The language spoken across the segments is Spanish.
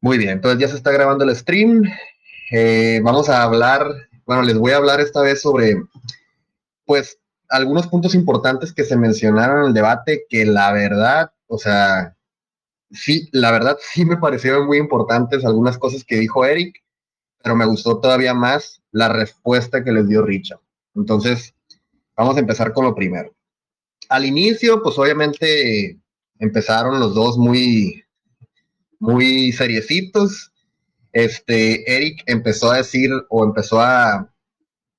Muy bien, entonces ya se está grabando el stream. Eh, vamos a hablar, bueno, les voy a hablar esta vez sobre, pues, algunos puntos importantes que se mencionaron en el debate que la verdad, o sea, sí, la verdad sí me parecieron muy importantes algunas cosas que dijo Eric, pero me gustó todavía más la respuesta que les dio Richard. Entonces, vamos a empezar con lo primero. Al inicio, pues obviamente empezaron los dos muy, muy seriecitos. Este, Eric empezó a decir o empezó a,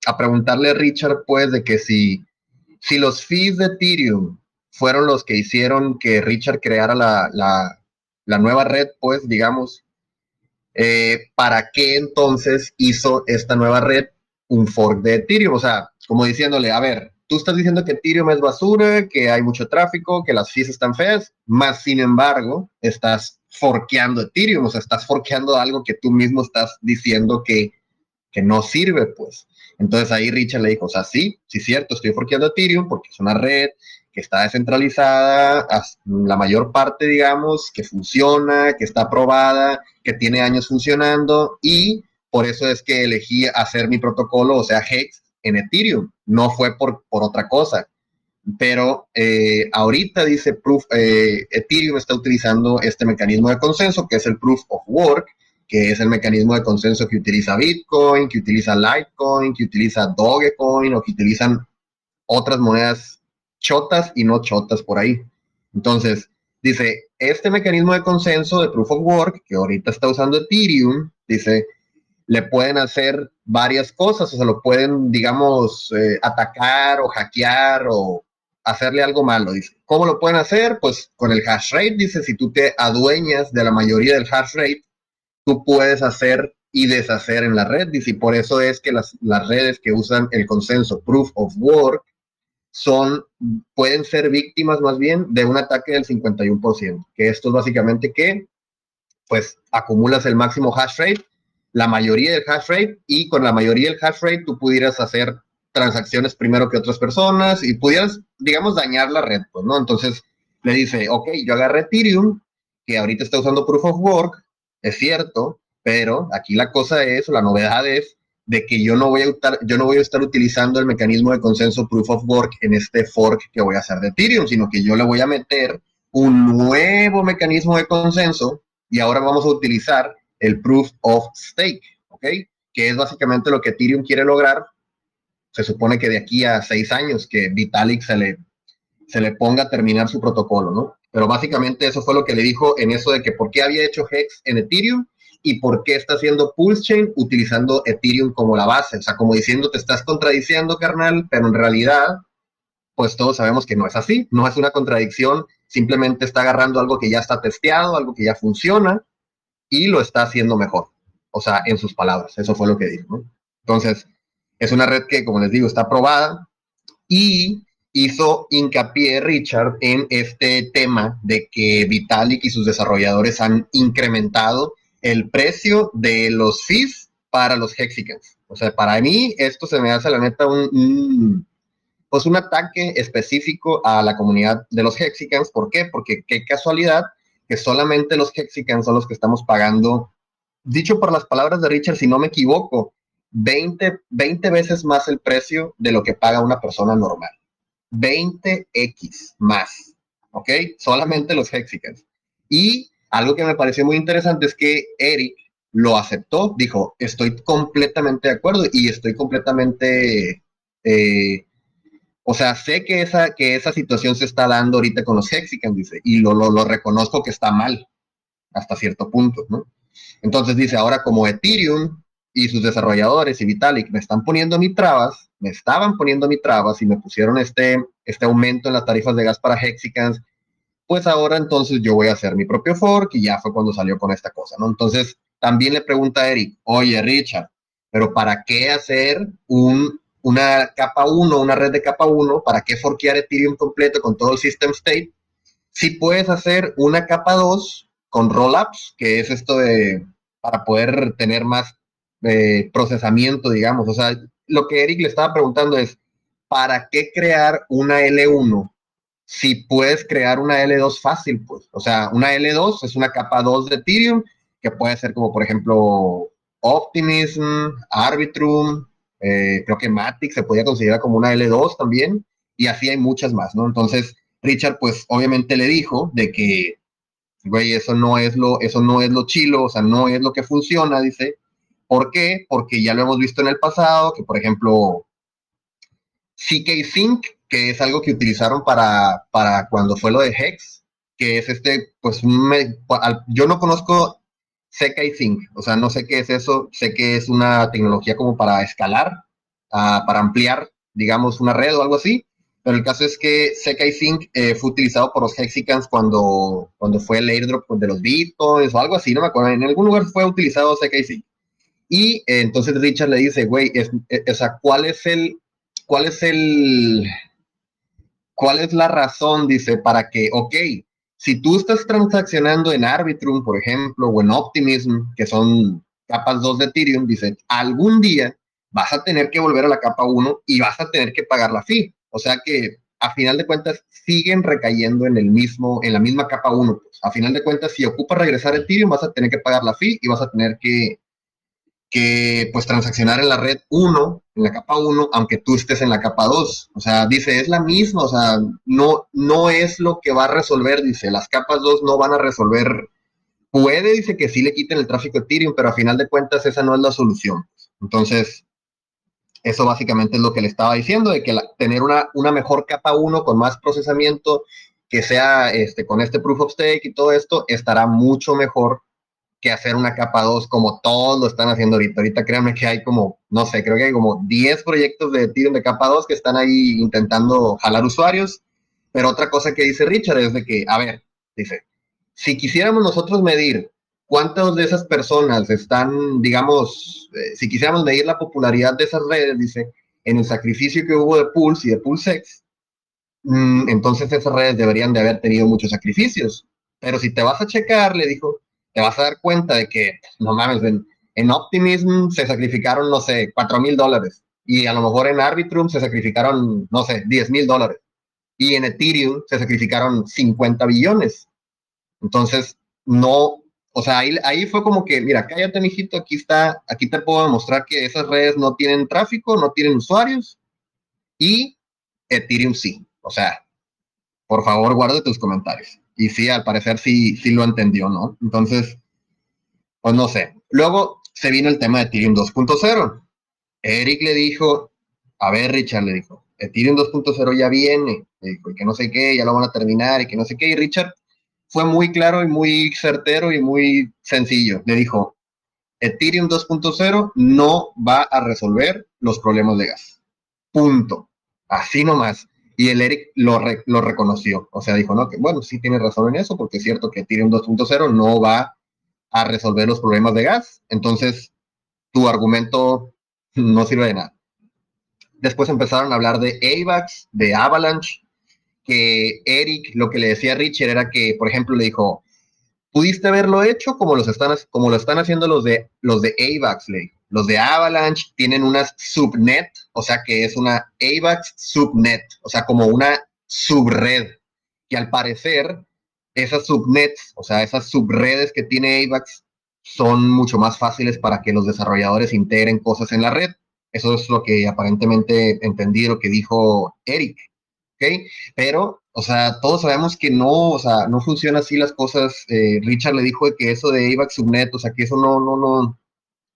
a preguntarle a Richard, pues, de que si, si los fees de Ethereum fueron los que hicieron que Richard creara la, la, la nueva red, pues, digamos, eh, ¿para qué entonces hizo esta nueva red un fork de Ethereum? O sea, como diciéndole, a ver, tú estás diciendo que Ethereum es basura, que hay mucho tráfico, que las fees están feas, más sin embargo, estás forqueando Ethereum, o sea, estás forqueando algo que tú mismo estás diciendo que, que no sirve, pues. Entonces ahí Richard le dijo, o sea, sí, sí es cierto, estoy forqueando Ethereum porque es una red que está descentralizada, la mayor parte, digamos, que funciona, que está aprobada, que tiene años funcionando y por eso es que elegí hacer mi protocolo, o sea, Hex, en Ethereum, no fue por, por otra cosa. Pero eh, ahorita dice Proof, eh, Ethereum está utilizando este mecanismo de consenso, que es el Proof of Work, que es el mecanismo de consenso que utiliza Bitcoin, que utiliza Litecoin, que utiliza Dogecoin o que utilizan otras monedas chotas y no chotas por ahí. Entonces, dice, este mecanismo de consenso de Proof of Work, que ahorita está usando Ethereum, dice, le pueden hacer varias cosas, o sea, lo pueden, digamos, eh, atacar o hackear o hacerle algo malo. Dice, ¿cómo lo pueden hacer? Pues con el hash rate, dice, si tú te adueñas de la mayoría del hash rate, tú puedes hacer y deshacer en la red, dice, y por eso es que las, las redes que usan el consenso Proof of Work son, pueden ser víctimas más bien de un ataque del 51%, que esto es básicamente que, pues, acumulas el máximo hash rate la mayoría del hash rate y con la mayoría del hash rate tú pudieras hacer transacciones primero que otras personas y pudieras, digamos, dañar la red, pues, ¿no? Entonces le dice, ok, yo agarré Ethereum, que ahorita está usando Proof of Work, es cierto, pero aquí la cosa es, la novedad es de que yo no voy a estar, yo no voy a estar utilizando el mecanismo de consenso Proof of Work en este fork que voy a hacer de Ethereum, sino que yo le voy a meter un nuevo mecanismo de consenso y ahora vamos a utilizar el proof of stake, ¿ok? Que es básicamente lo que Ethereum quiere lograr. Se supone que de aquí a seis años que Vitalik se le, se le ponga a terminar su protocolo, ¿no? Pero básicamente eso fue lo que le dijo en eso de que por qué había hecho Hex en Ethereum y por qué está haciendo Pulse Chain utilizando Ethereum como la base. O sea, como diciendo, te estás contradiciendo, carnal, pero en realidad, pues todos sabemos que no es así, no es una contradicción, simplemente está agarrando algo que ya está testeado, algo que ya funciona, y lo está haciendo mejor. O sea, en sus palabras, eso fue lo que dijo. Entonces, es una red que, como les digo, está aprobada y hizo hincapié Richard en este tema de que Vitalik y sus desarrolladores han incrementado el precio de los fees para los hexicans. O sea, para mí esto se me hace la neta un, pues un ataque específico a la comunidad de los hexicans. ¿Por qué? Porque qué casualidad que solamente los Hexicans son los que estamos pagando, dicho por las palabras de Richard, si no me equivoco, 20, 20 veces más el precio de lo que paga una persona normal. 20x más, ¿ok? Solamente los Hexicans. Y algo que me pareció muy interesante es que Eric lo aceptó, dijo, estoy completamente de acuerdo y estoy completamente eh, o sea, sé que esa, que esa situación se está dando ahorita con los Hexicans, dice, y lo, lo, lo reconozco que está mal hasta cierto punto, ¿no? Entonces dice, ahora como Ethereum y sus desarrolladores y Vitalik me están poniendo mi trabas, me estaban poniendo mi trabas y me pusieron este, este aumento en las tarifas de gas para Hexicans, pues ahora entonces yo voy a hacer mi propio fork y ya fue cuando salió con esta cosa, ¿no? Entonces también le pregunta a Eric, oye Richard, pero ¿para qué hacer un una capa 1, una red de capa 1, ¿para qué forquear Ethereum completo con todo el system state? Si puedes hacer una capa 2 con rollups, que es esto de para poder tener más eh, procesamiento, digamos. O sea, lo que Eric le estaba preguntando es, ¿para qué crear una L1 si puedes crear una L2 fácil? Pues, o sea, una L2 es una capa 2 de Ethereum que puede ser como por ejemplo Optimism, Arbitrum, eh, creo que Matic se podía considerar como una L2 también, y así hay muchas más, ¿no? Entonces, Richard, pues obviamente le dijo de que, güey, eso no es lo, eso no es lo chilo, o sea, no es lo que funciona, dice. ¿Por qué? Porque ya lo hemos visto en el pasado, que por ejemplo, CK Sync, que es algo que utilizaron para, para cuando fue lo de Hex, que es este, pues, yo no conozco CK Sync, o sea, no sé qué es eso, sé que es una tecnología como para escalar, uh, para ampliar, digamos, una red o algo así, pero el caso es que CK Sync eh, fue utilizado por los Hexicans cuando, cuando fue el airdrop de los bitcoins o algo así, no me acuerdo, en algún lugar fue utilizado CK Sync. Y entonces Richard le dice, güey, es, eh, o sea, ¿cuál es el, cuál es el, cuál es la razón, dice, para que, ok, si tú estás transaccionando en Arbitrum, por ejemplo, o en Optimism, que son capas 2 de Ethereum, dice, algún día vas a tener que volver a la capa 1 y vas a tener que pagar la fee. O sea que a final de cuentas siguen recayendo en el mismo, en la misma capa 1. Pues. A final de cuentas, si ocupas regresar Ethereum, vas a tener que pagar la fee y vas a tener que, que pues transaccionar en la red 1, en la capa 1, aunque tú estés en la capa 2. O sea, dice, es la misma, o sea, no, no es lo que va a resolver, dice, las capas 2 no van a resolver. Puede, dice que sí le quiten el tráfico Ethereum, pero a final de cuentas esa no es la solución. Entonces, eso básicamente es lo que le estaba diciendo, de que tener una, una mejor capa 1 con más procesamiento, que sea este, con este proof of stake y todo esto, estará mucho mejor que hacer una capa 2 como todos lo están haciendo ahorita. Ahorita créanme que hay como, no sé, creo que hay como 10 proyectos de Ethereum de capa 2 que están ahí intentando jalar usuarios. Pero otra cosa que dice Richard es de que, a ver, dice, si quisiéramos nosotros medir cuántas de esas personas están, digamos, eh, si quisiéramos medir la popularidad de esas redes, dice, en el sacrificio que hubo de Pulse y de PulseX, mm, entonces esas redes deberían de haber tenido muchos sacrificios. Pero si te vas a checar, le dijo, te vas a dar cuenta de que, no mames, en, en Optimism se sacrificaron, no sé, 4 mil dólares. Y a lo mejor en Arbitrum se sacrificaron, no sé, 10 mil dólares. Y en Ethereum se sacrificaron 50 billones. Entonces, no, o sea, ahí, ahí fue como que, mira, cállate, mijito, aquí está, aquí te puedo demostrar que esas redes no tienen tráfico, no tienen usuarios. Y Ethereum sí. O sea, por favor, guarda tus comentarios y sí, al parecer sí, sí lo entendió, ¿no? Entonces, pues no sé. Luego se vino el tema de Ethereum 2.0. Eric le dijo, a ver, Richard le dijo, Ethereum 2.0 ya viene, le dijo, y que no sé qué, ya lo van a terminar, y que no sé qué, y Richard fue muy claro y muy certero y muy sencillo. Le dijo, Ethereum 2.0 no va a resolver los problemas de gas. Punto. Así nomás. Y el Eric lo, reconoció. O sea, dijo, no, que bueno, sí tiene razón en eso, porque es cierto que Ethereum 2.0 no va a resolver los problemas de gas. Entonces, tu argumento no sirve de nada. Después empezaron a hablar de AVAX, de Avalanche, que Eric lo que le decía a Richard era que, por ejemplo, le dijo, pudiste haberlo hecho como, los están, como lo están haciendo los de, los de AVAX, le los de Avalanche tienen una subnet, o sea que es una AVAX subnet, o sea, como una subred. Y al parecer, esas subnets, o sea, esas subredes que tiene AVAX son mucho más fáciles para que los desarrolladores integren cosas en la red. Eso es lo que aparentemente entendí lo que dijo Eric. ¿Ok? Pero, o sea, todos sabemos que no, o sea, no funciona así las cosas. Eh, Richard le dijo que eso de AVAX subnet, o sea, que eso no, no, no,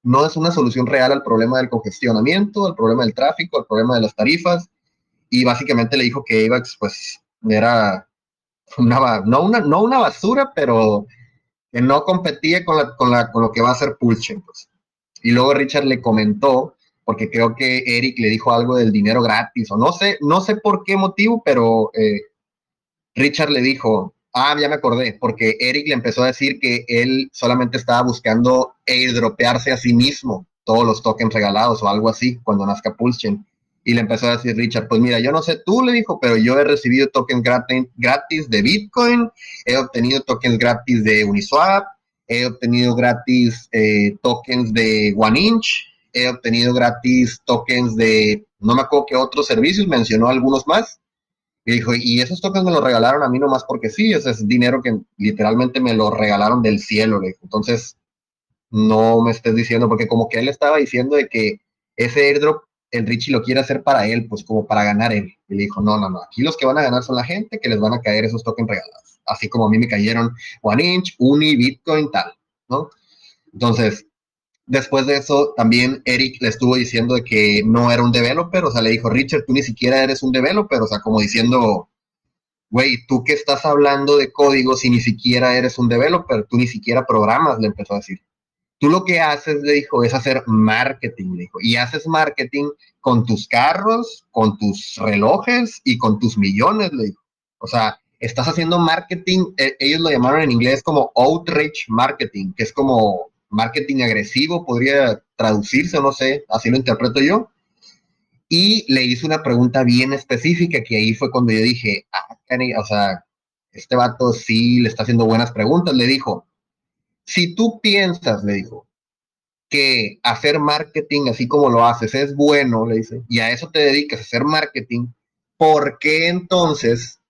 no es una solución real al problema del congestionamiento, al problema del tráfico, al problema de las tarifas. Y básicamente le dijo que AVAX pues era una, no, una, no una basura, pero que no competía con, la, con, la, con lo que va a ser Pulchen. Pues. Y luego Richard le comentó, porque creo que Eric le dijo algo del dinero gratis, o no sé, no sé por qué motivo, pero eh, Richard le dijo, Ah, ya me acordé, porque Eric le empezó a decir que él solamente estaba buscando airdropearse a sí mismo todos los tokens regalados o algo así cuando nazca Pulsion. Y le empezó a decir Richard, pues mira, yo no sé tú, le dijo, pero yo he recibido tokens gratis de Bitcoin, he obtenido tokens gratis de Uniswap, he obtenido gratis eh, tokens de OneInch, he obtenido gratis tokens de, no me acuerdo qué otros servicios, mencionó algunos más. Y dijo, y esos tokens me los regalaron a mí nomás porque sí, ese es dinero que literalmente me lo regalaron del cielo. Le Entonces, no me estés diciendo, porque como que él estaba diciendo de que ese airdrop el Richie lo quiere hacer para él, pues como para ganar él. Y le dijo, no, no, no, aquí los que van a ganar son la gente que les van a caer esos tokens regalados. Así como a mí me cayeron One Inch, Uni, Bitcoin, tal, ¿no? Entonces, después de eso, también Eric le estuvo diciendo que no era un developer, o sea, le dijo, Richard, tú ni siquiera eres un developer, o sea, como diciendo, güey, tú que estás hablando de código si ni siquiera eres un developer, tú ni siquiera programas, le empezó a decir. Tú lo que haces, le dijo, es hacer marketing, le dijo, y haces marketing con tus carros, con tus relojes y con tus millones, le dijo. O sea, estás haciendo marketing, eh, ellos lo llamaron en inglés como outreach marketing, que es como marketing agresivo, podría traducirse, no sé, así lo interpreto yo. Y le hice una pregunta bien específica, que ahí fue cuando yo dije, ah, o sea, este vato sí le está haciendo buenas preguntas. Le dijo, si tú piensas, le dijo, que hacer marketing así como lo haces es bueno, le dice, y a eso te dedicas a hacer marketing, ¿por qué entonces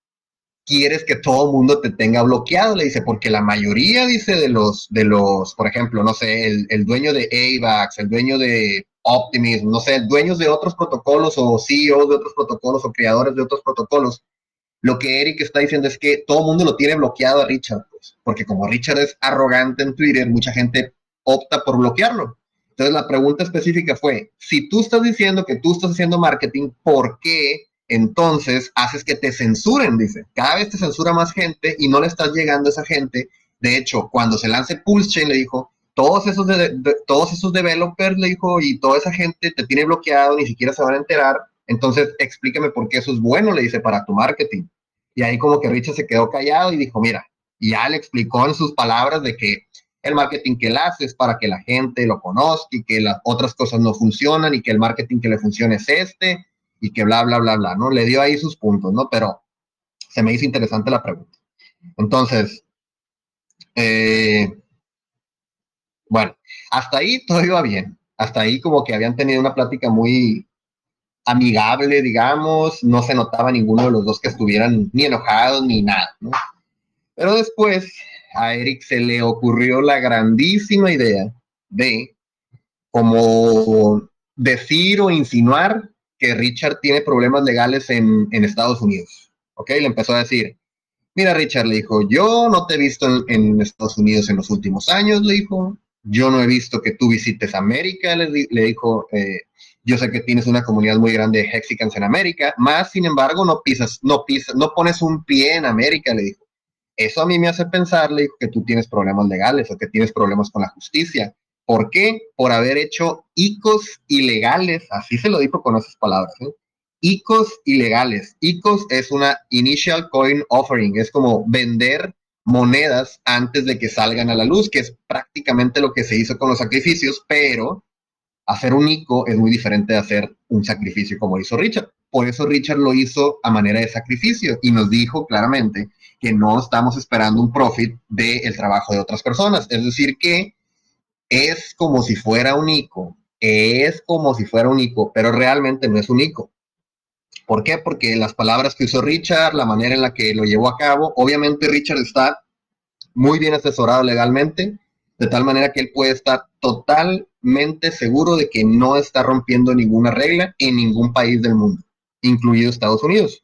quieres que todo el mundo te tenga bloqueado? Le dice, porque la mayoría, dice, de los, de los, por ejemplo, no sé, el, dueño de AVAX, el dueño de Optimism, no sé, dueños de otros protocolos o CEOs de otros protocolos o creadores de otros protocolos, lo que Eric está diciendo es que todo el mundo lo tiene bloqueado a Richard, pues, porque como Richard es arrogante en Twitter, mucha gente opta por bloquearlo. Entonces la pregunta específica fue, si tú estás diciendo que tú estás haciendo marketing, ¿por qué entonces haces que te censuren? Dice, cada vez te censura más gente y no le estás llegando a esa gente. De hecho, cuando se lance Pulse Chain, le dijo, todos esos, todos esos developers, le dijo, y toda esa gente te tiene bloqueado, ni siquiera se van a enterar entonces, explíqueme por qué eso es bueno, le dice, para tu marketing. Y ahí como que Richard se quedó callado y dijo, mira, ya le explicó en sus palabras de que el marketing que él hace es para que la gente lo conozca y que las otras cosas no funcionan y que el marketing que le funciona es este y que bla, bla, bla, bla, ¿no? Le dio ahí sus puntos, ¿no? Pero se me hizo interesante la pregunta. Entonces, eh, bueno, hasta ahí todo iba bien. Hasta ahí como que habían tenido una plática muy, amigable, digamos, no se notaba ninguno de los dos que estuvieran ni enojados ni nada, ¿no? Pero después a Eric se le ocurrió la grandísima idea de como decir o insinuar que Richard tiene problemas legales en, Estados Unidos. ¿Ok? Le empezó a decir, mira Richard, le dijo, yo no te he visto en, Estados Unidos en los últimos años, le dijo, yo no he visto que tú visites América, le, dijo, eh, yo sé que tienes una comunidad muy grande de Hexicans en América, más sin embargo no pisas, no pisas, no pones un pie en América, le dijo. Eso a mí me hace pensar, le dijo, que tú tienes problemas legales o que tienes problemas con la justicia. ¿Por qué? Por haber hecho ICOs ilegales, así se lo dijo con esas palabras, ¿eh? ICOs ilegales. ICOs es una Initial Coin Offering, es como vender monedas antes de que salgan a la luz, que es prácticamente lo que se hizo con los sacrificios, pero hacer un ICO es muy diferente de hacer un sacrificio como hizo Richard. Por eso Richard lo hizo a manera de sacrificio y nos dijo claramente que no estamos esperando un profit del trabajo de otras personas. Es decir, que es como si fuera un ICO, es como si fuera un ICO, pero realmente no es un ICO. ¿Por qué? Porque las palabras que usó Richard, la manera en la que lo llevó a cabo, obviamente Richard está muy bien asesorado legalmente, de tal manera que él puede estar totalmente seguro de que no está rompiendo ninguna regla en ningún país del mundo, incluido Estados Unidos.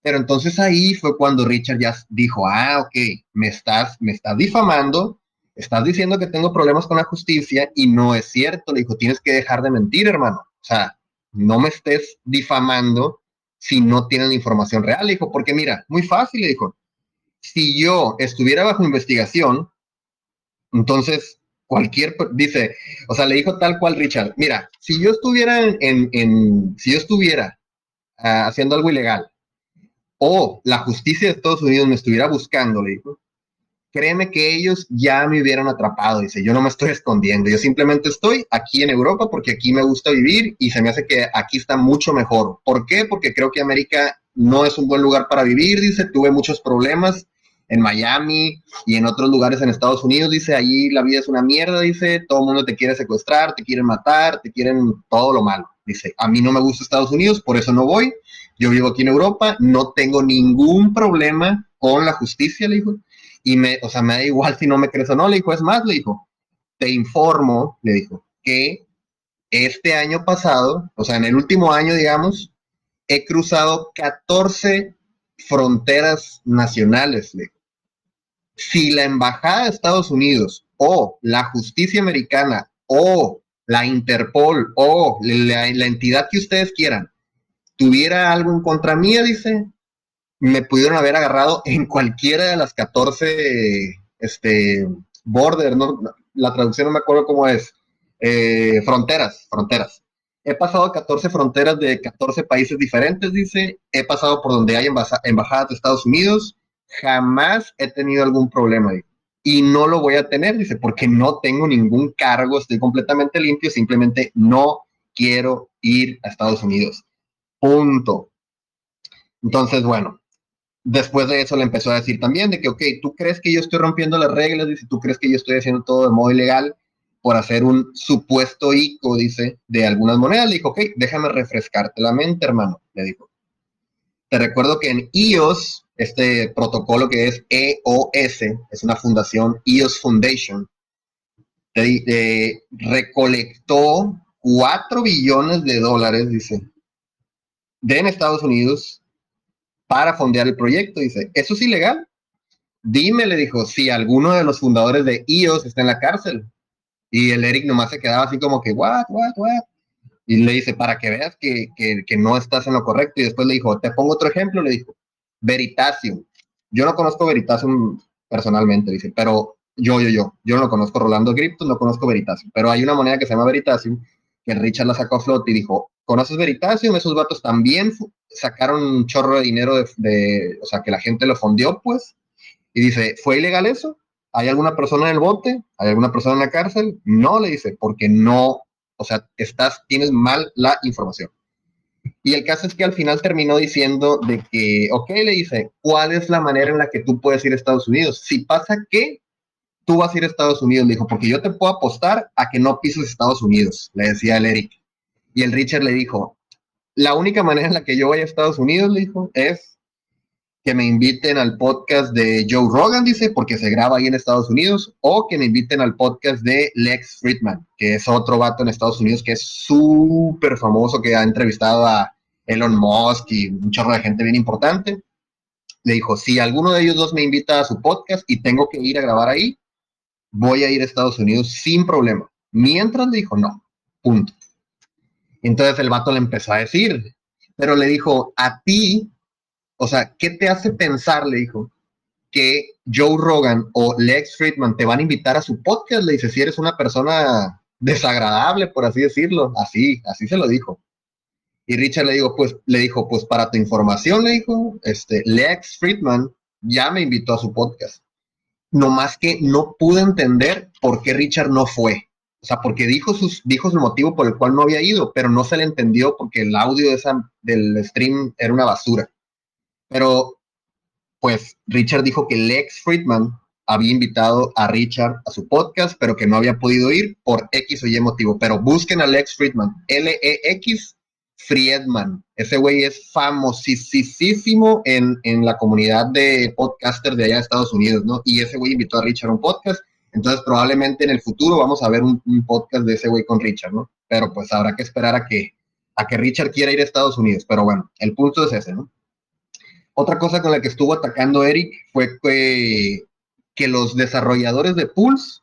Pero entonces ahí fue cuando Richard ya dijo, ah, ok, me estás, me estás difamando, estás diciendo que tengo problemas con la justicia y no es cierto. Le dijo, tienes que dejar de mentir, hermano. O sea, no me estés difamando si no tienen información real. Le dijo, porque mira, muy fácil, le dijo, si yo estuviera bajo investigación, entonces, cualquier, dice, o sea, le dijo tal cual Richard, mira, si yo estuviera en, si yo estuviera ah, haciendo algo ilegal o la justicia de Estados Unidos me estuviera buscando, le dijo, créeme que ellos ya me hubieran atrapado, dice, yo no me estoy escondiendo, yo simplemente estoy aquí en Europa porque aquí me gusta vivir y se me hace que aquí está mucho mejor. ¿Por qué? Porque creo que América no es un buen lugar para vivir, dice, tuve muchos problemas en Miami y en otros lugares en Estados Unidos, dice, allí la vida es una mierda, dice, todo el mundo te quiere secuestrar, te quieren matar, te quieren todo lo malo. Dice, a mí no me gusta Estados Unidos, por eso no voy. Yo vivo aquí en Europa, no tengo ningún problema con la justicia, le dijo. Y me, o sea, me da igual si no me crees o no, le dijo, es más, le dijo, te informo, le dijo, que este año pasado, o sea, en el último año, digamos, he cruzado 14 fronteras nacionales. Le Si la Embajada de Estados Unidos o la justicia americana o la Interpol o la, entidad que ustedes quieran tuviera algo en contra mía, dice, me pudieron haber agarrado en cualquiera de las 14 este, border, la traducción no me acuerdo cómo es, eh, fronteras, fronteras. He pasado 14 fronteras de 14 países diferentes, dice. He pasado por donde hay embajadas de Estados Unidos. Jamás he tenido algún problema. Y no lo voy a tener, dice, porque no tengo ningún cargo, estoy completamente limpio, simplemente no quiero ir a Estados Unidos. Punto. Entonces, bueno, después de eso le empezó a decir también de que, ok, tú crees que yo estoy rompiendo las reglas, dice, tú crees que yo estoy haciendo todo de modo ilegal por hacer un supuesto ICO, dice, de algunas monedas. Le dijo, ok, déjame refrescarte la mente, hermano, le dijo. Te recuerdo que en IOS, este protocolo que es EOS, es una fundación, EOS Foundation, recolectó 4 billones de dólares, dice, de Estados Unidos para fondear el proyecto. Dice, ¿eso es ilegal? Dime, le dijo, si alguno de los fundadores de IOS está en la cárcel. Y el Eric nomás se quedaba así como que, what, what, what. Y le dice, para que veas que, que, no estás en lo correcto. Y después le dijo, te pongo otro ejemplo, le dijo, Veritasium. Yo no conozco Veritasium personalmente, dice, pero yo, yo, yo, yo no lo conozco Rolando Crypto, no conozco Veritasium, pero hay una moneda que se llama Veritasium, que Richard la sacó a flote y dijo, ¿conoces Veritasium? Esos vatos también sacaron un chorro de dinero de, o sea, que la gente lo fondió, pues, y dice, ¿fue ilegal eso? ¿Hay alguna persona en el bote? ¿Hay alguna persona en la cárcel? No, le dice, porque no, o sea, estás, tienes mal la información. Y el caso es que al final terminó diciendo de que, ok, le dice, ¿cuál es la manera en la que tú puedes ir a Estados Unidos? Si pasa que tú vas a ir a Estados Unidos, le dijo, porque yo te puedo apostar a que no pises Estados Unidos, le decía el Eric. Y el Richard le dijo, la única manera en la que yo voy a Estados Unidos, le dijo, es que me inviten al podcast de Joe Rogan, dice, porque se graba ahí en Estados Unidos, o que me inviten al podcast de Lex Friedman, que es otro vato en Estados Unidos que es súper famoso, que ha entrevistado a Elon Musk y un chorro de gente bien importante. Le dijo, si alguno de ellos dos me invita a su podcast y tengo que ir a grabar ahí, voy a ir a Estados Unidos sin problema. Mientras le dijo, no, punto. Entonces el vato le empezó a decir, pero le dijo, a ti, o sea, ¿qué te hace pensar, le dijo, que Joe Rogan o Lex Friedman te van a invitar a su podcast? Le dice, si eres una persona desagradable, por así decirlo, así, así se lo dijo. Y Richard le dijo, pues, le dijo, pues para tu información, le dijo, este, Lex Friedman ya me invitó a su podcast. No más que no pude entender por qué Richard no fue. O sea, porque dijo, sus, dijo su motivo por el cual no había ido, pero no se le entendió porque el audio de esa, del stream era una basura. Pero, pues, Richard dijo que Lex Friedman había invitado a Richard a su podcast, pero que no había podido ir por X o Y motivo. Pero busquen a Lex Friedman, L-E-X Friedman. Ese güey es famosísimo en, en la comunidad de podcasters de allá de Estados Unidos, ¿no? Y ese güey invitó a Richard a un podcast entonces, probablemente en el futuro vamos a ver un, podcast de ese güey con Richard, ¿no? Pero pues habrá que esperar a que, a que Richard quiera ir a Estados Unidos. Pero bueno, el punto es ese, ¿no? Otra cosa con la que estuvo atacando Eric fue que, que los desarrolladores de Pulse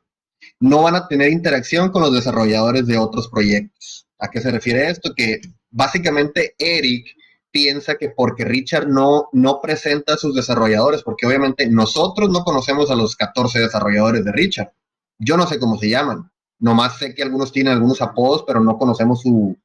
no van a tener interacción con los desarrolladores de otros proyectos. ¿A qué se refiere esto? Que básicamente Eric piensa que porque Richard no, no presenta a sus desarrolladores, porque obviamente nosotros no conocemos a los 14 desarrolladores de Richard. Yo no sé cómo se llaman. Nomás sé que algunos tienen algunos apodos, pero no conocemos su,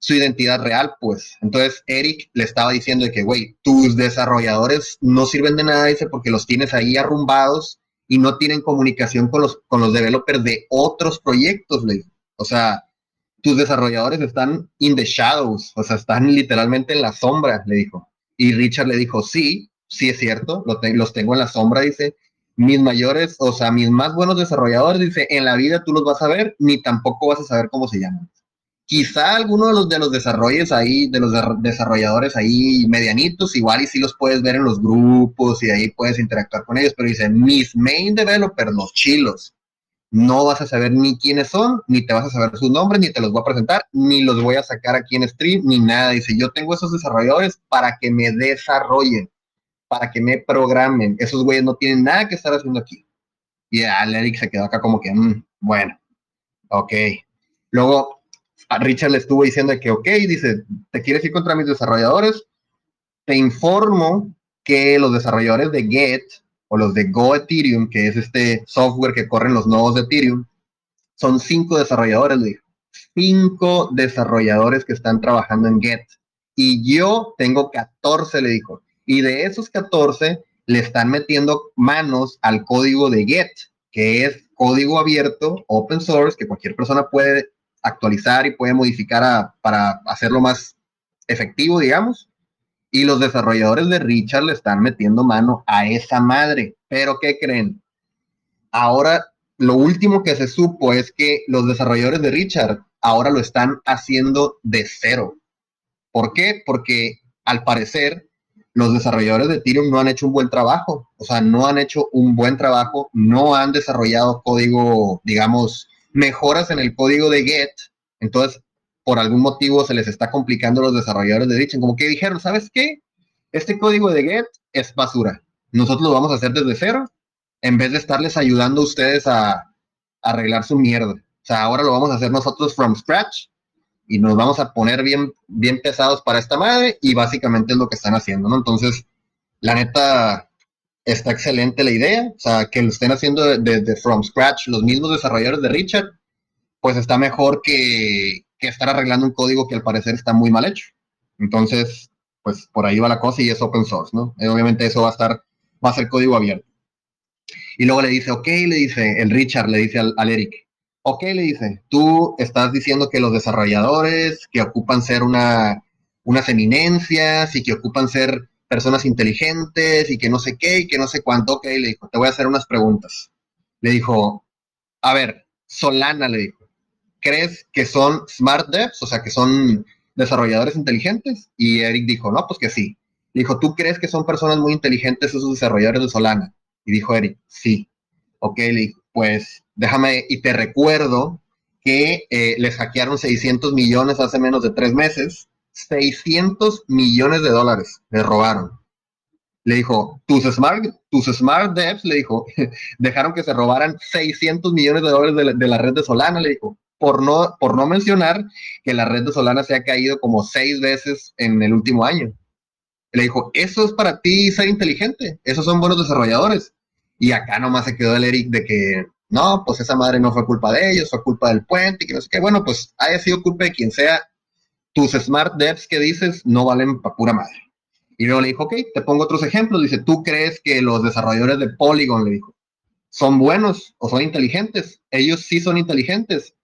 su identidad real, pues. Entonces Eric le estaba diciendo de que, güey, tus desarrolladores no sirven de nada, dice, porque los tienes ahí arrumbados y no tienen comunicación con los, con los developers de otros proyectos, le O sea, tus desarrolladores están in the shadows, o sea, están literalmente en la sombra, le dijo. Y Richard le dijo, sí, sí es cierto, los tengo en la sombra, dice. Mis mayores, o sea, mis más buenos desarrolladores, dice, en la vida tú los vas a ver, ni tampoco vas a saber cómo se llaman. Quizá alguno de los de los desarrollos ahí, de los desarrolladores ahí medianitos, igual y sí los puedes ver en los grupos y ahí puedes interactuar con ellos, pero dice, mis main developers, los chilos, no vas a saber ni quiénes son, ni te vas a saber sus nombres, ni te los voy a presentar, ni los voy a sacar aquí en stream, ni nada. Dice, yo tengo esos desarrolladores para que me desarrollen, para que me programen. Esos güeyes no tienen nada que estar haciendo aquí. Y al Eric se quedó acá como que, mm, bueno, ok. Luego a Richard le estuvo diciendo que, ok, dice, ¿te quieres ir contra mis desarrolladores? Te informo que los desarrolladores de Get o los de Go Ethereum, que es este software que corren los nodos de Ethereum, son cinco desarrolladores, dijo. Cinco desarrolladores que están trabajando en Get. Y yo tengo 14, le dijo. Y de esos 14, le están metiendo manos al código de Get, que es código abierto, open source, que cualquier persona puede actualizar y puede modificar para hacerlo más efectivo, digamos y los desarrolladores de Richard le están metiendo mano a esa madre. Pero ¿qué creen? Ahora, lo último que se supo es que los desarrolladores de Richard ahora lo están haciendo de cero. ¿Por qué? Porque al parecer los desarrolladores de Ethereum no han hecho un buen trabajo. O sea, no han hecho un buen trabajo, no han desarrollado código, digamos, mejoras en el código de Get. Entonces, por algún motivo se les está complicando a los desarrolladores de Ditchen, como que dijeron, ¿sabes qué? Este código de Get es basura. Nosotros lo vamos a hacer desde cero, en vez de estarles ayudando a ustedes a, arreglar su mierda. O sea, ahora lo vamos a hacer nosotros from scratch y nos vamos a poner bien, bien pesados para esta madre y básicamente es lo que están haciendo, ¿no? Entonces, la neta, está excelente la idea, o sea, que lo estén haciendo desde from scratch los mismos desarrolladores de Richard, pues está mejor que, que estar arreglando un código que al parecer está muy mal hecho. Entonces, pues por ahí va la cosa y es open source, ¿no? Eh, obviamente eso va a estar, va a ser código abierto. Y luego le dice, ok, le dice, el Richard le dice al, Eric, ok, le dice, tú estás diciendo que los desarrolladores que ocupan ser una, unas eminencias y que ocupan ser personas inteligentes y que no sé qué y que no sé cuánto, ok, le dijo, te voy a hacer unas preguntas. Le dijo, a ver, Solana, le dijo, ¿crees que son smart devs? O sea, que son desarrolladores inteligentes. Y Eric dijo, no, pues que sí. Dijo, ¿tú crees que son personas muy inteligentes esos desarrolladores de Solana? Y dijo Eric, sí. Ok, le dijo, pues déjame y te recuerdo que eh, les hackearon 600 millones hace menos de tres meses. 600 millones de dólares le robaron. Le dijo, tus smart, tus smart devs, le dijo, dejaron que se robaran 600 millones de dólares de de la red de Solana, le dijo por no, por no mencionar que la red de Solana se ha caído como seis veces en el último año. Le dijo, eso es para ti ser inteligente, esos son buenos desarrolladores. Y acá nomás se quedó el Eric de que, no, pues esa madre no fue culpa de ellos, fue culpa del puente y que no sé qué. Bueno, pues haya sido culpa de quien sea, tus smart devs que dices no valen para pura madre. Y luego le dijo, ok, te pongo otros ejemplos. Dice, ¿tú crees que los desarrolladores de Polygon, le dijo, son buenos o son inteligentes? Ellos sí son inteligentes.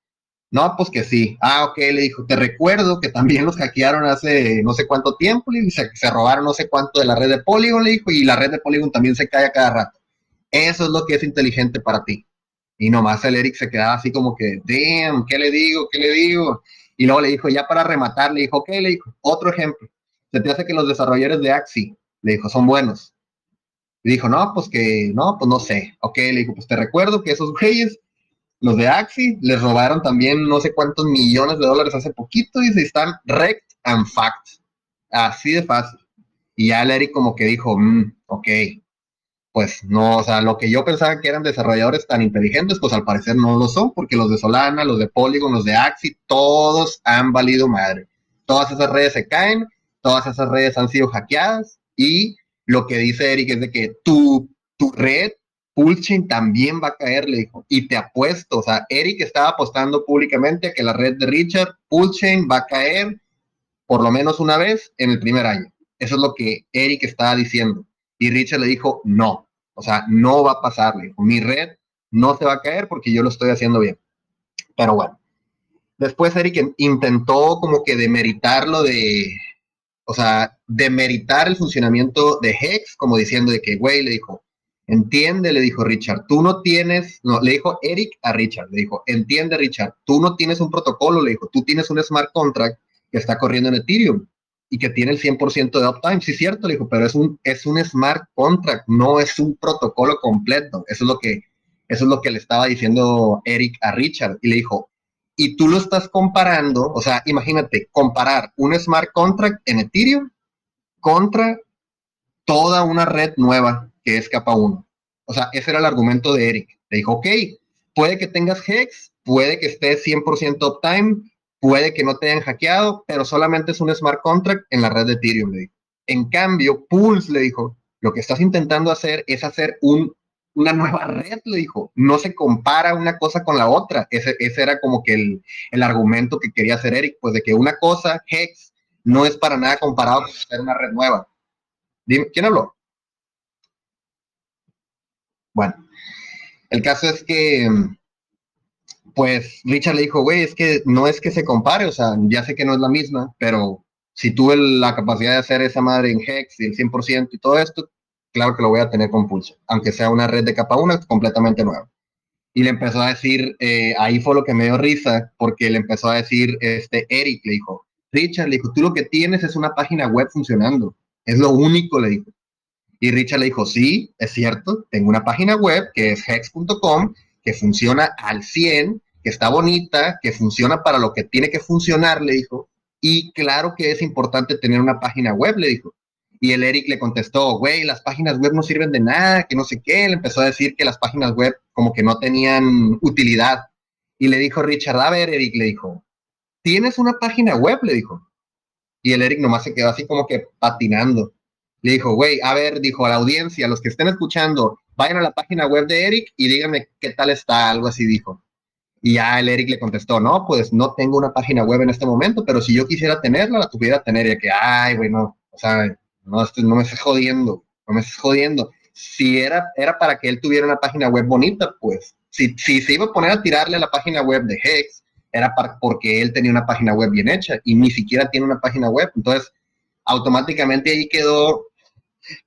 No, pues que sí. Ah, ok, le dijo, te recuerdo que también los hackearon hace no sé cuánto tiempo, y se, robaron no sé cuánto de la red de Polygon, le dijo, y la red de Polygon también se cae a cada rato. Eso es lo que es inteligente para ti. Y nomás el Eric se quedaba así como que, damn, ¿qué le digo? ¿Qué le digo? Y luego le dijo, ya para rematar, le dijo, ok, le dijo, otro ejemplo. Se te hace que los desarrolladores de Axi, le dijo, son buenos. Y dijo, no, pues que, no, pues no sé. Ok, le dijo, pues te recuerdo que esos güeyes los de Axi les robaron también no sé cuántos millones de dólares hace poquito y se están rect and fact. Así de fácil. Y ya Eric como que dijo, mm, ok, pues no, o sea, lo que yo pensaba que eran desarrolladores tan inteligentes, pues al parecer no lo son, porque los de Solana, los de Polygon, los de Axi, todos han valido madre. Todas esas redes se caen, todas esas redes han sido hackeadas y lo que dice Eric es de que tu, tu red Pulchain también va a caer, le dijo. Y te apuesto, o sea, Eric estaba apostando públicamente que la red de Richard, Pulchain va a caer por lo menos una vez en el primer año. Eso es lo que Eric estaba diciendo. Y Richard le dijo, no, o sea, no va a pasar, le dijo, mi red no se va a caer porque yo lo estoy haciendo bien. Pero bueno, después Eric intentó como que demeritarlo de, o sea, demeritar el funcionamiento de Hex, como diciendo de que, güey, le dijo, Entiende, le dijo Richard, tú no tienes, no, le dijo Eric a Richard, le dijo, entiende Richard, tú no tienes un protocolo, le dijo, tú tienes un smart contract que está corriendo en Ethereum y que tiene el 100% de uptime. Sí, cierto, le dijo, pero es un, es un smart contract, no es un protocolo completo. Eso es lo que Eso es lo que le estaba diciendo Eric a Richard y le dijo, y tú lo estás comparando, o sea, imagínate, comparar un smart contract en Ethereum contra toda una red nueva que es capa 1. O sea, ese era el argumento de Eric. Le dijo, ok, puede que tengas Hex, puede que estés 100% uptime, puede que no te hayan hackeado, pero solamente es un smart contract en la red de Ethereum, le dijo. En cambio, Pulse le dijo, lo que estás intentando hacer es hacer un, una nueva red, le dijo. No se compara una cosa con la otra. Ese, ese era como que el, el, argumento que quería hacer Eric, pues de que una cosa, Hex, no es para nada comparado con hacer una red nueva. Dime, ¿quién habló? Bueno, el caso es que, pues Richard le dijo, güey, es que no es que se compare, o sea, ya sé que no es la misma, pero si tuve la capacidad de hacer esa madre en Hex y el 100% y todo esto, claro que lo voy a tener con Pulse, aunque sea una red de capa 1 completamente nueva. Y le empezó a decir, eh, ahí fue lo que me dio risa, porque le empezó a decir, este, Eric le dijo, Richard, le dijo, tú lo que tienes es una página web funcionando, es lo único, le dijo. Y Richard le dijo, sí, es cierto, tengo una página web que es hex.com, que funciona al 100, que está bonita, que funciona para lo que tiene que funcionar, le dijo, y claro que es importante tener una página web, le dijo. Y el Eric le contestó, güey, las páginas web no sirven de nada, que no sé qué. Le empezó a decir que las páginas web como que no tenían utilidad. Y le dijo Richard, a ver, Eric, le dijo, ¿tienes una página web? Le dijo. Y el Eric nomás se quedó así como que patinando. Le dijo, güey, a ver, dijo a la audiencia, los que estén escuchando, vayan a la página web de Eric y díganme qué tal está, algo así dijo. Y ya el Eric le contestó, no, pues no tengo una página web en este momento, pero si yo quisiera tenerla, la tuviera tener. Y que, ay, bueno, o sea, no, no me estés jodiendo, no me estés jodiendo. Si era, era para que él tuviera una página web bonita, pues, si, si se iba a poner a tirarle a la página web de Hex, era para, porque él tenía una página web bien hecha y ni siquiera tiene una página web. Entonces, automáticamente ahí quedó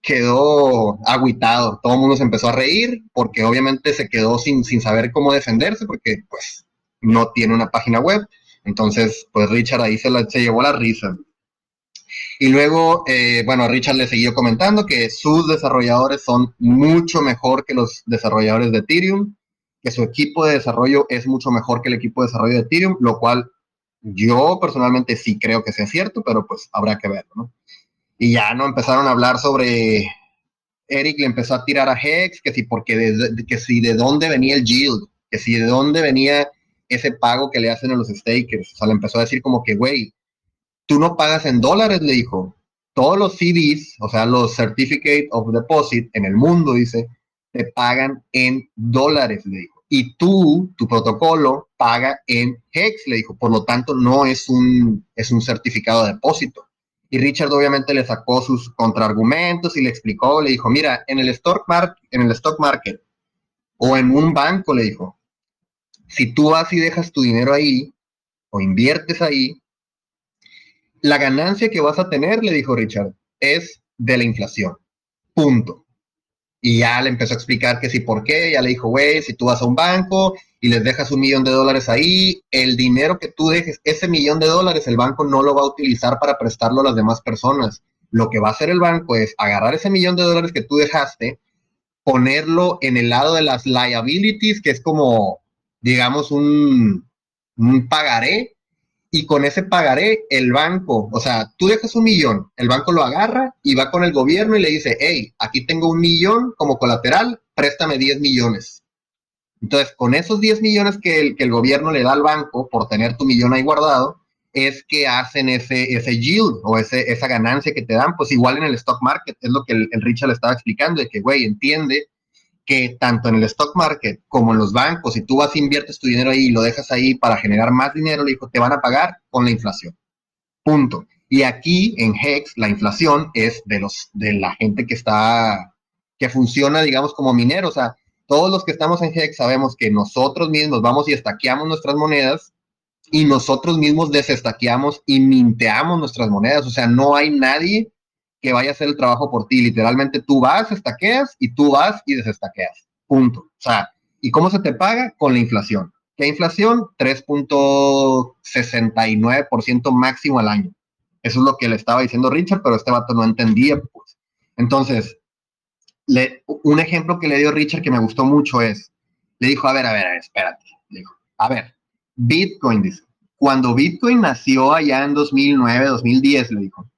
quedó aguitado. Todo el mundo se empezó a reír porque obviamente se quedó sin, sin saber cómo defenderse porque pues no tiene una página web. Entonces, pues Richard ahí se, se llevó la risa. Y luego, eh, bueno, Richard le siguió comentando que sus desarrolladores son mucho mejor que los desarrolladores de Ethereum, que su equipo de desarrollo es mucho mejor que el equipo de desarrollo de Ethereum, lo cual yo personalmente sí creo que sea cierto, pero pues habrá que verlo, ¿no? Y ya no empezaron a hablar sobre. Eric le empezó a tirar a Hex, que si porque de, que si de dónde venía el yield, que si de dónde venía ese pago que le hacen a los stakers. O sea, le empezó a decir como que, güey, tú no pagas en dólares, le dijo. Todos los CDs, o sea, los Certificate of Deposit en el mundo, dice, te pagan en dólares, le dijo. Y tú, tu protocolo, paga en Hex, le dijo. Por lo tanto, no es un, es un certificado de depósito. Y Richard obviamente le sacó sus contraargumentos y le explicó, le dijo, mira, en el stock, market, en el stock market o en un banco, le dijo, si tú vas y dejas tu dinero ahí o inviertes ahí, la ganancia que vas a tener, le dijo Richard, es de la inflación. Punto. Y ya le empezó a explicar que sí, por qué. Ya le dijo, güey, si tú vas a un banco y les dejas un millón de dólares ahí, el dinero que tú dejes, ese millón de dólares, el banco no lo va a utilizar para prestarlo a las demás personas. Lo que va a hacer el banco es agarrar ese millón de dólares que tú dejaste, ponerlo en el lado de las liabilities, que es como, digamos, un, un pagaré y con ese pagaré el banco, o sea, tú dejas un millón, el banco lo agarra y va con el gobierno y le dice, hey, aquí tengo un millón como colateral, préstame 10 millones. Entonces, con esos 10 millones que el, que el gobierno le da al banco por tener tu millón ahí guardado, es que hacen ese, ese yield o ese, esa ganancia que te dan, pues igual en el stock market, es lo que el, Richard le estaba explicando, de que, güey, entiende que tanto en el stock market como en los bancos, si tú vas inviertes tu dinero ahí y lo dejas ahí para generar más dinero, le dijo, te van a pagar con la inflación. Punto. Y aquí en Hex la inflación es de los de la gente que está que funciona, digamos, como minero, o sea, todos los que estamos en Hex sabemos que nosotros mismos vamos y estaqueamos nuestras monedas y nosotros mismos desestaqueamos y minteamos nuestras monedas, o sea, no hay nadie que vaya a hacer el trabajo por ti. Literalmente tú vas, estaqueas y tú vas y desestaqueas. Punto. O sea, ¿y cómo se te paga? Con la inflación. ¿Qué inflación? 3.69% máximo al año. Eso es lo que le estaba diciendo Richard, pero este vato no entendía. Pues. Entonces, le, un ejemplo que le dio Richard que me gustó mucho es, le dijo, a ver, a ver, espérate. Le dijo, a ver, Bitcoin, dice, cuando Bitcoin nació allá en 2009, 2010, le dijo,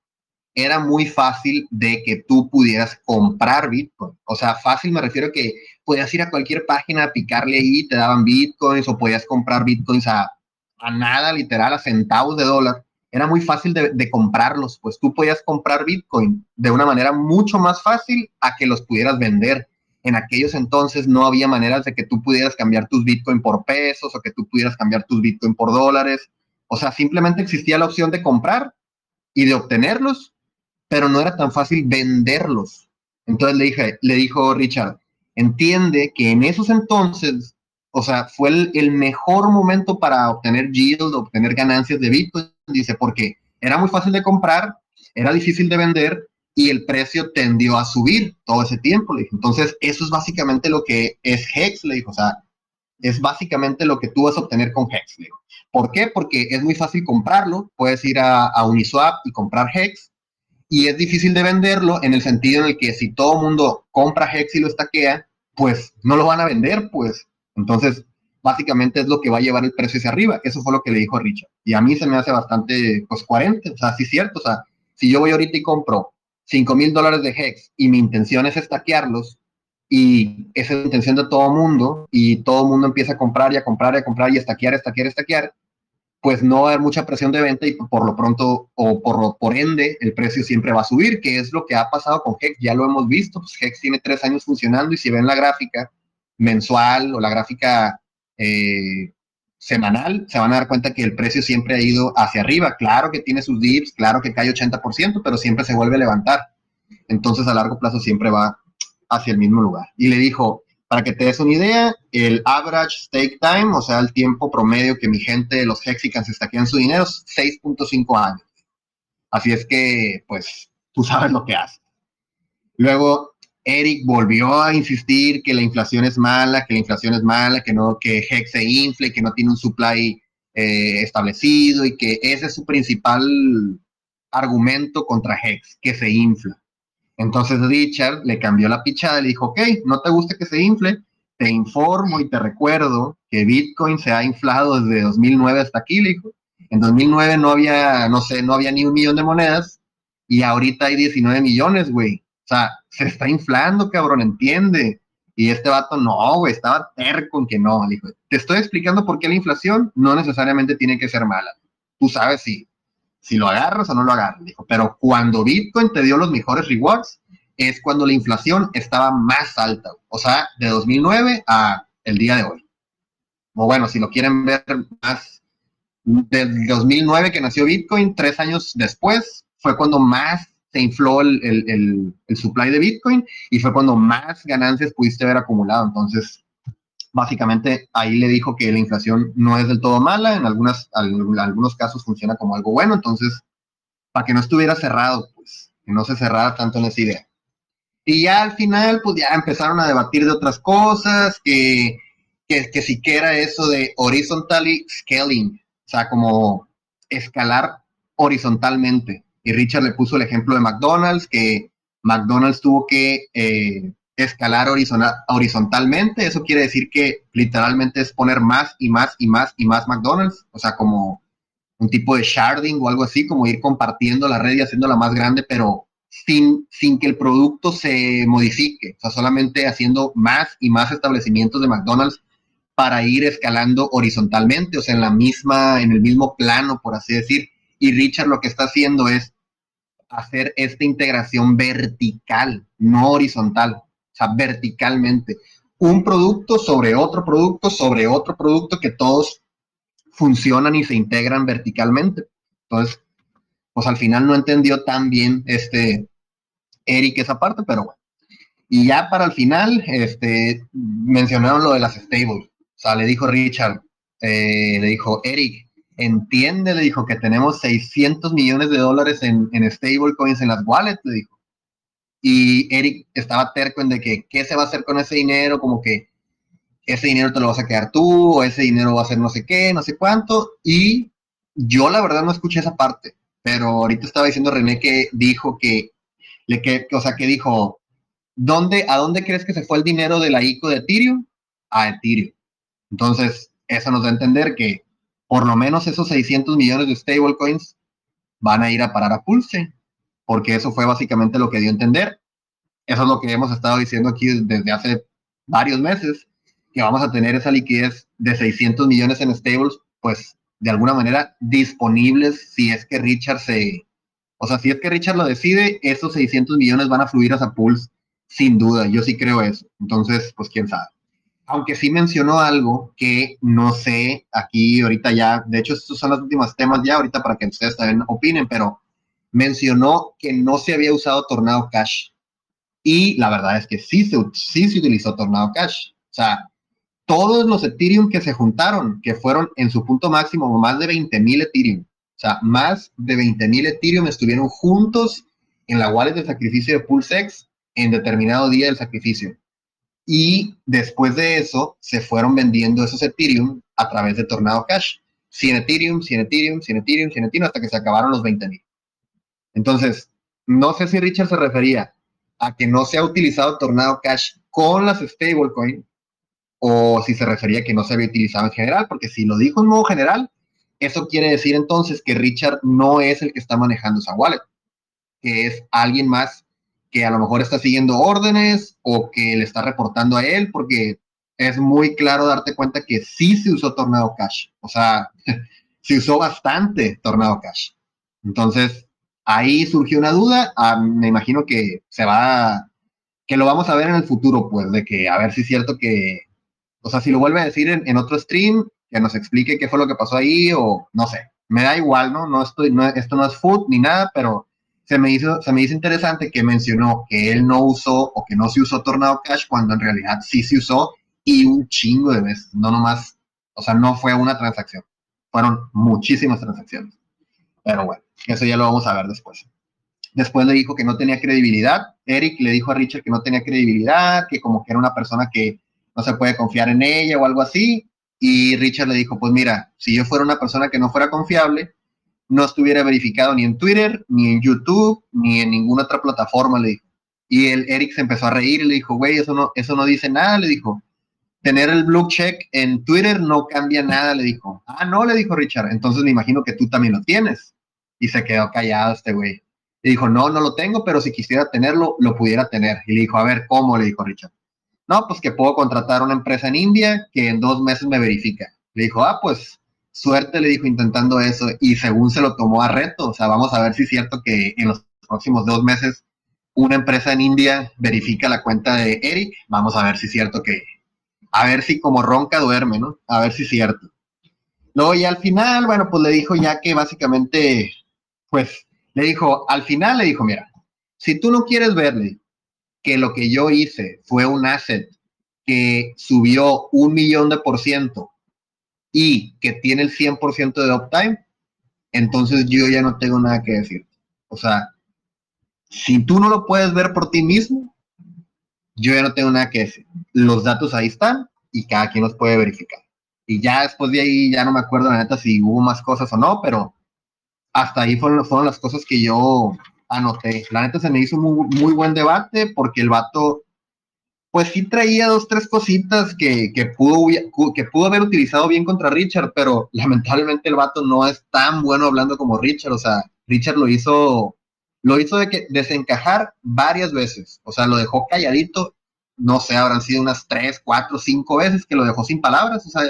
era muy fácil de que tú pudieras comprar Bitcoin. O sea, fácil me refiero a que podías ir a cualquier página, picarle ahí, te daban Bitcoins o podías comprar Bitcoins a, a nada, literal, a centavos de dólar. Era muy fácil de, de, comprarlos, pues tú podías comprar Bitcoin de una manera mucho más fácil a que los pudieras vender. En aquellos entonces no había maneras de que tú pudieras cambiar tus Bitcoin por pesos o que tú pudieras cambiar tus Bitcoin por dólares. O sea, simplemente existía la opción de comprar y de obtenerlos pero no era tan fácil venderlos. Entonces le, dije, le dijo Richard, entiende que en esos entonces, o sea, fue el, mejor momento para obtener yield, obtener ganancias de Bitcoin, dice, porque era muy fácil de comprar, era difícil de vender y el precio tendió a subir todo ese tiempo, le. Entonces, eso es básicamente lo que es Hex, le dijo, o sea, es básicamente lo que tú vas a obtener con Hex, le dijo. ¿Por qué? Porque es muy fácil comprarlo, puedes ir a, a Uniswap y comprar Hex, y es difícil de venderlo en el sentido en el que si todo mundo compra Hex y lo estaquea, pues no lo van a vender, pues. Entonces, básicamente es lo que va a llevar el precio hacia arriba. Eso fue lo que le dijo Richard. Y a mí se me hace bastante, pues, coherente. O sea, sí es cierto. O sea, si yo voy ahorita y compro 5 mil dólares de Hex y mi intención es estaquearlos, y esa es la intención de todo mundo, y todo mundo empieza a comprar y a comprar y a comprar y a estaquear, estaquear, estaquear, pues no va a haber mucha presión de venta y por lo pronto o por, por ende el precio siempre va a subir, que es lo que ha pasado con Hex, ya lo hemos visto, pues Hex tiene tres años funcionando y si ven la gráfica mensual o la gráfica eh, semanal, se van a dar cuenta que el precio siempre ha ido hacia arriba, claro que tiene sus dips, claro que cae 80%, pero siempre se vuelve a levantar, entonces a largo plazo siempre va hacia el mismo lugar. Y le dijo, para que te des una idea, el average stake time, o sea, el tiempo promedio que mi gente, los Hexicans, estaquean su dinero, es 6.5 años. Así es que, pues, tú sabes lo que hace. Luego, Eric volvió a insistir que la inflación es mala, que la inflación es mala, que no, que Hex se infle, que no tiene un supply eh, establecido y que ese es su principal argumento contra Hex, que se infla. Entonces Richard le cambió la pichada y le dijo, ok, no te gusta que se infle, te informo y te recuerdo que Bitcoin se ha inflado desde 2009 hasta aquí, le dijo. En 2009 no había, no sé, no había ni un millón de monedas y ahorita hay 19 millones, güey. O sea, se está inflando, cabrón, entiende. Y este vato, no, güey, estaba terco en que no. Le dijo, te estoy explicando por qué la inflación no necesariamente tiene que ser mala. Tú sabes si si lo agarras o no lo agarras, dijo. Pero cuando Bitcoin te dio los mejores rewards, es cuando la inflación estaba más alta. O sea, de 2009 a el día de hoy. O bueno, si lo quieren ver más, del 2009 que nació Bitcoin, tres años después, fue cuando más se infló el, el, el supply de Bitcoin y fue cuando más ganancias pudiste haber acumulado. Entonces, básicamente ahí le dijo que la inflación no es del todo mala, en, algunas, algunos casos funciona como algo bueno, entonces, para que no estuviera cerrado, pues, que no se cerrara tanto en esa idea. Y ya al final, pues ya empezaron a debatir de otras cosas, que, que, siquiera eso de horizontally scaling, o sea, como escalar horizontalmente. Y Richard le puso el ejemplo de McDonald's, que McDonald's tuvo que eh, escalar horizontalmente. Eso quiere decir que literalmente es poner más y más y más y más McDonald's. O sea, como un tipo de sharding o algo así, como ir compartiendo la red y haciéndola más grande, pero sin, sin que el producto se modifique. O sea, solamente haciendo más y más establecimientos de McDonald's para ir escalando horizontalmente, o sea, en la misma, en el mismo plano, por así decir. Y Richard lo que está haciendo es hacer esta integración vertical, no horizontal o sea, verticalmente. Un producto sobre otro producto sobre otro producto que todos funcionan y se integran verticalmente. Entonces, pues al final no entendió tan bien este Eric esa parte, pero bueno. Y ya para el final, este, mencionaron lo de las stables. O sea, le dijo Richard, eh, le dijo, Eric, entiende, le dijo que tenemos 600 millones de dólares en, en stablecoins en las wallets, le dijo y Eric estaba terco en de que qué se va a hacer con ese dinero, como que ese dinero te lo vas a quedar tú, o ese dinero va a ser no sé qué, no sé cuánto, y yo la verdad no escuché esa parte, pero ahorita estaba diciendo René que dijo que, le que, o sea, que dijo, ¿dónde, ¿a dónde crees que se fue el dinero de la ICO de Ethereum? A Ethereum. Entonces, eso nos da a entender que por lo menos esos 600 millones de stablecoins van a ir a parar a Pulse, porque eso fue básicamente lo que dio a entender. Eso es lo que hemos estado diciendo aquí desde hace varios meses, que vamos a tener esa liquidez de 600 millones en stables, pues de alguna manera disponibles si es que Richard se, o sea, si es que Richard lo decide, esos 600 millones van a fluir a Pulse sin duda, yo sí creo eso. Entonces, pues quién sabe. Aunque sí mencionó algo que no sé aquí ahorita ya, de hecho estos son los últimos temas ya ahorita para que ustedes también opinen, pero mencionó que no se había usado Tornado Cash. Y la verdad es que sí se, sí se utilizó Tornado Cash. O sea, todos los Ethereum que se juntaron, que fueron en su punto máximo más de 20 mil Ethereum, o sea, más de 20 mil Ethereum estuvieron juntos en la wallet de sacrificio de PulseX en determinado día del sacrificio. Y después de eso, se fueron vendiendo esos Ethereum a través de Tornado Cash. 100 Ethereum, 100 Ethereum, 100 Ethereum, 100 Ethereum, hasta que se acabaron los 20 mil. Entonces, no sé si Richard se refería a que no se ha utilizado Tornado Cash con las stablecoin o si se refería a que no se había utilizado en general, porque si lo dijo en modo general, eso quiere decir entonces que Richard no es el que está manejando esa wallet, que es alguien más que a lo mejor está siguiendo órdenes o que le está reportando a él, porque es muy claro darte cuenta que sí se usó Tornado Cash, o sea, se usó bastante Tornado Cash. Entonces, ahí surgió una duda, ah, me imagino que se va, que lo vamos a ver en el futuro, pues, de que a ver si es cierto que, o sea, si lo vuelve a decir en, otro stream, que nos explique qué fue lo que pasó ahí, o no sé, me da igual, ¿no? No estoy, no, esto no es food ni nada, pero se me hizo, se me hizo interesante que mencionó que él no usó o que no se usó Tornado Cash cuando en realidad sí se usó y un chingo de veces, no nomás, o sea, no fue una transacción, fueron muchísimas transacciones. Pero bueno, eso ya lo vamos a ver después. Después le dijo que no tenía credibilidad. Eric le dijo a Richard que no tenía credibilidad, que como que era una persona que no se puede confiar en ella o algo así. Y Richard le dijo, pues mira, si yo fuera una persona que no fuera confiable, no estuviera verificado ni en Twitter, ni en YouTube, ni en ninguna otra plataforma, le dijo. Y el Eric se empezó a reír y le dijo, güey, eso no, eso no dice nada, le dijo. Tener el blue check en Twitter no cambia nada, le dijo. Ah, no, le dijo Richard. Entonces me imagino que tú también lo tienes. Y se quedó callado este güey. Le dijo, no, no lo tengo, pero si quisiera tenerlo, lo pudiera tener. Y le dijo, a ver, ¿cómo? Le dijo Richard. No, pues que puedo contratar una empresa en India que en dos meses me verifica. Le dijo, ah, pues suerte, le dijo intentando eso. Y según se lo tomó a reto, o sea, vamos a ver si es cierto que en los próximos dos meses una empresa en India verifica la cuenta de Eric. Vamos a ver si es cierto que, a ver si como ronca duerme, ¿no? A ver si es cierto. Luego, y al final, bueno, pues le dijo ya que básicamente, pues le dijo, al final le dijo, mira, si tú no quieres verle que lo que yo hice fue un asset que subió un millón de por ciento y que tiene el 100% de uptime, entonces yo ya no tengo nada que decir. O sea, si tú no lo puedes ver por ti mismo, yo ya no tengo nada que decir. Los datos ahí están y cada quien los puede verificar. Y ya después de ahí, ya no me acuerdo la neta si hubo más cosas o no, pero hasta ahí fueron, las cosas que yo anoté. La neta se me hizo muy, muy buen debate porque el vato, pues sí traía dos, tres cositas que, que, pudo, que pudo haber utilizado bien contra Richard, pero lamentablemente el vato no es tan bueno hablando como Richard. O sea, Richard lo hizo, lo hizo de que desencajar varias veces. O sea, lo dejó calladito. No sé, habrán sido unas tres, cuatro, cinco veces que lo dejó sin palabras. O sea,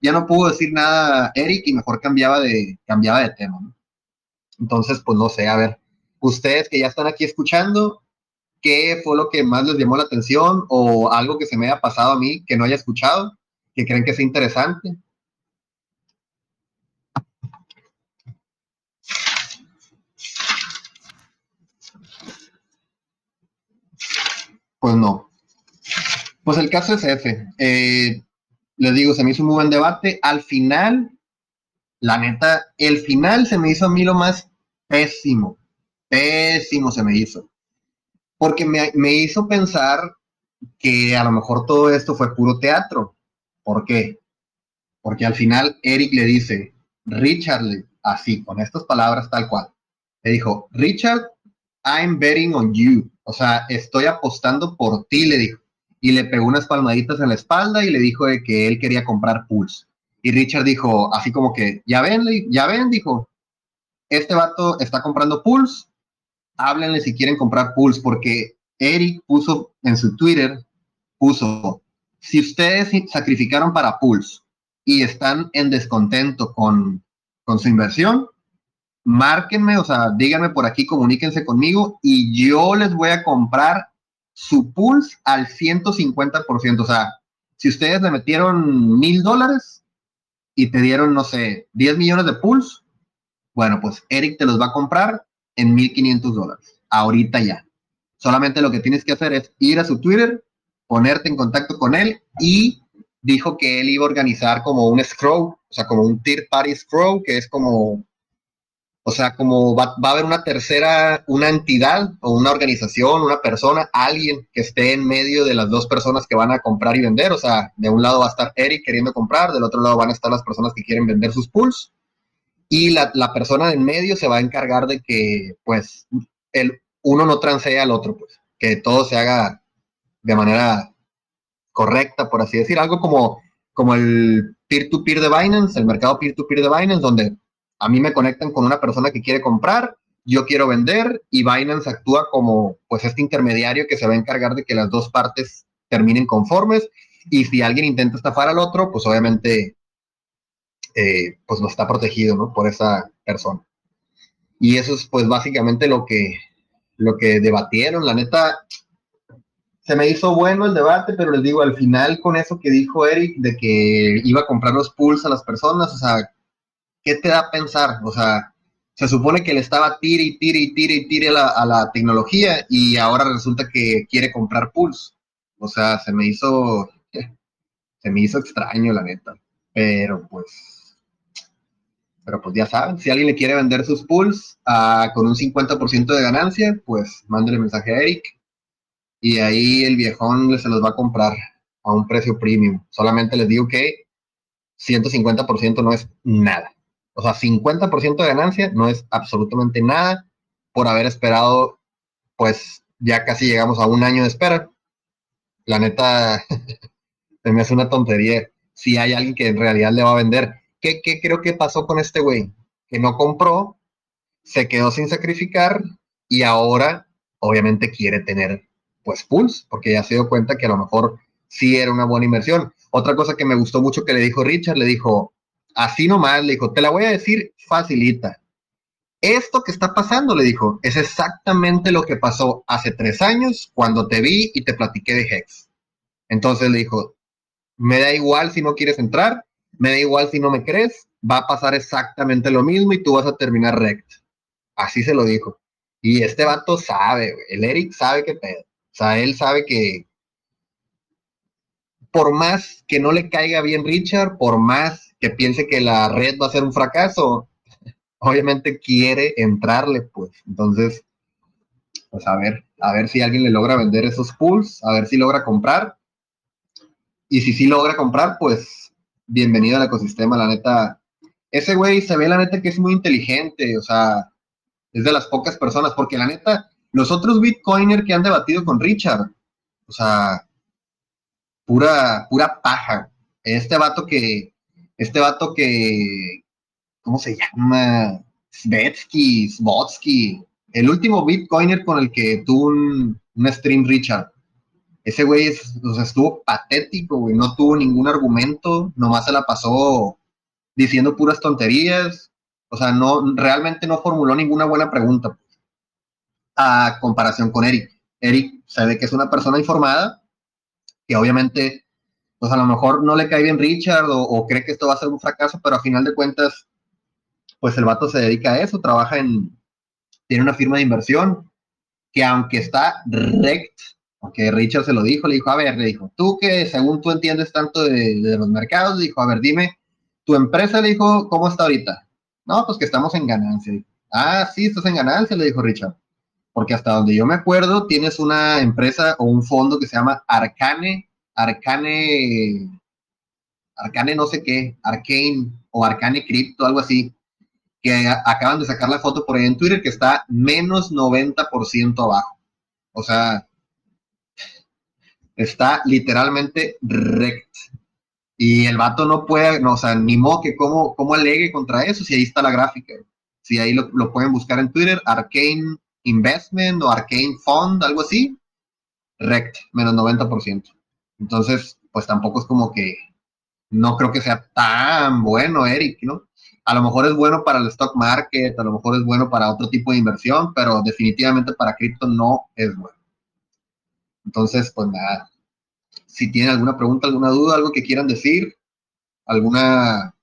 ya no pudo decir nada Eric y mejor cambiaba de, cambiaba de tema. Entonces, pues no sé, a ver, ustedes que ya están aquí escuchando, ¿qué fue lo que más les llamó la atención o algo que se me haya pasado a mí que no haya escuchado, que creen que sea interesante? Pues no. Pues el caso es ese. Eh, les digo, se me hizo un muy buen debate. Al final, la neta, el final se me hizo a mí lo más pésimo. Pésimo se me hizo. Porque me, me hizo pensar que a lo mejor todo esto fue puro teatro. ¿Por qué? Porque al final Eric le dice, Richard, así, con estas palabras tal cual. Le dijo, Richard, I'm betting on you. O sea, estoy apostando por ti, le dijo. y le pegó unas palmaditas en la espalda y le dijo de que él quería comprar Pulse. Y Richard dijo, así como que, ya ven, ya ven, dijo, este vato está comprando Pulse, háblenle si quieren comprar Pulse, porque Eric puso en su Twitter, puso, si ustedes sacrificaron para Pulse y están en descontento con, con su inversión, márquenme, o sea, díganme por aquí, comuníquense conmigo y yo les voy a comprar su Pulse al 150%. O sea, si ustedes le metieron mil dólares y te dieron, no sé, 10 millones de Pulse, bueno, pues Eric te los va a comprar en 1500 dólares, ahorita ya. Solamente lo que tienes que hacer es ir a su Twitter, ponerte en contacto con él y dijo que él iba a organizar como un scroll, o sea, como un third party scroll, que es como o sea, como va, a haber una tercera, una entidad o una organización, una persona, alguien que esté en medio de las dos personas que van a comprar y vender. O sea, de un lado va a estar Eric queriendo comprar, del otro lado van a estar las personas que quieren vender sus pools. Y la, persona de en medio se va a encargar de que, pues, el uno no transea al otro, pues, que todo se haga de manera correcta, por así decir. Algo como, como el peer-to-peer -peer de Binance, el mercado peer-to-peer -peer de Binance, donde a mí me conectan con una persona que quiere comprar, yo quiero vender y Binance actúa como pues este intermediario que se va a encargar de que las dos partes terminen conformes y si alguien intenta estafar al otro, pues obviamente eh, pues no está protegido ¿no? por esa persona. Y eso es pues básicamente lo que, lo que debatieron. La neta, se me hizo bueno el debate, pero les digo, al final con eso que dijo Eric de que iba a comprar los pools a las personas, o sea, ¿qué te da a pensar? O sea, se supone que le estaba tire y tire y tire y tire a la, tecnología y ahora resulta que quiere comprar Pulse. O sea, se me hizo, se me hizo extraño, la neta. Pero pues, pero pues ya saben, si alguien le quiere vender sus pools ah, con un 50% de ganancia, pues mándele mensaje a Eric y ahí el viejón se los va a comprar a un precio premium. Solamente les digo que 150% no es nada. O sea, 50% de ganancia no es absolutamente nada por haber esperado, pues ya casi llegamos a un año de espera. La neta, se me hace una tontería. Si hay alguien que en realidad le va a vender, ¿qué, creo que pasó con este güey? Que no compró, se quedó sin sacrificar y ahora obviamente quiere tener pues pulse, porque ya se dio cuenta que a lo mejor sí era una buena inversión. Otra cosa que me gustó mucho que le dijo Richard, le dijo, así nomás, le dijo, te la voy a decir facilita. Esto que está pasando, le dijo, es exactamente lo que pasó hace tres años cuando te vi y te platiqué de Hex. Entonces le dijo, me da igual si no quieres entrar, me da igual si no me crees, va a pasar exactamente lo mismo y tú vas a terminar rect. Así se lo dijo. Y este vato sabe, el Eric sabe qué pedo. O sea, él sabe que por más que no le caiga bien Richard, por más que piense que la red va a ser un fracaso, obviamente quiere entrarle, pues. Entonces, pues a ver, a ver si alguien le logra vender esos pools, a ver si logra comprar. Y si sí logra comprar, pues bienvenido al ecosistema, la neta. Ese güey se ve la neta que es muy inteligente, o sea, es de las pocas personas, porque la neta, los otros bitcoiners que han debatido con Richard, o sea, pura, pura paja. Este vato que, este vato que, ¿cómo se llama? Svetsky, Svotsky, el último Bitcoiner con el que tuvo un, stream Richard. Ese güey estuvo patético, güey, no tuvo ningún argumento, nomás se la pasó diciendo puras tonterías, o sea, no, realmente no formuló ninguna buena pregunta a comparación con Eric. Eric sabe que es una persona informada, que obviamente pues a lo mejor no le cae bien Richard o, cree que esto va a ser un fracaso, pero a final de cuentas, pues el vato se dedica a eso, trabaja en, tiene una firma de inversión que aunque está rect, aunque Richard se lo dijo, le dijo, a ver, le dijo, tú que según tú entiendes tanto de, los mercados, dijo, a ver, dime, tu empresa le dijo, ¿cómo está ahorita? No, pues que estamos en ganancia. Ah, sí, estás en ganancia, le dijo Richard. Porque hasta donde yo me acuerdo, tienes una empresa o un fondo que se llama Arcane Arcane, Arcane no sé qué, Arcane o Arcane Crypto, algo así, que acaban de sacar la foto por ahí en Twitter que está menos 90% abajo. O sea, está literalmente rect. Y el vato no puede, no, o sea, ni que cómo, cómo alegue contra eso, si ahí está la gráfica. Si ahí lo, lo pueden buscar en Twitter, Arcane Investment o Arcane Fund, algo así, rect, menos 90%. Entonces, pues tampoco es como que no creo que sea tan bueno, Eric, ¿no? A lo mejor es bueno para el stock market, a lo mejor es bueno para otro tipo de inversión, pero definitivamente para cripto no es bueno. Entonces, pues nada. Si tienen alguna pregunta, alguna duda, algo que quieran decir, alguna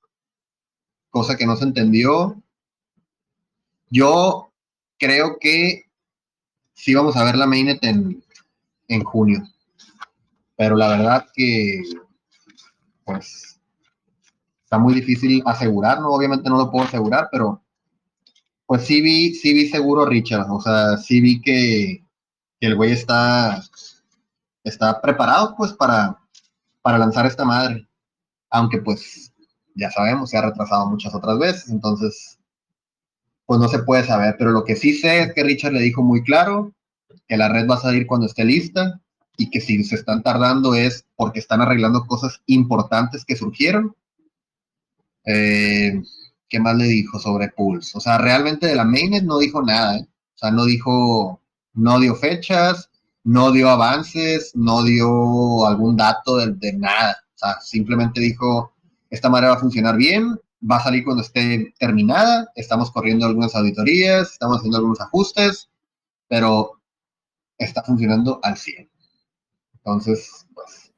cosa que no se entendió, yo creo que sí vamos a ver la mainnet en, en junio. Pero la verdad que, pues, está muy difícil asegurar, ¿no? Obviamente no lo puedo asegurar, pero pues sí vi, sí vi seguro Richard. O sea, sí vi que, el güey está, está preparado, pues, para, para lanzar esta madre. Aunque, pues, ya sabemos, se ha retrasado muchas otras veces, entonces, pues no se puede saber. Pero lo que sí sé es que Richard le dijo muy claro que la red va a salir cuando esté lista y que si se están tardando es porque están arreglando cosas importantes que surgieron. Eh, ¿Qué más le dijo sobre Pulse? O sea, realmente de la mainnet no dijo nada. ¿eh? O sea, no dijo, no dio fechas, no dio avances, no dio algún dato de, de nada. O sea, simplemente dijo, esta manera va a funcionar bien, va a salir cuando esté terminada, estamos corriendo algunas auditorías, estamos haciendo algunos ajustes, pero está funcionando al 100. Entonces, pues.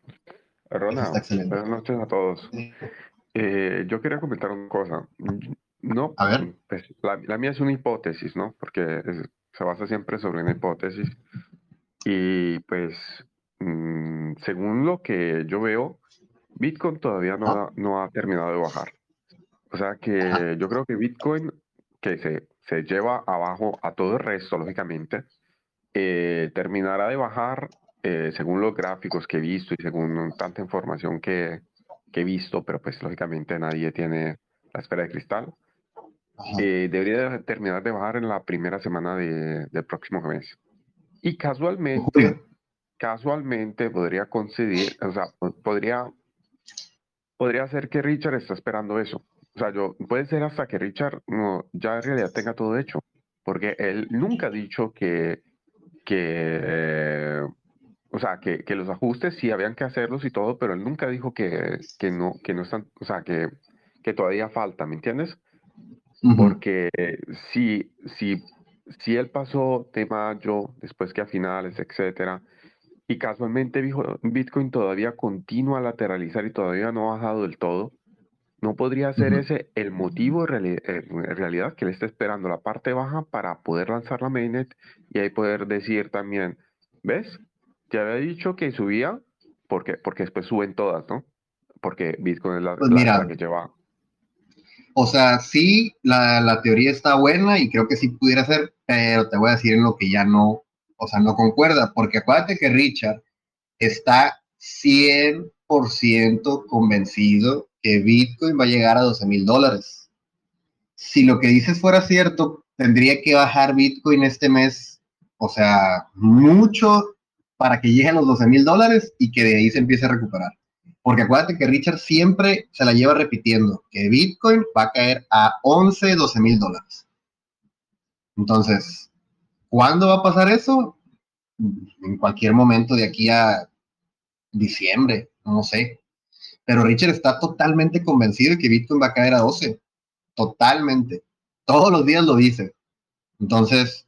Rona, buenas noches a todos. Eh, yo quería comentar una cosa. No, a ver. Pues, la, mía es una hipótesis, ¿no? Porque se basa siempre sobre una hipótesis. Y pues, mm, según lo que yo veo, Bitcoin todavía no, ha, no ha terminado de bajar. O sea que yo creo que Bitcoin, que se, se lleva abajo a todo el resto, lógicamente, eh, terminará de bajar eh, según los gráficos que he visto y según tanta información que, he visto, pero pues lógicamente nadie tiene la esfera de cristal. Eh, debería terminar de bajar en la primera semana del próximo mes. Y casualmente, casualmente podría conceder, o sea, podría, podría ser que Richard está esperando eso. O sea, yo, puede ser hasta que Richard no, ya en realidad tenga todo hecho, porque él nunca ha dicho que que, eh, o sea, que, que, los ajustes sí habían que hacerlos y todo, pero él nunca dijo que, que no, que no están, o sea, que, que todavía falta, ¿me entiendes? Porque si, si, si él pasó de mayo, después que a finales, etcétera, y casualmente Bitcoin todavía continúa a lateralizar y todavía no ha bajado del todo, ¿No podría ser ese el motivo en, realidad que le está esperando la parte baja para poder lanzar la mainnet y ahí poder decir también, ¿ves? Te había dicho que subía porque, porque después suben todas, ¿no? Porque Bitcoin es la, pues que lleva. O sea, sí, la, la, teoría está buena y creo que sí pudiera ser, pero te voy a decir en lo que ya no, o sea, no concuerda, porque acuérdate que Richard está 100% convencido que Bitcoin va a llegar a 12 mil dólares. Si lo que dices fuera cierto, tendría que bajar Bitcoin este mes, o sea, mucho para que llegue a los 12 mil dólares y que de ahí se empiece a recuperar. Porque acuérdate que Richard siempre se la lleva repitiendo, que Bitcoin va a caer a 11, 12 mil dólares. Entonces, ¿cuándo va a pasar eso? En cualquier momento de aquí a diciembre, no sé. Pero Richard está totalmente convencido de que Bitcoin va a caer a 12. Totalmente. Todos los días lo dice. Entonces.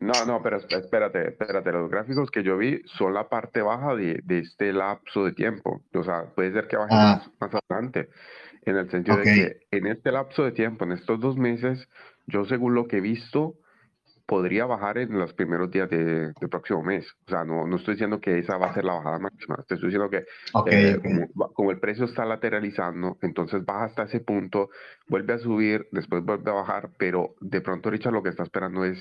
No, no, pero espérate, espérate. Los gráficos que yo vi son la parte baja de, este lapso de tiempo. O sea, puede ser que baje ah. más, adelante. En el sentido de que en este lapso de tiempo, en estos dos meses, yo según lo que he visto, podría bajar en los primeros días de, del próximo mes. O sea, no, no estoy diciendo que esa va a ser la bajada máxima, estoy diciendo que eh, Como, el precio está lateralizando, entonces baja hasta ese punto, vuelve a subir, después vuelve a bajar, pero de pronto Richard lo que está esperando es,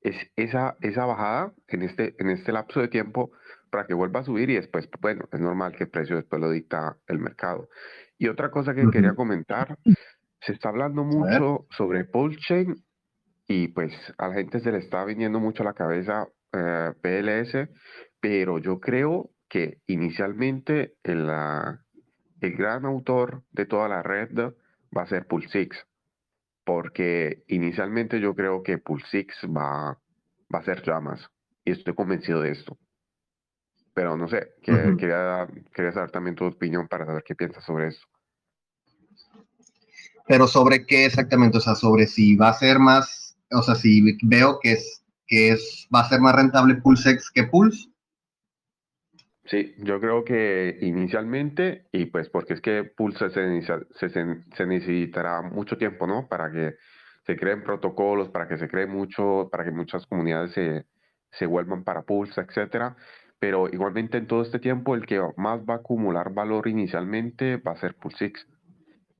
es esa, esa bajada en este, en este lapso de tiempo para que vuelva a subir y después, bueno, es normal que el precio después lo dicta el mercado. Y otra cosa que quería comentar, se está hablando mucho sobre Chain y pues a la gente se le está viniendo mucho a la cabeza eh, PLS, pero yo creo que inicialmente el, el gran autor de toda la red va a ser Pulsix, porque inicialmente yo creo que Pulsix va, va a ser llamas, y estoy convencido de esto. Pero no sé, que, quería, quería saber también tu opinión para saber qué piensas sobre eso. Pero sobre qué exactamente, o sea, sobre si va a ser más, o sea, si veo que es que es va a ser más rentable PulseX que Pulse. Sí, yo creo que inicialmente, y pues porque es que Pulse se, se, necesitará mucho tiempo, ¿no? Para que se creen protocolos, para que se cree mucho, para que muchas comunidades se, se vuelvan para Pulse, etcétera. Pero igualmente en todo este tiempo, el que más va a acumular valor inicialmente va a ser PulseX.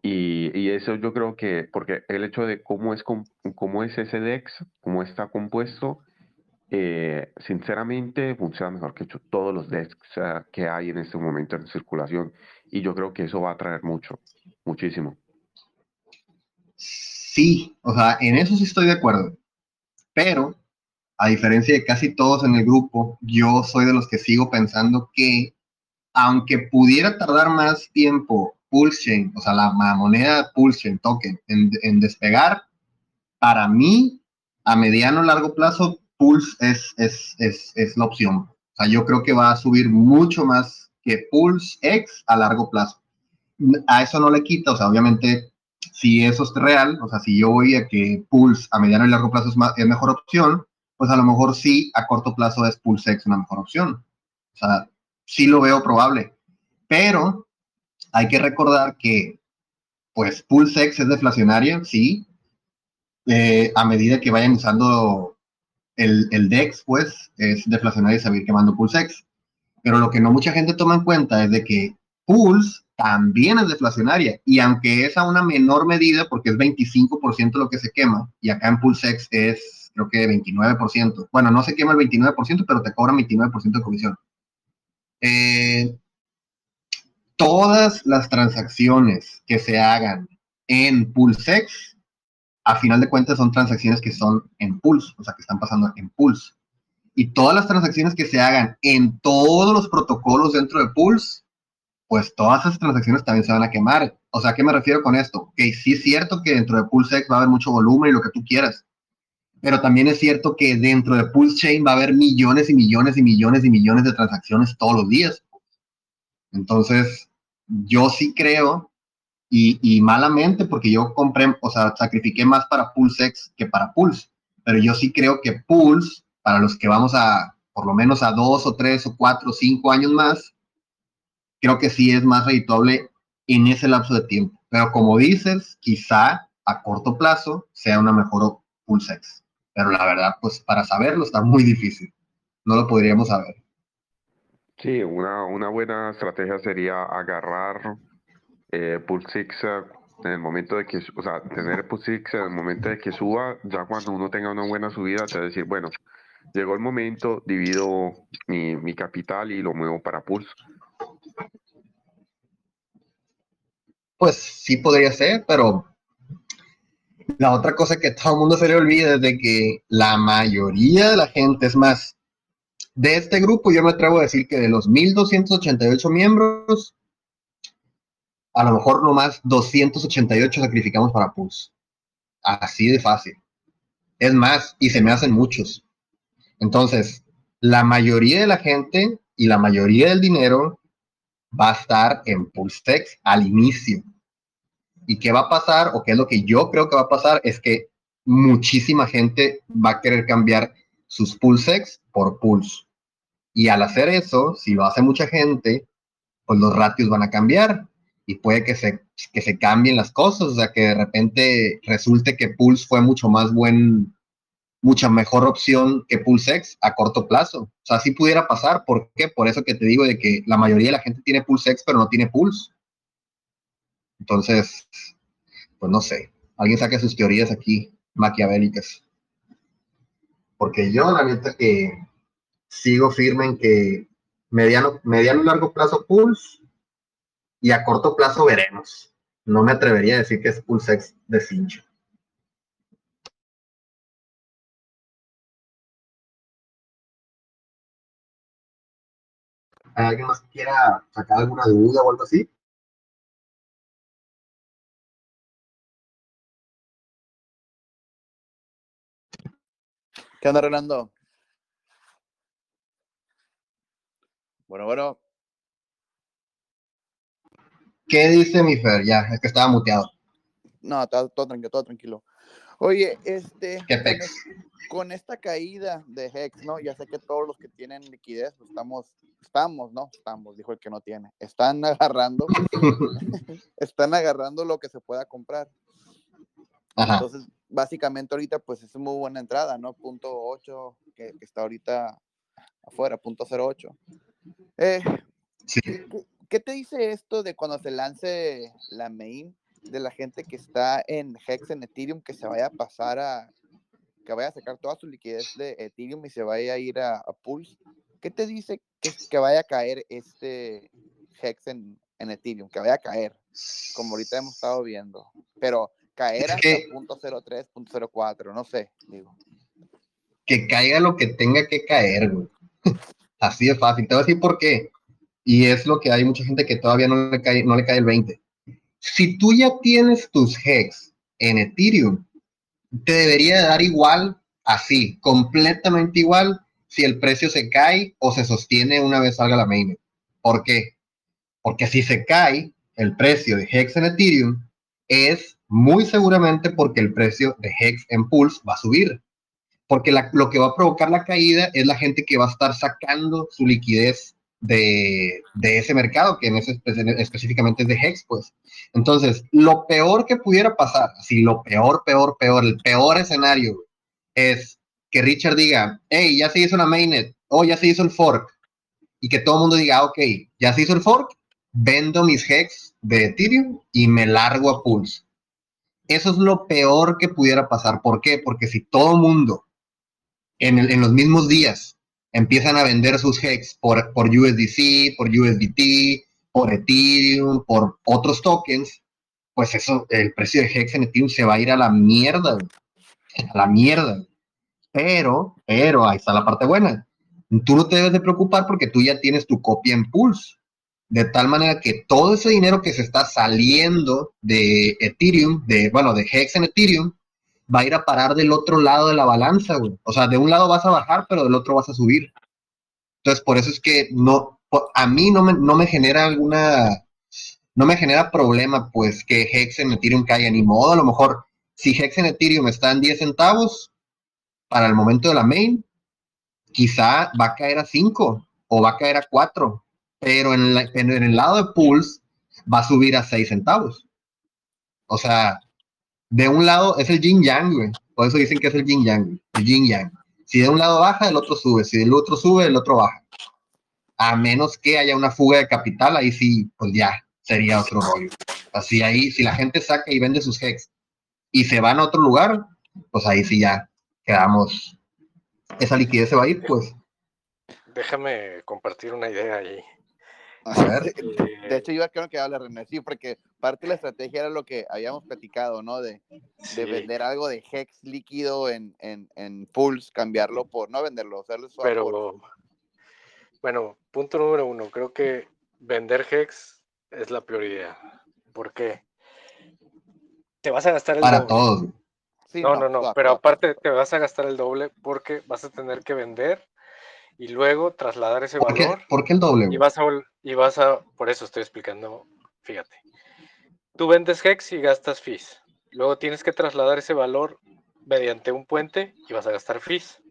Y, eso yo creo que, porque el hecho de cómo es, cómo es ese DEX, cómo está compuesto, eh, sinceramente funciona mejor que todos los DEX que hay en este momento en circulación. Y yo creo que eso va a traer mucho, muchísimo. Sí, o sea, en eso sí estoy de acuerdo. Pero, a diferencia de casi todos en el grupo, yo soy de los que sigo pensando que, aunque pudiera tardar más tiempo Pulse o sea, la, moneda Pulse token, en, despegar, para mí, a mediano largo plazo, Pulse es, es, es, es, la opción. O sea, yo creo que va a subir mucho más que Pulse X a largo plazo. A eso no le quita, o sea, obviamente, si eso es real, o sea, si yo voy a que Pulse a mediano y largo plazo es, es mejor opción, pues a lo mejor sí, a corto plazo es Pulse X una mejor opción. O sea, sí lo veo probable. Pero hay que recordar que, pues, PulseX es deflacionaria, sí. Eh, a medida que vayan usando el, el, DEX, pues, es deflacionaria y saber quemando PulseX. Pero lo que no mucha gente toma en cuenta es de que Pulse también es deflacionaria. Y aunque es a una menor medida, porque es 25% lo que se quema, y acá en PulseX es, creo que 29%. Bueno, no se quema el 29%, pero te cobran 29% de comisión. Eh, todas las transacciones que se hagan en PulseX, a final de cuentas son transacciones que son en Pulse, o sea, que están pasando en Pulse. Y todas las transacciones que se hagan en todos los protocolos dentro de Pulse, pues todas esas transacciones también se van a quemar. O sea, ¿a qué me refiero con esto? Que sí es cierto que dentro de PulseX va a haber mucho volumen y lo que tú quieras, pero también es cierto que dentro de Pulse Chain va a haber millones y millones y millones y millones de transacciones todos los días. Entonces, yo sí creo, y, malamente, porque yo compré, o sea, sacrifiqué más para PulseX que para Pulse, pero yo sí creo que Pulse, para los que vamos a, por lo menos a dos o tres o cuatro o cinco años más, creo que sí es más redituable en ese lapso de tiempo. Pero como dices, quizá a corto plazo sea una mejor PulseX. Pero la verdad, pues para saberlo está muy difícil. No lo podríamos saber. Sí, una, una buena estrategia sería agarrar eh, en el momento de que, o sea, tener Pulsix en el momento de que suba, ya cuando uno tenga una buena subida, te decir, bueno, llegó el momento, divido mi, mi capital y lo muevo para Pulse. Pues sí podría ser, pero la otra cosa que todo el mundo se le olvida es de que la mayoría de la gente, es más, de este grupo, yo me atrevo a decir que de los 1.288 miembros, a lo mejor nomás 288 sacrificamos para Pulse. Así de fácil. Es más, y se me hacen muchos. Entonces, la mayoría de la gente y la mayoría del dinero va a estar en PulseX al inicio. ¿Y qué va a pasar? O qué es lo que yo creo que va a pasar? Es que muchísima gente va a querer cambiar sus pulsex por pulse. Y al hacer eso, si lo hace mucha gente, pues los ratios van a cambiar y puede que se, que se cambien las cosas, o sea, que de repente resulte que Pulse fue mucho más buen, mucha mejor opción que PulseX a corto plazo. O sea, sí pudiera pasar. ¿Por qué? Por eso que te digo de que la mayoría de la gente tiene PulseX, pero no tiene Pulse. Entonces, pues no sé. Alguien saque sus teorías aquí maquiavélicas. Porque yo, la neta, que sigo firme en que mediano, mediano largo plazo Pulse y a corto plazo veremos. No me atrevería a decir que es Pulsex de cincho. ¿Hay alguien más que quiera sacar alguna duda o algo así? ¿Qué onda, Rolando? Bueno, bueno. ¿Qué dice mi Fer? Ya, es que estaba muteado. No, todo, todo tranquilo, todo tranquilo. Oye, este, ¿Qué con, pex? con esta caída de Hex, ¿no? Ya sé que todos los que tienen liquidez, pues, estamos, estamos, ¿no? Estamos, dijo el que no tiene. Están agarrando, están agarrando lo que se pueda comprar. Ajá. Entonces, básicamente ahorita, pues es muy buena entrada, ¿no? Punto 8, que, que está ahorita afuera, punto 08. Eh, Sí. ¿qué, qué te dice esto de cuando se lance la main de la gente que está en Hex en Ethereum que se vaya a pasar a que vaya a sacar toda su liquidez de Ethereum y se vaya a ir a, a Pulse? ¿Qué te dice que, que vaya a caer este Hex en, en Ethereum? Que vaya a caer, como ahorita hemos estado viendo. Pero caer hasta que- punto .03, punto .04, no sé, digo. que caiga lo que tenga que caer, güey. Así de fácil. Te voy a decir por qué. Y es lo que hay mucha gente que todavía no le cae, no le cae el 20. Si tú ya tienes tus hex en Ethereum, te debería dar igual, así, completamente igual, si el precio se cae o se sostiene una vez salga la mainnet. ¿Por qué? Porque si se cae el precio de hex en Ethereum, es muy seguramente porque el precio de hex en Pulse va a subir porque lo que va a provocar la caída es la gente que va a estar sacando su liquidez de, de ese mercado, que en ese espe- específicamente es de Hex, pues. Entonces, lo peor que pudiera pasar, si lo peor, peor, peor, el peor escenario es que Richard diga, hey, ya se hizo la mainnet, o ya se hizo el fork, y que todo el mundo diga, "Ah, ok, ya se hizo el fork, vendo mis Hex de Ethereum y me largo a Pulse. Eso es lo peor que pudiera pasar. ¿Por qué? Porque si todo mundo en, los mismos días empiezan a vender sus hex por, por USDC, por USDT, por Ethereum, por otros tokens, pues eso, el precio de hex en Ethereum se va a ir a la mierda, a la mierda. Pero, pero, ahí está la parte buena. Tú no te debes de preocupar porque tú ya tienes tu copia en Pulse. De tal manera que todo ese dinero que se está saliendo de Ethereum, de, bueno, de Hex en Ethereum, va a ir a parar del otro lado de la balanza, güey. O sea, de un lado vas a bajar, pero del otro vas a subir. Entonces, por eso es que no, a mí no me, no me genera alguna, no me genera problema, pues, que Hex en Ethereum caiga, ni modo, a lo mejor, si Hex en Ethereum está en 10 centavos, para el momento de la main, quizá va a caer a 5 o va a caer a 4, pero en, el lado de Pulse va a subir a 6 centavos. O sea, de un lado es el yin yang, güey. Por eso dicen que es el yin yang, el yin yang. Si de un lado baja, el otro sube. Si del otro sube, el otro baja. A menos que haya una fuga de capital, ahí sí, pues ya, sería otro rollo. Así ahí, si la gente saca y vende sus hex y se van a otro lugar, pues ahí sí ya quedamos. Esa liquidez se va a ir, pues. Déjame compartir una idea ahí. A ver. De hecho, yo creo que habla René, sí, porque parte de la estrategia era lo que habíamos platicado, ¿no? De, de sí, vender algo de Hex líquido en, en, en Pulse, cambiarlo por, no venderlo, por- pero bueno, punto número uno, creo que vender Hex es la peor idea. ¿Por qué? Te vas a gastar el Para doble. todos. Sí, No, no, no, swap, pero aparte te vas a gastar el doble porque vas a tener que vender y luego trasladar ese ¿Por qué, valor por qué el doble? y vas a y vas a por eso estoy explicando, fíjate. Tú vendes Hex y gastas fees. Luego tienes que trasladar ese valor mediante un puente y vas a gastar fees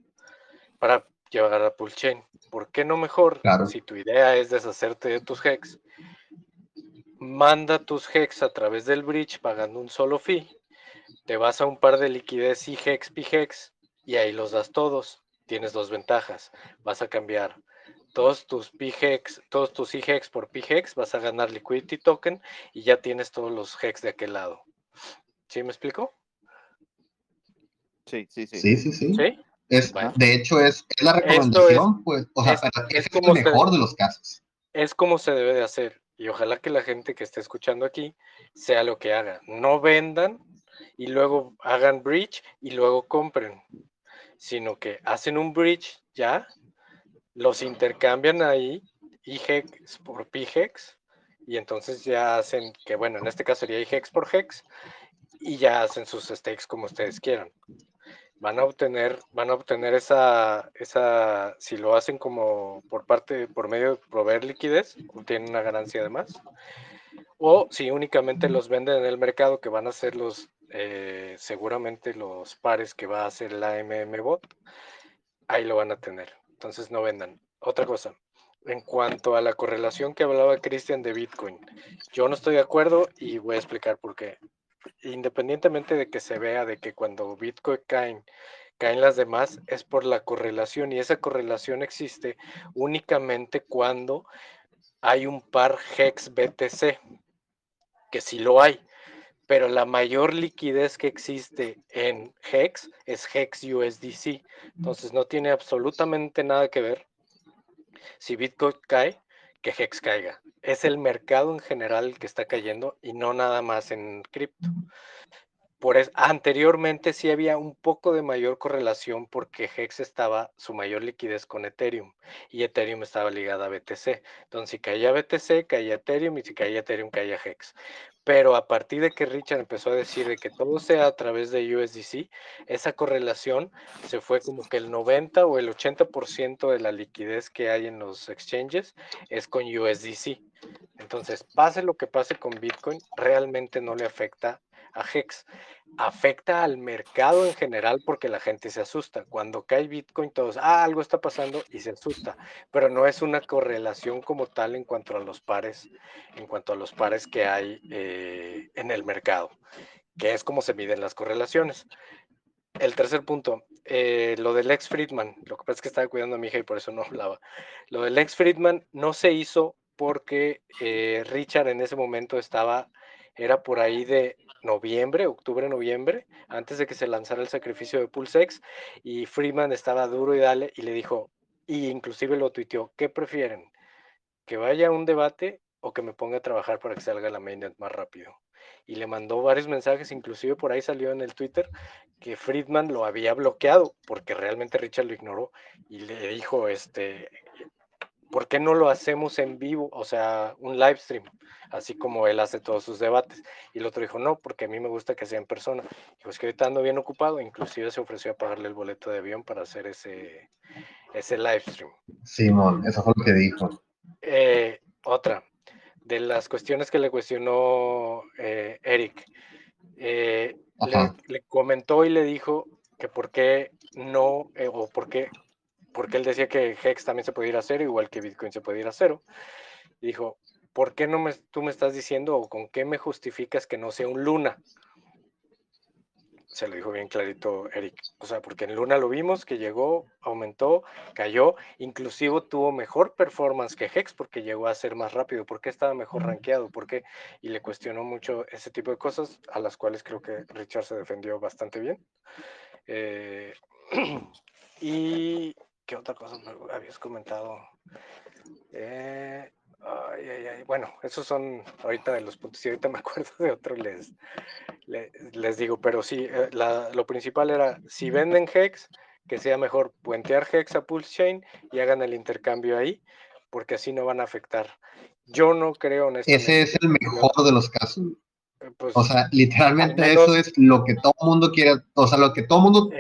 para llevar a Pool Chain. ¿Por qué no mejor Claro. si tu idea es deshacerte de tus Hex? Manda tus Hex a través del bridge pagando un solo fee. Te vas a un par de liquidez IHEX, PHEX y ahí los das todos. Tienes dos ventajas. Vas a cambiar todos tus PHEX, todos tus IHEX por PHEX, vas a ganar Liquidity Token y ya tienes todos los HEX de aquel lado. ¿Sí me explico? Sí, sí, sí. Sí, sí, sí. ¿Sí? Es, Bueno. de hecho, es, es la recomendación, pues. O sea, es- es es el como se- mejor de los casos. Es como se debe de hacer y ojalá que la gente que esté escuchando aquí sea lo que haga. No vendan y luego hagan bridge y luego compren, sino que hacen un bridge ya, los intercambian ahí IHEX por PHEX y entonces ya hacen que, bueno, en este caso sería IHEX por HEX y ya hacen sus stakes como ustedes quieran. Van a obtener, van a obtener esa, esa, si lo hacen como por parte, por medio de proveer liquidez, obtienen una ganancia de más. O si únicamente los venden en el mercado, que van a ser los, eh, seguramente los pares que va a hacer la MM Bot, ahí lo van a tener. Entonces no vendan. Otra cosa, en cuanto a la correlación que hablaba Cristian de Bitcoin, yo no estoy de acuerdo y voy a explicar por qué. Independientemente de que se vea de que cuando Bitcoin caen, caen las demás, es por la correlación y esa correlación existe únicamente cuando hay un par HEX BTC, que sí lo hay, pero la mayor liquidez que existe en HEX es HEX USDC. Entonces no tiene absolutamente nada que ver si Bitcoin cae, que Hex caiga. Es el mercado en general que está cayendo y no nada más en cripto. Por anteriormente sí había un poco de mayor correlación porque Hex estaba su mayor liquidez con Ethereum y Ethereum estaba ligada a BTC. Entonces, si caía BTC, caía Ethereum y si caía Ethereum, caía Hex. Pero a partir de que Richard empezó a decir de que todo sea a través de USDC, esa correlación se fue como que el 90 o el 80% de la liquidez que hay en los exchanges es con USDC. Entonces, pase lo que pase con Bitcoin, realmente no le afecta a Hex. Afecta al mercado en general porque la gente se asusta. Cuando cae Bitcoin, todos, ah, algo está pasando y se asusta. Pero no es una correlación como tal en cuanto a los pares, en cuanto a los pares que hay eh, en el mercado, que es como se miden las correlaciones. El tercer punto, eh, lo del ex Friedman, lo que pasa es que estaba cuidando a mi hija y por eso no hablaba. Lo del ex Friedman no se hizo porque eh, Richard en ese momento estaba, era por ahí de noviembre, octubre, noviembre, antes de que se lanzara el sacrificio de PulseX, y Freeman estaba duro y dale, y le dijo, y inclusive lo tuiteó, ¿qué prefieren? ¿Que vaya a un debate o que me ponga a trabajar para que salga la mainnet más rápido? Y le mandó varios mensajes, inclusive por ahí salió en el Twitter que Friedman lo había bloqueado, porque realmente Richard lo ignoró, y le dijo, este, ¿por qué no lo hacemos en vivo? O sea, un live stream, así como él hace todos sus debates. Y el otro dijo, no, porque a mí me gusta que sea en persona. Dijo, es que ahorita ando bien ocupado, inclusive se ofreció a pagarle el boleto de avión para hacer ese, ese live stream. Simón, eso fue lo que dijo. Eh, otra, de las cuestiones que le cuestionó eh, Eric, eh, le, le, comentó y le dijo que por qué no, o por qué porque él decía que Hex también se podía ir a cero, igual que Bitcoin se podía ir a cero. Y dijo, ¿por qué no me, tú me estás diciendo o con qué me justificas que no sea un Luna? Se lo dijo bien clarito Eric. O sea, porque en Luna lo vimos que llegó, aumentó, cayó, inclusive tuvo mejor performance que Hex porque llegó a ser más rápido. ¿Por qué estaba mejor rankeado? ¿Por qué? Y le cuestionó mucho ese tipo de cosas, a las cuales creo que Richard se defendió bastante bien. Eh, y ¿Qué otra cosa me habías comentado? Eh, bueno, esos son ahorita de los puntos. Y ahorita me acuerdo de otro, les, les, digo, pero sí, eh, lo principal era, si venden Hex, que sea mejor puentear Hex a Pulse Chain y hagan el intercambio ahí, porque así no van a afectar. Yo no creo en Ese es el mejor de los casos. Eh, pues, o sea, literalmente eso es lo que todo mundo quiere, o sea, lo que todo mundo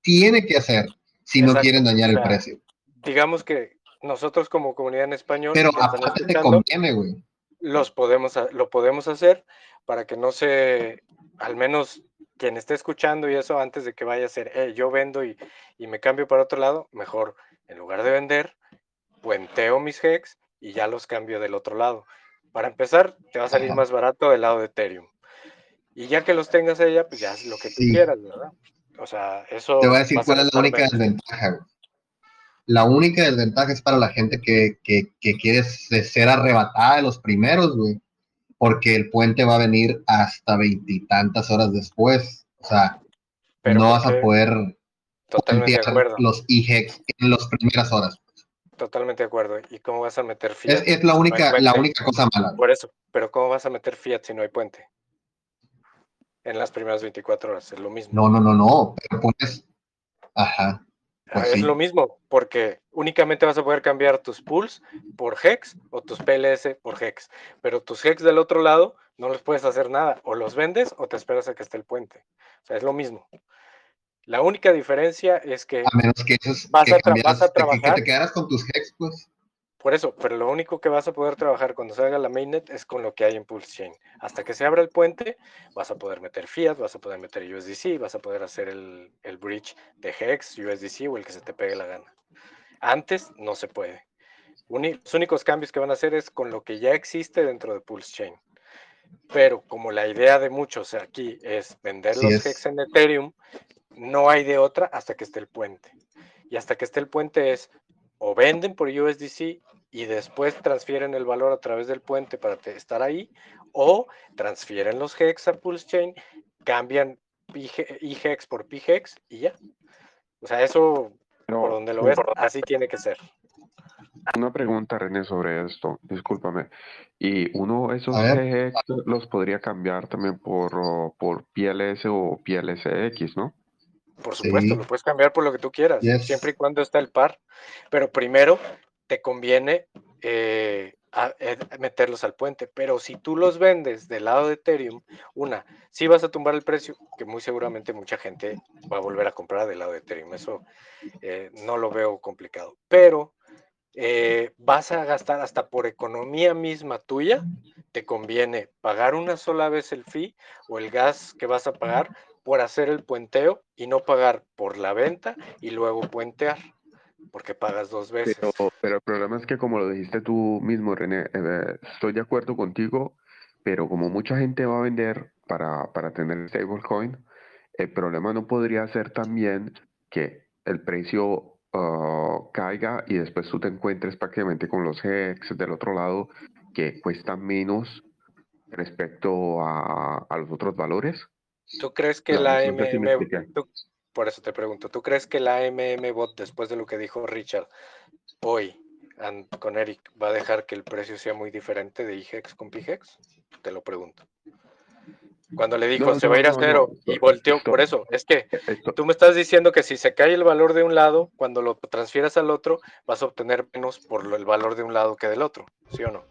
tiene que hacer si no quieren dañar el precio. Digamos que nosotros como comunidad en español, pero aparte te conviene, güey. Los podemos, lo podemos hacer para que no se, al menos quien esté escuchando y eso antes de que vaya a ser, eh, yo vendo y, y, me cambio para otro lado, mejor en lugar de vender, puenteo mis hex y ya los cambio del otro lado. Para empezar, te va a salir más barato del lado de Ethereum. Y ya que los tengas ella, pues ya es lo que tú quieras, ¿verdad? O sea, eso. Te voy a decir cuál es la única desventaja, La única desventaja es para la gente que, quiere ser arrebatada de los primeros, güey. Porque el puente va a venir hasta veintitantas horas después. O sea, no vas a poder Totalmente de acuerdo. los IGEX en las primeras horas. Totalmente de acuerdo. ¿Y cómo vas a meter fiat? Es, la única, la única cosa mala. Por eso, pero ¿cómo vas a meter fiat si no hay puente? En las primeras 24 horas, es lo mismo. No, no, no, no, pero pones, ajá. Pues es sí. lo mismo, porque únicamente vas a poder cambiar tus pools por hex o tus PLS por hex, pero tus hex del otro lado no les puedes hacer nada, o los vendes o te esperas a que esté el puente. O sea, es lo mismo. La única diferencia es que A menos que, esos, Vas que a tra- cambiaras- vas a que- que, trabajar. te quedaras con tus hex, pues. Por eso, pero lo único que vas a poder trabajar cuando salga la mainnet es con lo que hay en Pulse Chain. Hasta que se abra el puente, vas a poder meter Fiat, vas a poder meter USDC, vas a poder hacer el, el bridge de Hex, USDC o el que se te pegue la gana. Antes no se puede. Uni- los únicos cambios que van a hacer es con lo que ya existe dentro de Pulse Chain. Pero como la idea de muchos aquí es vender los es. Hex en Ethereum, no hay de otra hasta que esté el puente. Y hasta que esté el puente es o venden por USDC y después transfieren el valor a través del puente para estar ahí, o transfieren los hex a Pulse Chain, cambian IHEX por PHEX y ya. O sea, eso Pero por donde lo ves, así tiene que ser. Una pregunta, René, sobre esto. Discúlpame. Y uno, esos. GX los podría cambiar también por, por PLS o PLSX, ¿no? Por supuesto, Sí. lo puedes cambiar por lo que tú quieras, Yes. siempre y cuando está el par. Pero primero te conviene eh, a- eh, meterlos al puente. Pero si tú los vendes del lado de Ethereum, una, sí vas a tumbar el precio, que muy seguramente mucha gente va a volver a comprar del lado de Ethereum. Eso eh, no lo veo complicado. Pero eh, vas a gastar hasta por economía misma tuya, te conviene pagar una sola vez el fee o el gas que vas a pagar por hacer el puenteo y no pagar por la venta y luego puentear, porque pagas dos veces. Pero, el problema es que como lo dijiste tú mismo, René, eh, estoy de acuerdo contigo, pero como mucha gente va a vender para, para tener stablecoin, el problema no podría ser también que el precio ah, caiga y después tú te encuentres prácticamente con los HEX del otro lado que cuestan menos respecto a, a los otros valores. ¿Tú crees que No, la no sé MM, tú- por eso te pregunto, ¿tú crees que la MM bot, después de lo que dijo Richard hoy and- con Eric, va a dejar que el precio sea muy diferente de IGEX con PIGEX? Te lo pregunto. Cuando le dijo No, se va a ir a cero y volteó, esto- por eso, es que Esto, tú me estás diciendo que si se cae el valor de un lado, cuando lo transfieras al otro, vas a obtener menos por lo- el valor de un lado que del otro, ¿sí o no?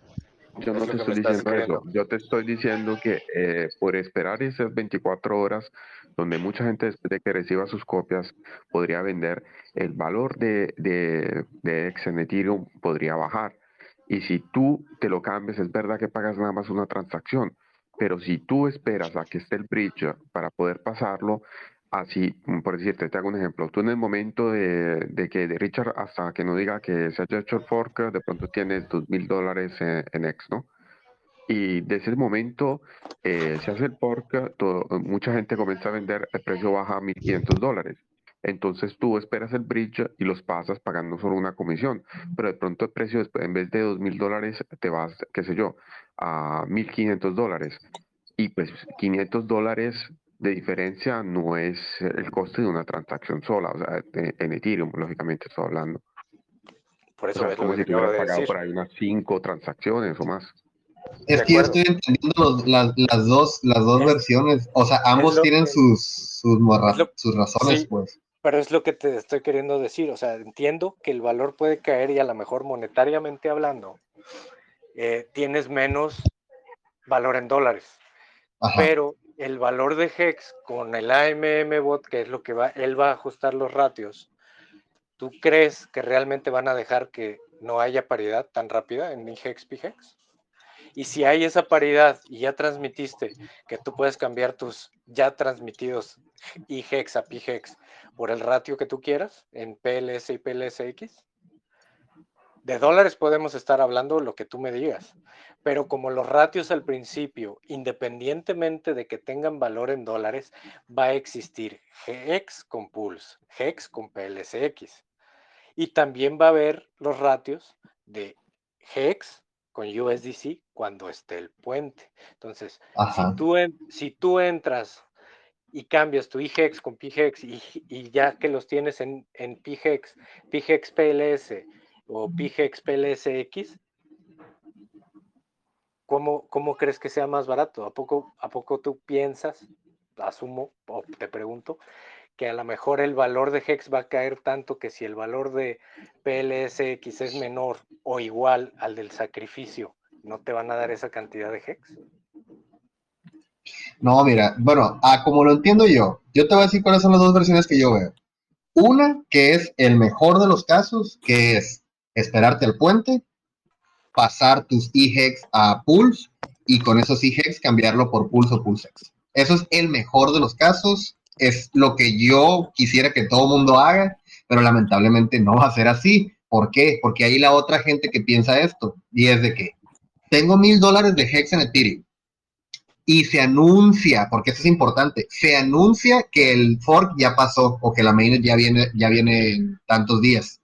Yo no te estoy diciendo eso. Yo te estoy diciendo que eh, por esperar esas 24 horas, donde mucha gente después de que reciba sus copias podría vender, el valor de, de, de Ethereum podría bajar. Y si tú te lo cambias, es verdad que pagas nada más una transacción, pero si tú esperas a que esté el bridge para poder pasarlo, así, mm, por decirte, te hago un ejemplo, tú en el momento de, de que de Richard, hasta que no diga que se haya hecho el fork, de pronto tienes dos mil dólares en, X, ¿no? Y desde ese momento eh, se hace el fork, todo- mucha gente comienza a vender, el precio baja a 1.500 dólares. Entonces tú esperas el bridge y los pasas pagando solo una comisión, pero de pronto el precio en vez de 2.000 dólares te vas, qué sé yo, a 1.500 dólares. Y pues 500 dólares de diferencia no es el coste de una transacción sola, o sea, en Ethereum, lógicamente estoy hablando. Por O eso sea, es como si de pagado decir. por ahí unas 5 transacciones o más. Es que yo estoy entendiendo los- las, las dos, las dos Es- versiones. O sea, ambos tienen que- sus, sus, morra- es lo- sus razones, sí. pues. Pero es lo que te estoy queriendo decir, o sea, entiendo que el valor puede caer y a lo mejor monetariamente hablando, eh, tienes menos valor en dólares, Ajá. pero el valor de Hex con el AMM bot, que es lo que va, él va a ajustar los ratios, ¿tú crees que realmente van a dejar que no haya paridad tan rápida en IHEX PHEX? Y si hay esa paridad y ya transmitiste que tú puedes cambiar tus ya transmitidos IHEX a PHEX por el ratio que tú quieras en PLS y PLSX, de dólares podemos estar hablando lo que tú me digas, pero como los ratios al principio, independientemente de que tengan valor en dólares, va a existir GX con Pulse, GEX con PLSX. Y también va a haber los ratios de GEX con USDC cuando esté el puente. Entonces, si tú, en- si tú entras y cambias tu IGEX con PGEX y, y ya que los tienes en, en PGEX, PGEX PLS o PGEX PLSX, ¿cómo, ¿cómo crees que sea más barato? ¿A poco, ¿A poco tú piensas, asumo, o te pregunto, que a lo mejor el valor de Hex va a caer tanto que si el valor de PLSX es menor o igual al del sacrificio, no te van a dar esa cantidad de Hex. No, mira, bueno, a como lo entiendo yo, yo te voy a decir cuáles son las dos versiones que yo veo. Una, que es el mejor de los casos, que es esperarte al puente, pasar tus e-hex a Pulse y con esos e-hex cambiarlo por Pulse o PulseX. Eso es el mejor de los casos, es lo que yo quisiera que todo mundo haga, pero lamentablemente no va a ser así. ¿Por qué? Porque hay la otra gente que piensa esto, y es de que tengo mil dólares de Hex en Ethereum, y se anuncia, porque eso es importante, se anuncia que el fork ya pasó o que la mainnet ya viene, ya viene en tantos días.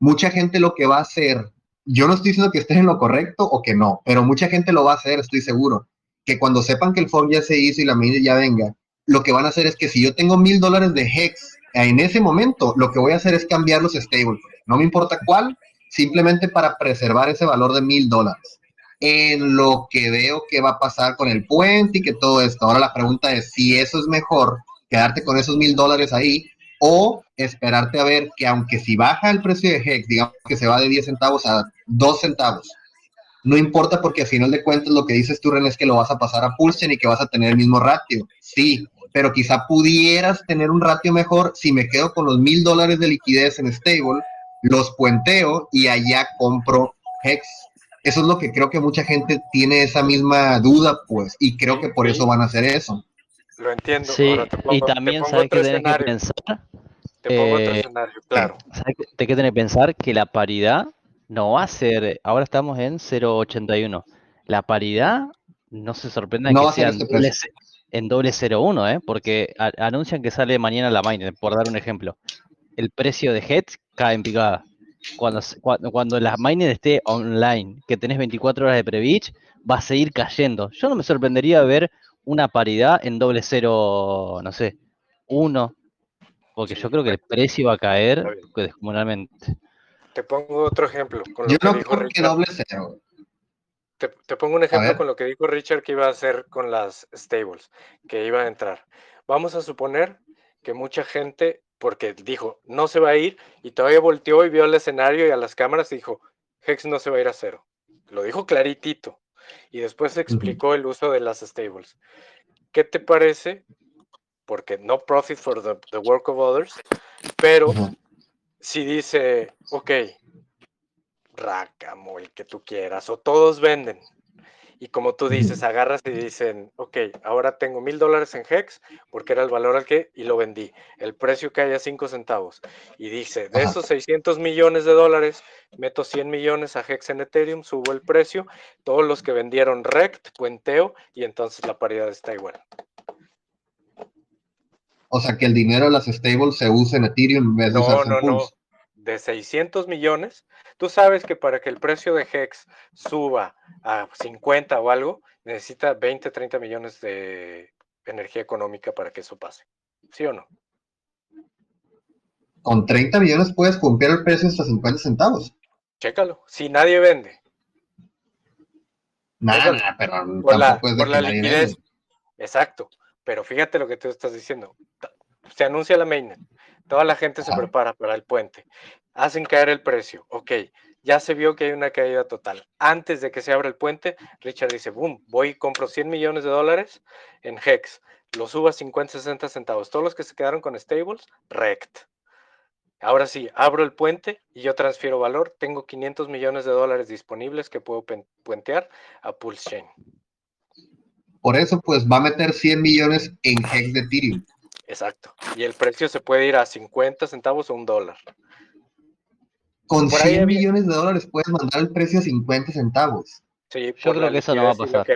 Mucha gente lo que va a hacer, yo no estoy diciendo que esté en lo correcto o que no, pero mucha gente lo va a hacer, estoy seguro, que cuando sepan que el fork ya se hizo y la mainnet ya venga, lo que van a hacer es que si yo tengo mil dólares de Hex en ese momento, lo que voy a hacer es cambiar los stable. No me importa cuál, simplemente para preservar ese valor de mil dólares en lo que veo que va a pasar con el puente y que todo esto. Ahora la pregunta es si eso es mejor, quedarte con esos mil dólares ahí o esperarte a ver que aunque si baja el precio de Hex, digamos que se va de 10 centavos a 2 centavos, no importa porque al final de cuentas lo que dices tú, Ren, es que lo vas a pasar a Pulsen y que vas a tener el mismo ratio. Sí, pero quizá pudieras tener un ratio mejor si me quedo con los mil dólares de liquidez en stable, los puenteo y allá compro Hex eso es lo que creo que mucha gente tiene esa misma duda, pues, y creo que por eso van a hacer eso. Lo entiendo. Sí, y también sabes que tienes que pensar. Te pongo otro eh, escenario, claro. Sabes que que tener que pensar que la paridad no va a ser. Ahora estamos en 0.81. La paridad no se sorprenda que sea este en doble, 0.1, ¿eh? porque anuncian que sale mañana la miner, por dar un ejemplo. El precio de Heads cae en picada cuando, cuando, cuando la mainnet esté online, que tenés 24 horas de pre-beach, va a seguir cayendo. Yo no me sorprendería ver una paridad en doble cero, no sé, uno, porque yo creo que el precio va a caer descomunalmente. Te pongo otro ejemplo. Con lo yo que no dijo que doble cero. Te, te, pongo un ejemplo con lo que dijo Richard que iba a hacer con las stables, que iba a entrar. Vamos a suponer que mucha gente porque dijo, no se va a ir, y todavía volteó y vio el escenario y a las cámaras y dijo, Hex no se va a ir a cero. Lo dijo claritito. Y después explicó el uso de las stables. ¿Qué te parece? Porque no profit for the, work of others, pero si dice, ok, Racamo, el que tú quieras, o todos venden, y como tú dices, agarras y dicen, ok, ahora tengo mil dólares en Hex porque era el valor al que y lo vendí. El precio cae a 5 centavos. Y dice, de esos 600 millones de dólares, meto 100 millones a Hex en Ethereum, subo el precio. Todos los que vendieron Rect, puenteo y entonces la paridad está igual. O sea, que el dinero de las stables se usa en Ethereum en vez de no, no, no. De 600 millones, Tú sabes que para que el precio de Hex suba a 50 o algo, necesita 20, 30 millones de energía económica para que eso pase. ¿Sí o no? Con 30 millones puedes cumplir el precio hasta 50 centavos. Chécalo. Si nadie vende. Nada, pero por la, por la liquidez. Exacto. Pero fíjate lo que tú estás diciendo. Se anuncia la mainnet. Toda la gente se prepara para el puente hacen caer el precio. Ok, ya se vio que hay una caída total. Antes de que se abra el puente, Richard dice, boom, voy y compro 100 millones de dólares en Hex. Lo subo a 50, 60 centavos. Todos los que se quedaron con stables, rect. Ahora sí, abro el puente y yo transfiero valor. Tengo 500 millones de dólares disponibles que puedo puentear a Pulse Chain. Por eso, pues va a meter 100 millones en Hex de Ethereum. Exacto. Y el precio se puede ir a 50 centavos o un dólar. Con 100 millones de dólares puedes mandar el precio a 50 centavos. Sí, yo creo que eso no va a pasar.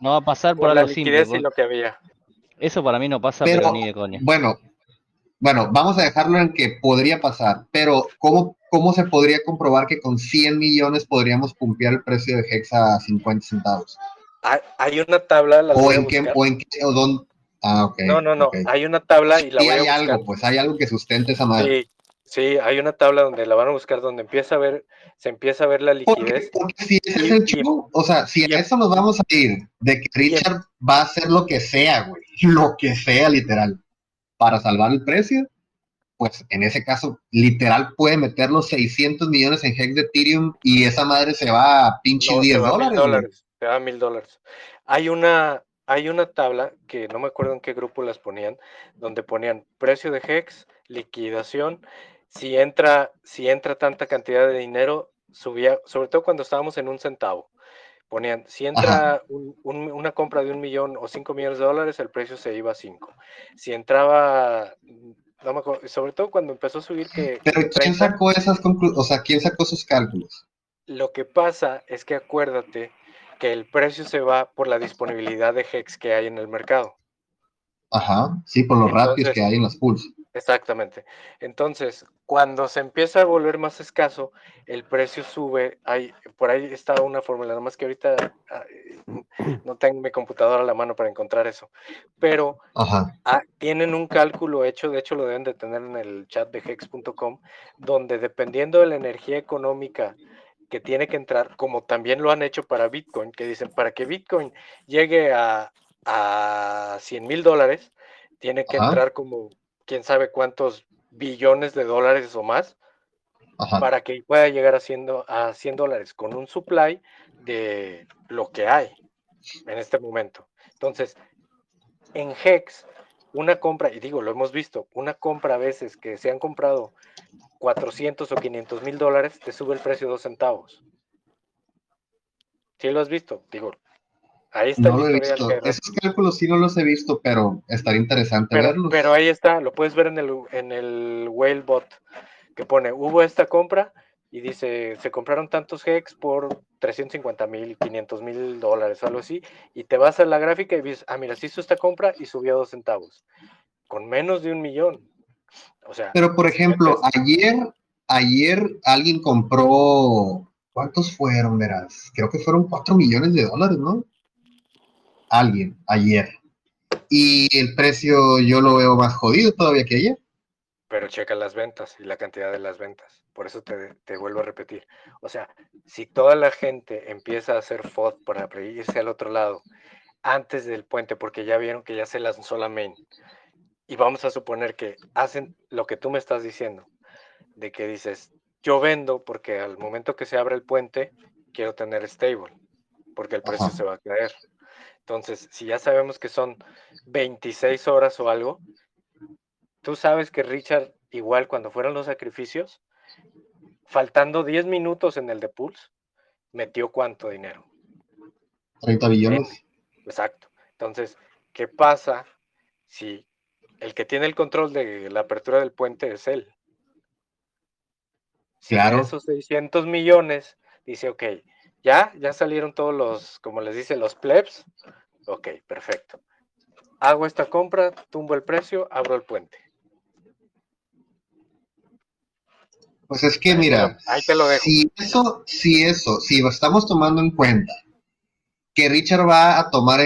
No va a pasar por, algo simple. lo que había. Eso para mí no pasa, pero, ni de coña. Bueno, bueno, vamos a dejarlo en que podría pasar, pero ¿cómo, ¿cómo se podría comprobar que con 100 millones podríamos cumplir el precio de Hexa a 50 centavos? Hay una tabla. La o, en qué, o en qué, o dónde. Ah, ok. No, no, no. Hay una tabla y la voy hay algo, pues hay algo que sustente esa madre. Sí, Sí, hay una tabla donde la van a buscar, donde empieza a ver, se empieza a ver la liquidez. Porque, si es el chico, o sea, si a eso nos vamos a ir, de que Richard va a hacer lo que sea, güey, lo que sea, literal, para salvar el precio, pues en ese caso, literal puede meter los 600 millones en Hex de Ethereum y esa madre se va a pinche 10 dólares. Se va a mil dólares. Hay una, hay una tabla que no me acuerdo en qué grupo las ponían, donde ponían precio de Hex, liquidación, si entra, si entra tanta cantidad de dinero, subía, sobre todo cuando estábamos en un centavo. Ponían, si entra una compra de un millón o cinco millones de dólares, el precio se iba a cinco. Si entraba, no me acuerdo, sobre todo cuando empezó a subir que... Pero ¿quién sacó esas conclusiones? O sea, ¿quién sacó esos cálculos? Lo que pasa es que acuérdate que el precio se va por la disponibilidad de HEX que hay en el mercado. Ajá, sí, por los ratios que hay en las pools. Exactamente. Entonces, cuando se empieza a volver más escaso, el precio sube. Hay, por ahí está una fórmula, nada más que ahorita ah, no tengo mi computadora a la mano para encontrar eso. Pero ah, tienen un cálculo hecho, de hecho lo deben de tener en el chat de hex.com, donde dependiendo de la energía económica que tiene que entrar, como también lo han hecho para Bitcoin, que dicen, para que Bitcoin llegue a, a 100 mil dólares, tiene que entrar como quién sabe cuántos billones de dólares o más para que pueda llegar a, a 100 dólares con un supply de lo que hay en este momento. Entonces, en Hex, una compra, y digo, lo hemos visto, una compra a veces que se han comprado 400 o 500 mil dólares, te sube el precio dos centavos. ¿Sí lo has visto? Digo, Ahí está. No lo he visto. Esos cálculos sí no los he visto, pero estaría interesante pero, verlos. Pero ahí está, lo puedes ver en el, en el Whalebot, que pone, hubo esta compra y dice, se compraron tantos hex por 350 mil, 500 mil dólares, algo así, y te vas a la gráfica y dices, ah, mira, se hizo esta compra y subió dos centavos, con menos de un millón. O sea, pero por ejemplo, ayer, ayer alguien compró, ¿cuántos fueron, verás? Creo que fueron 4 millones de dólares, ¿no? alguien ayer. Y el precio yo lo veo más jodido todavía que ayer. Pero checa las ventas y la cantidad de las ventas. Por eso te, vuelvo a repetir. O sea, si toda la gente empieza a hacer FOD para irse al otro lado antes del puente, porque ya vieron que ya se lanzó la main, y vamos a suponer que hacen lo que tú me estás diciendo, de que dices, yo vendo porque al momento que se abre el puente, quiero tener stable, porque el precio se va a caer. Entonces, si ya sabemos que son 26 horas o algo, tú sabes que Richard, igual cuando fueron los sacrificios, faltando 10 minutos en el de Pulse, metió cuánto dinero? 30 billones. Exacto. Entonces, ¿qué pasa si el que tiene el control de la apertura del puente es él? Si claro. esos 600 millones dice, ok, ya, ya salieron todos los, como les dice, los plebs. Ok, perfecto. Hago esta compra, tumbo el precio, abro el puente. Pues es que mira, ahí te lo dejo. si eso, si eso, si estamos tomando en cuenta que Richard va a tomar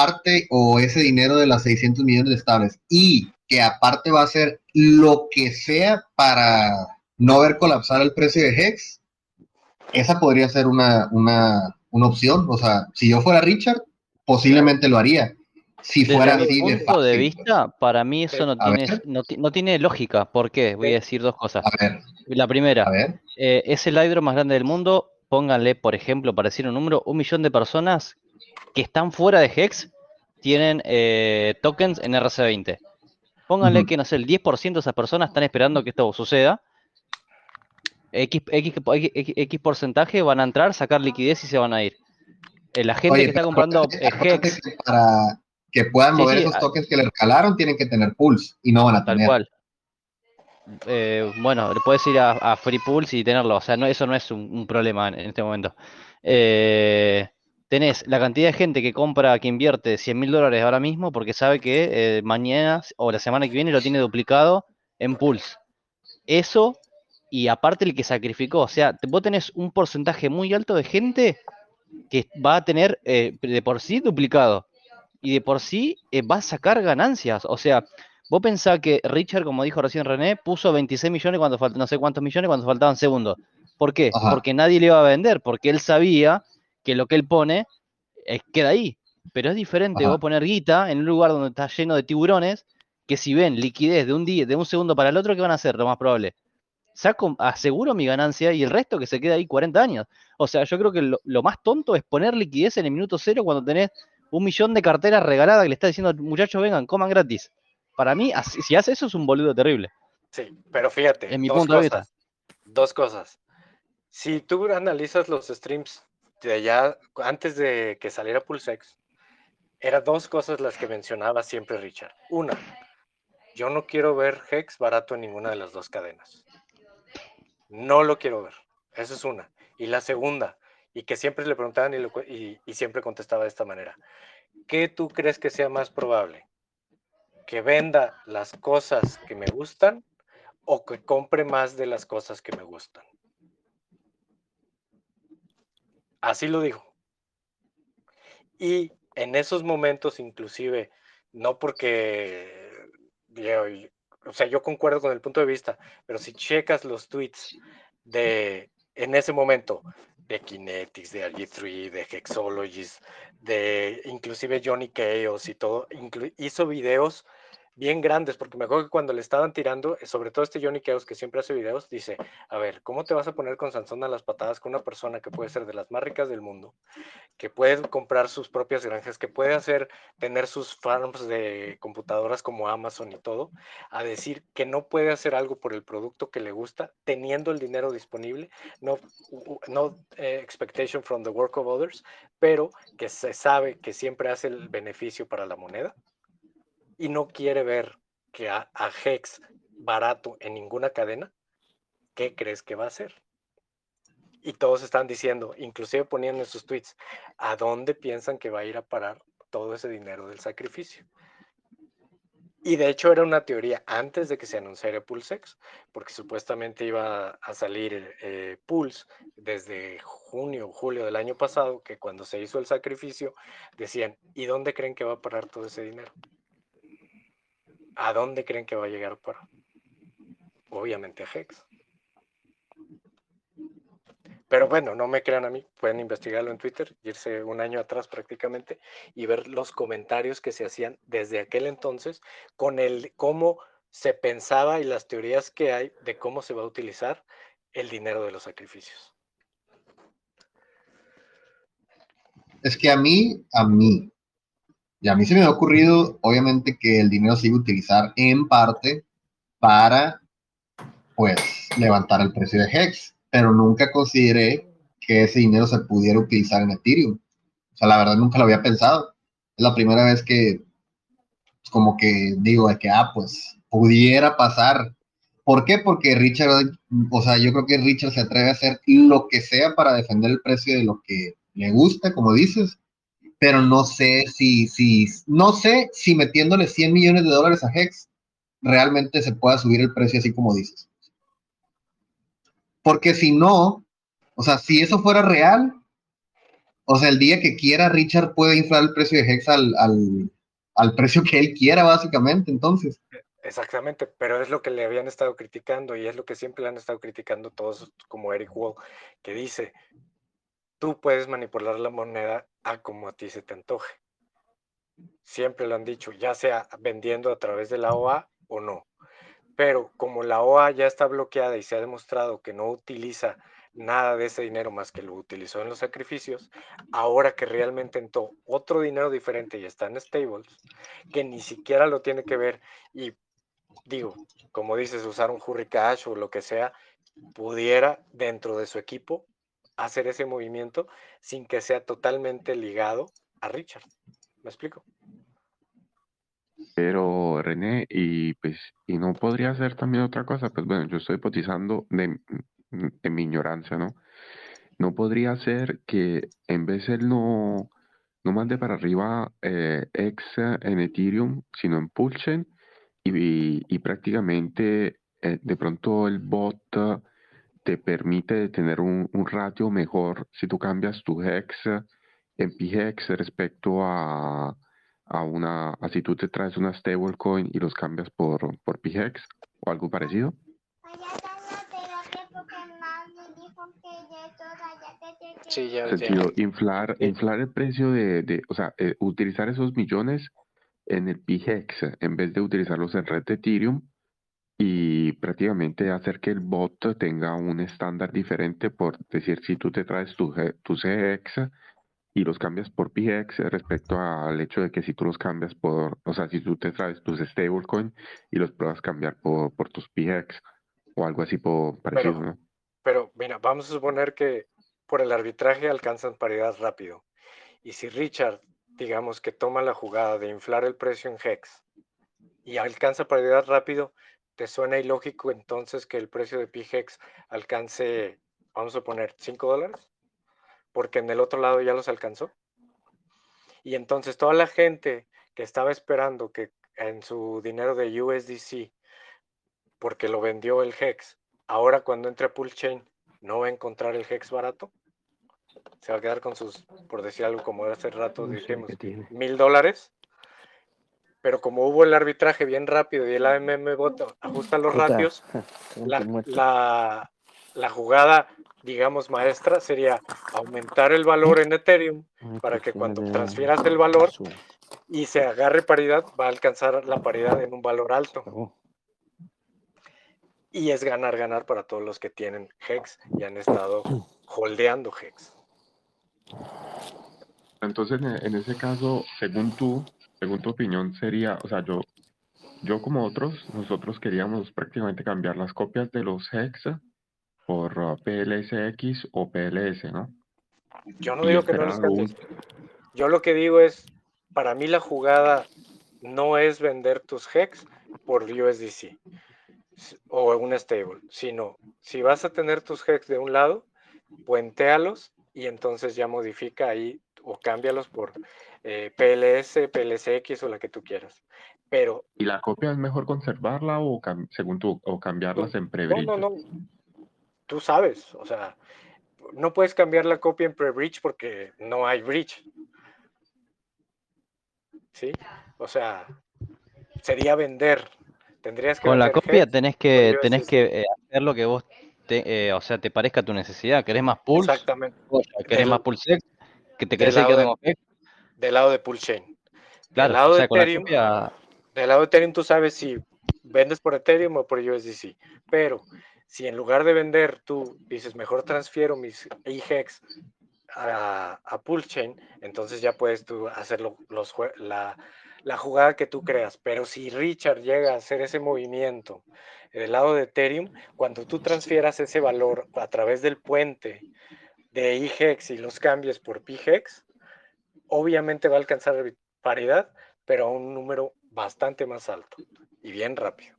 parte o ese dinero de las 600 millones de estables y que aparte va a hacer lo que sea para no ver colapsar el precio de Hex, esa podría ser una, una, una opción. O sea, si yo fuera Richard, posiblemente lo haría. Si fuera Desde mi punto de, vista, para mí eso no tiene, no, tiene lógica. ¿Por qué? Voy a decir dos cosas. A ver. La primera, eh, es el hidro más grande del mundo. Pónganle, por ejemplo, para decir un número, un millón de personas que están fuera de Hex tienen eh, tokens en RC20. Pónganle que, no sé, el 10% de esas personas están esperando que esto suceda X, X, porcentaje van a entrar, sacar liquidez y se van a ir. Eh, la gente que está comprando Hex. para que puedan mover esos tokens que le regalaron, tienen que tener pools y no van a tener. Cual. Eh, bueno, puedes ir a, Free Pools y tenerlo. O sea, no, eso no es un, problema en, este momento. Eh, tenés la cantidad de gente que compra, que invierte 100 mil dólares ahora mismo porque sabe que mañana o la semana que viene lo tiene duplicado en pools. Eso y aparte el que sacrificó. O sea, vos tenés un porcentaje muy alto de gente que va a tener eh, de por sí duplicado y de por sí eh, va a sacar ganancias. O sea, vos pensás que Richard, como dijo recién René, puso 26 millones cuando faltan no sé cuántos millones cuando faltaban segundos. ¿Por qué? Porque nadie le iba a vender, porque él sabía que lo que él pone eh, queda ahí. Pero es diferente vos poner guita en un lugar donde está lleno de tiburones que si ven liquidez de un día, de un segundo para el otro, ¿qué van a hacer? Lo más probable. Saco, aseguro mi ganancia y el resto que se queda ahí 40 años. O sea, yo creo que lo, más tonto es poner liquidez en el minuto cero cuando tenés un millón de carteras regaladas que le está diciendo, muchachos, vengan, coman gratis. Para mí, si hace eso es un boludo terrible. Sí, pero fíjate, en mi punto de vista. Dos cosas. Si tú analizas los streams allá, antes de que saliera Pulsex, eran dos cosas las que mencionaba siempre Richard. Una, yo no quiero ver Hex barato en ninguna de las dos cadenas. No lo quiero ver. Esa es una. Y la segunda, y que siempre le preguntaban y, y siempre contestaba de esta manera. ¿Qué tú crees que sea más probable? ¿Que venda las cosas que me gustan o que compre más de las cosas que me gustan? Así lo dijo. Y en esos momentos, inclusive, no porque, o sea, yo concuerdo con el punto de vista, pero si checas los tweets de, en ese momento, de Kinetics, de RG3, de Hexologies, de inclusive Johnny Chaos y todo, hizo videos bien grandes, porque me acuerdo que cuando le estaban tirando, eh, sobre todo este Johnny Chaos que siempre hace videos, dice, a ver, ¿cómo te vas a poner con Sansón a las patadas con una persona que puede ser de las más ricas del mundo, que puede comprar sus propias granjas, que puede hacer, tener sus farms de computadoras como Amazon y todo, a decir que no puede hacer algo por el producto que le gusta, teniendo el dinero disponible, no, no eh, expectation from the work of others, pero que se sabe que siempre hace el beneficio para la moneda? Y no quiere ver que a, Hex barato en ninguna cadena, ¿qué crees que va a hacer? Y todos están diciendo, inclusive poniendo en sus tweets, ¿a dónde piensan que va a ir a parar todo ese dinero del sacrificio? Y de hecho era una teoría antes de que se anunciara PulseX, porque supuestamente iba a salir eh, Pulse desde junio o julio del año pasado, que cuando se hizo el sacrificio decían, ¿y dónde creen que va a parar todo ese dinero? ¿A dónde creen que va a llegar por? Obviamente a Hex. Pero bueno, no me crean a mí, pueden investigarlo en Twitter, irse un año atrás prácticamente y ver los comentarios que se hacían desde aquel entonces con el cómo se pensaba y las teorías que hay de cómo se va a utilizar el dinero de los sacrificios. Es que a mí, a mí, y a mí se me ha ocurrido, obviamente, que el dinero se iba a utilizar en parte para, pues, levantar el precio de Hex, pero nunca consideré que ese dinero se pudiera utilizar en Ethereum. O sea, la verdad nunca lo había pensado. Es la primera vez que, como que digo, de que, ah, pues, pudiera pasar. ¿Por qué? Porque Richard, o sea, yo creo que Richard se atreve a hacer lo que sea para defender el precio de lo que le gusta, como dices, pero no sé si, si, no sé si metiéndole 100 millones de dólares a Hex realmente se pueda subir el precio así como dices. Porque si no, o sea, si eso fuera real, o sea, el día que quiera Richard puede inflar el precio de Hex al, al precio que él quiera, básicamente, entonces. Exactamente, pero es lo que le habían estado criticando y es lo que siempre le han estado criticando todos, como Eric Wall, que dice, tú puedes manipular la moneda a como a ti se te antoje. Siempre lo han dicho, ya sea vendiendo a través de la OA o no. Pero como la OA ya está bloqueada y se ha demostrado que no utiliza nada de ese dinero más que lo utilizó en los sacrificios, ahora que realmente entró otro dinero diferente y está en stables, que ni siquiera lo tiene que ver y digo, como dices, usar un Hurricane o lo que sea, pudiera dentro de su equipo hacer ese movimiento sin que sea totalmente ligado a Richard. ¿Me explico? Pero René, y pues, y no podría ser también otra cosa, pues bueno, yo estoy hipotizando de, en mi ignorancia, ¿no? No podría ser que en vez él no, no mande para arriba eh, X en Ethereum, sino en Pulsen, y, prácticamente eh, de pronto el bot te permite tener un, ratio mejor si tú cambias tu hex en PHEX respecto a, a una, a si tú te traes una stablecoin y los cambias por, por PHEX o algo parecido. Sí, ya, sentido, inflar, inflar el precio de, de o sea, eh, utilizar esos millones en el PGEX en vez de utilizarlos en red de Ethereum y prácticamente hacer que el bot tenga un estándar diferente por decir si tú te traes tu, tu CX y los cambias por PX respecto al hecho de que si tú los cambias por, o sea, si tú te traes tus stablecoin y los pruebas cambiar por, por tus PX o algo así por, parecido, pero, ¿no? Pero mira, vamos a suponer que por el arbitraje alcanzan paridad rápido. Y si Richard, digamos que toma la jugada de inflar el precio en Hex y alcanza paridad rápido, ¿Te suena ilógico entonces que el precio de PGEX alcance, vamos a poner, 5 dólares? Porque en el otro lado ya los alcanzó. Y entonces toda la gente que estaba esperando que en su dinero de USDC, porque lo vendió el HEX, ahora cuando entre a Pool Chain, no va a encontrar el HEX barato. Se va a quedar con sus, por decir algo como hace rato, dijimos, mil dólares pero como hubo el arbitraje bien rápido y el AMM voto ajusta los ratios, la, la, jugada, digamos, maestra sería aumentar el valor en Ethereum para que cuando transfieras el valor y se agarre paridad, va a alcanzar la paridad en un valor alto. Y es ganar, ganar para todos los que tienen HEX y han estado holdeando HEX. Entonces, en ese caso, según tú, según tu opinión, sería, o sea, yo, yo como otros, nosotros queríamos prácticamente cambiar las copias de los hex por uh, PLSX o PLS, ¿no? Yo no digo que no los cambies. Yo lo que digo es, para mí la jugada no es vender tus hex por USDC o un stable, sino si vas a tener tus hex de un lado, puentealos y entonces ya modifica ahí o cámbialos por eh, PLS, PLSX o la que tú quieras. Pero. ¿Y la copia es mejor conservarla o, según tú, o cambiarlas en pre-bridge? No, no, no. Tú sabes, o sea, no puedes cambiar la copia en pre-bridge porque no hay bridge. ¿Sí? O sea, sería vender. Tendrías que Con la copia tenés que, tenés que eh, hacer lo que vos te, eh, o sea, te parezca a tu necesidad. ¿Querés más pulse? Exactamente. ¿Querés más pulse? ¿Que te querés que tengo del lado de Pool Chain. del lado de Ethereum, del lado de Ethereum tú sabes si vendes por Ethereum o por USDC, pero si en lugar de vender tú dices mejor transfiero mis EHEX a, a Pool Chain, entonces ya puedes tú hacer los, la, la jugada que tú creas. Pero si Richard llega a hacer ese movimiento del lado de Ethereum, cuando tú transfieras ese valor a través del puente de EHEX y los cambies por PHEX, obviamente va a alcanzar paridad, pero a un número bastante más alto y bien rápido.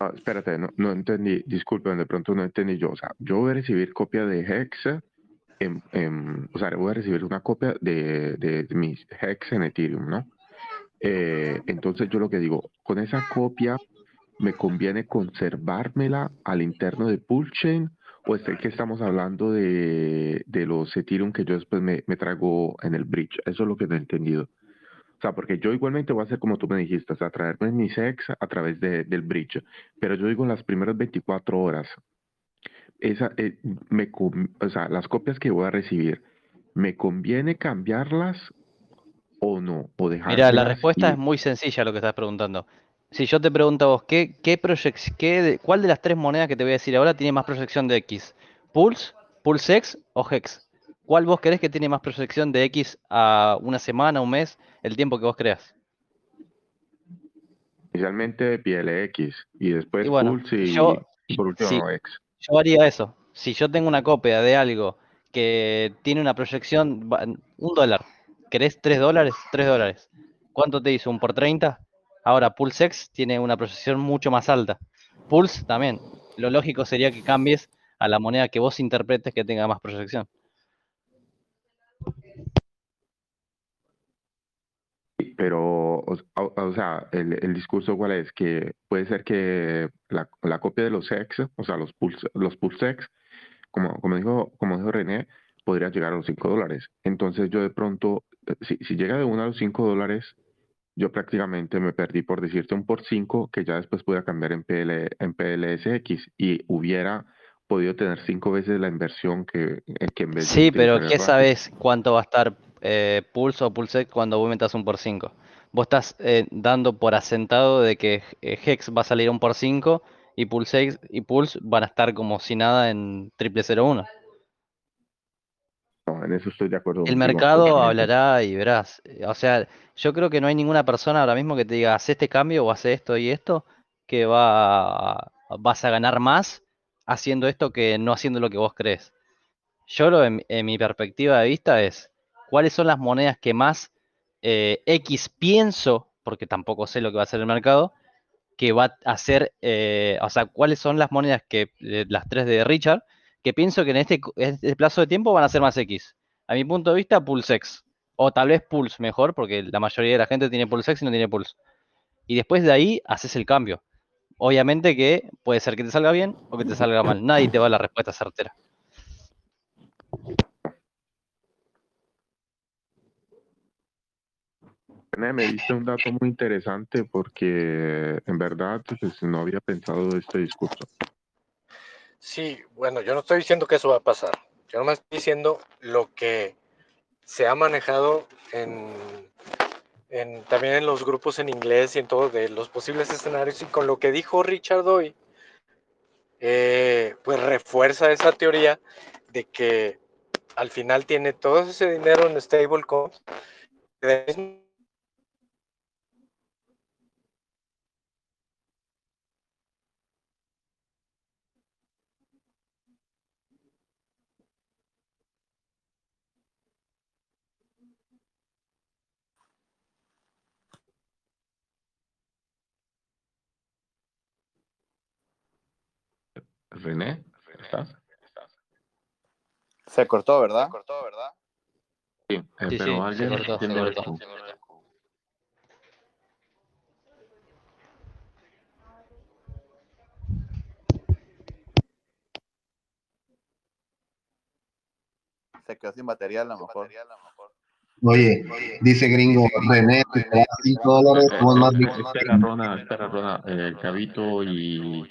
Ah, espérate, no, no entendí, disculpen, de pronto no entendí yo. O sea, yo voy a recibir copia de Hex, en, o sea, voy a recibir una copia de, de, mis Hex en Ethereum, ¿no? Eh, entonces yo lo que digo, con esa copia me conviene conservármela al interno de Chain pues es que estamos hablando de, los Ethereum que yo después me, me, traigo en el bridge. Eso es lo que no he entendido. O sea, porque yo igualmente voy a hacer como tú me dijiste, o sea, traerme mis ex a través del bridge. Pero yo digo en las primeras 24 horas, esa, eh, me, o sea, las copias que voy a recibir, ¿me conviene cambiarlas o no? O Mira, la respuesta es muy sencilla lo que estás preguntando. Si yo te pregunto a vos, ¿qué, qué, qué ¿cuál de las tres monedas que te voy a decir ahora tiene más proyección de X? ¿Pulse, PulseX o Hex? ¿Cuál vos crees que tiene más proyección de X a una semana, un mes, el tiempo que vos creas? Inicialmente PLX y después Pulse y, yo, por último X. Yo haría eso. Si yo tengo una copia de algo que tiene una proyección, un dólar, ¿querés tres dólares? Tres dólares. ¿Cuánto te hizo? ¿Un por 30? Ahora, PulseX tiene una procesión mucho más alta. Pulse también. Lo lógico sería que cambies a la moneda que vos interpretes que tenga más proyección. Pero, o, sea, el, discurso cuál es, que puede ser que la, copia de los X, o sea, los Pulse, los PulseX, como, como, dijo, como dijo René, podría llegar a los 5 dólares. Entonces yo de pronto, eh, si, si llega de uno a los 5 dólares, yo prácticamente me perdí por decirte un por 5 que ya después pude cambiar en, PL, en PLSX y hubiera podido tener cinco veces la inversión que, eh, que en vez Sí, pero ¿qué sabes cuánto va a estar eh, Pulse o Pulse cuando vos metas un por 5? vos estás eh, dando por asentado de que eh, Hex va a salir un por 5 y Pulse, y Pulse van a estar como si nada en triple 01. No, en eso estoy de acuerdo. El mercado hablará y verás. O sea, yo creo que no hay ninguna persona ahora mismo que te diga, haz este cambio o hace esto y esto, que va, vas a ganar más haciendo esto que no haciendo lo que vos crees. Yo lo, en, mi perspectiva de vista es, ¿cuáles son las monedas que más eh, X pienso, porque tampoco sé lo que va a hacer el mercado, que va a hacer, eh, o sea, cuáles son las monedas que, eh, las tres de Richard, que pienso que en este, este, plazo de tiempo van a ser más X. A mi punto de vista, Pulsex. O tal vez Pulse mejor, porque la mayoría de la gente tiene Pulsex y no tiene Pulse. Y después de ahí haces el cambio. Obviamente que puede ser que te salga bien o que te salga mal. Nadie te va a la respuesta certera. Me diste un dato muy interesante porque en verdad pues, no había pensado este discurso. Sí, bueno, yo no estoy diciendo que eso va a pasar. Yo no me estoy diciendo lo que se ha manejado en, también en los grupos en inglés y en todo de los posibles escenarios y con lo que dijo Richard hoy, eh, pues refuerza esa teoría de que al final tiene todo ese dinero en stablecoins René, ¿estás? Se cortó, ¿verdad? Se cortó, ¿verdad? Sí, eh, pero sí, alguien se cortó, se cortó. Se quedó sin batería a lo mejor. Oye, dice gringo, René, 5 dólares, más. Espera, Rona, espera, Rona, eh, Cabito y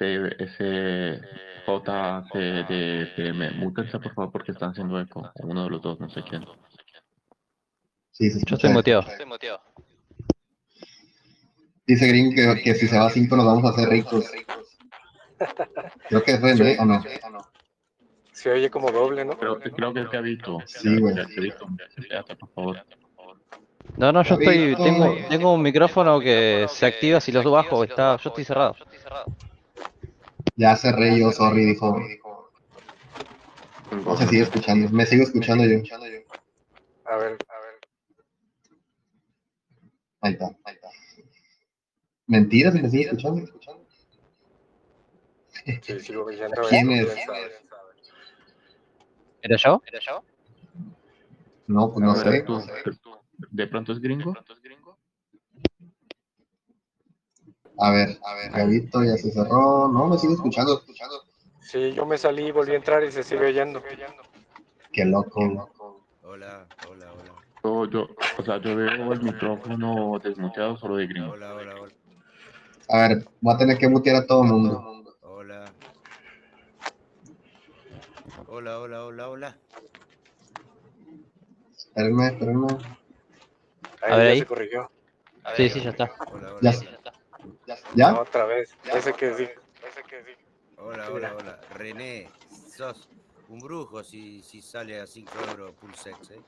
ese J de, de, me mútense por favor porque están haciendo eco. Uno de los dos, no sé quién. Sí, Yo estoy muteado. Dice Green que, que, si se va a 5 nos vamos a hacer ricos. Creo que es René, ¿o no? Se oye como doble, ¿no? Pero creo que es Gabito. Sí, güey. por favor. No, no, yo estoy, tengo, tengo un micrófono que se activa si los bajo, está, yo estoy cerrado. Ya cerré yo, sorry, dijo. No se sigue escuchando, me sigo escuchando yo. A ver, a ver. Ahí está, ahí está. Mentiras, me sigue escuchando. Sí, sigo oyendo. ¿Quién es? ¿Era yo? ¿Era yo? No, pues no sé. ¿De pronto es gringo? A ver, a ver, Gabito ya se cerró. No, me sigue escuchando, escuchando. Sí, yo me salí, volví a entrar y se sigue oyendo. Qué loco. Hola, hola, hola. Yo, yo, o sea, yo veo el micrófono desmuteado solo de gringo. Hola, hola, hola. A ver, voy a tener que mutear a todo el mundo. Hola. Hola, hola, hola, hola. Espérenme, espérenme. Ahí a ver, ya ahí. se corrigió. Sí, sí, ya está. Hola, hola. Ya, ¿Ya? Otra vez. Ese que sí. Ese que sí. Hola, hola, hola. René, sos un brujo si, si sale a 5 euros Pulsex, ¿eh?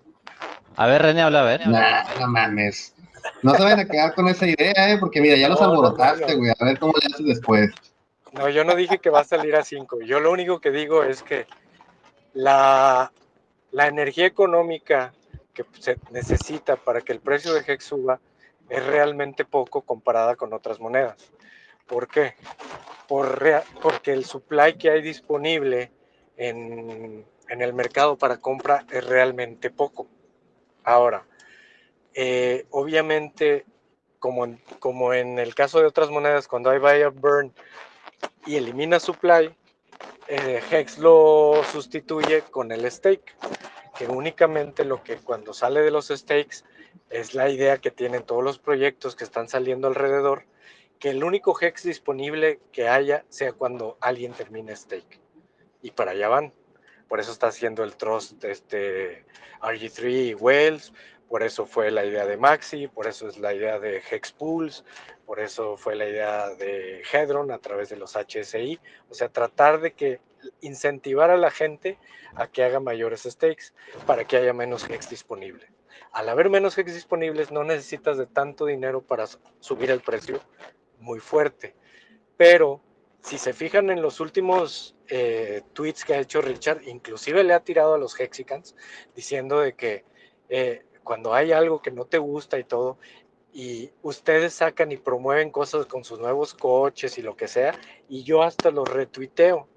A ver, René, habla, a ver. no mames. No se van a quedar con esa idea, ¿eh? Porque mira, ya los alborotaste, güey. a ver cómo le haces después. No, yo no dije que va a salir a 5. Yo lo único que digo es que la, la energía económica que se necesita para que el precio de Hex suba es realmente poco comparada con otras monedas. ¿Por qué? Por porque el supply que hay disponible en, el mercado para compra es realmente poco. Ahora, eh, obviamente, como en, como en el caso de otras monedas, cuando hay buy burn y elimina supply, eh, Hex lo sustituye con el stake, que únicamente lo que cuando sale de los stakes es la idea que tienen todos los proyectos que están saliendo alrededor, que el único hex disponible que haya sea cuando alguien termine stake. Y para allá van. Por eso está haciendo el trust este, RG3 y Wells, Por eso fue la idea de Maxi, por eso es la idea de Hexpools, por eso fue la idea de Hedron a través de los HSI. O sea, tratar de que incentivar a la gente a que haga mayores stakes para que haya menos Hex disponible. Al haber menos Hex disponibles, no necesitas de tanto dinero para subir el precio muy fuerte. Pero si se fijan en los últimos eh, tweets que ha hecho Richard, inclusive le ha tirado a los Hexicans diciendo de que eh, cuando hay algo que no te gusta y todo, y ustedes sacan y promueven cosas con sus nuevos coches y lo que sea, y yo hasta los retuiteo.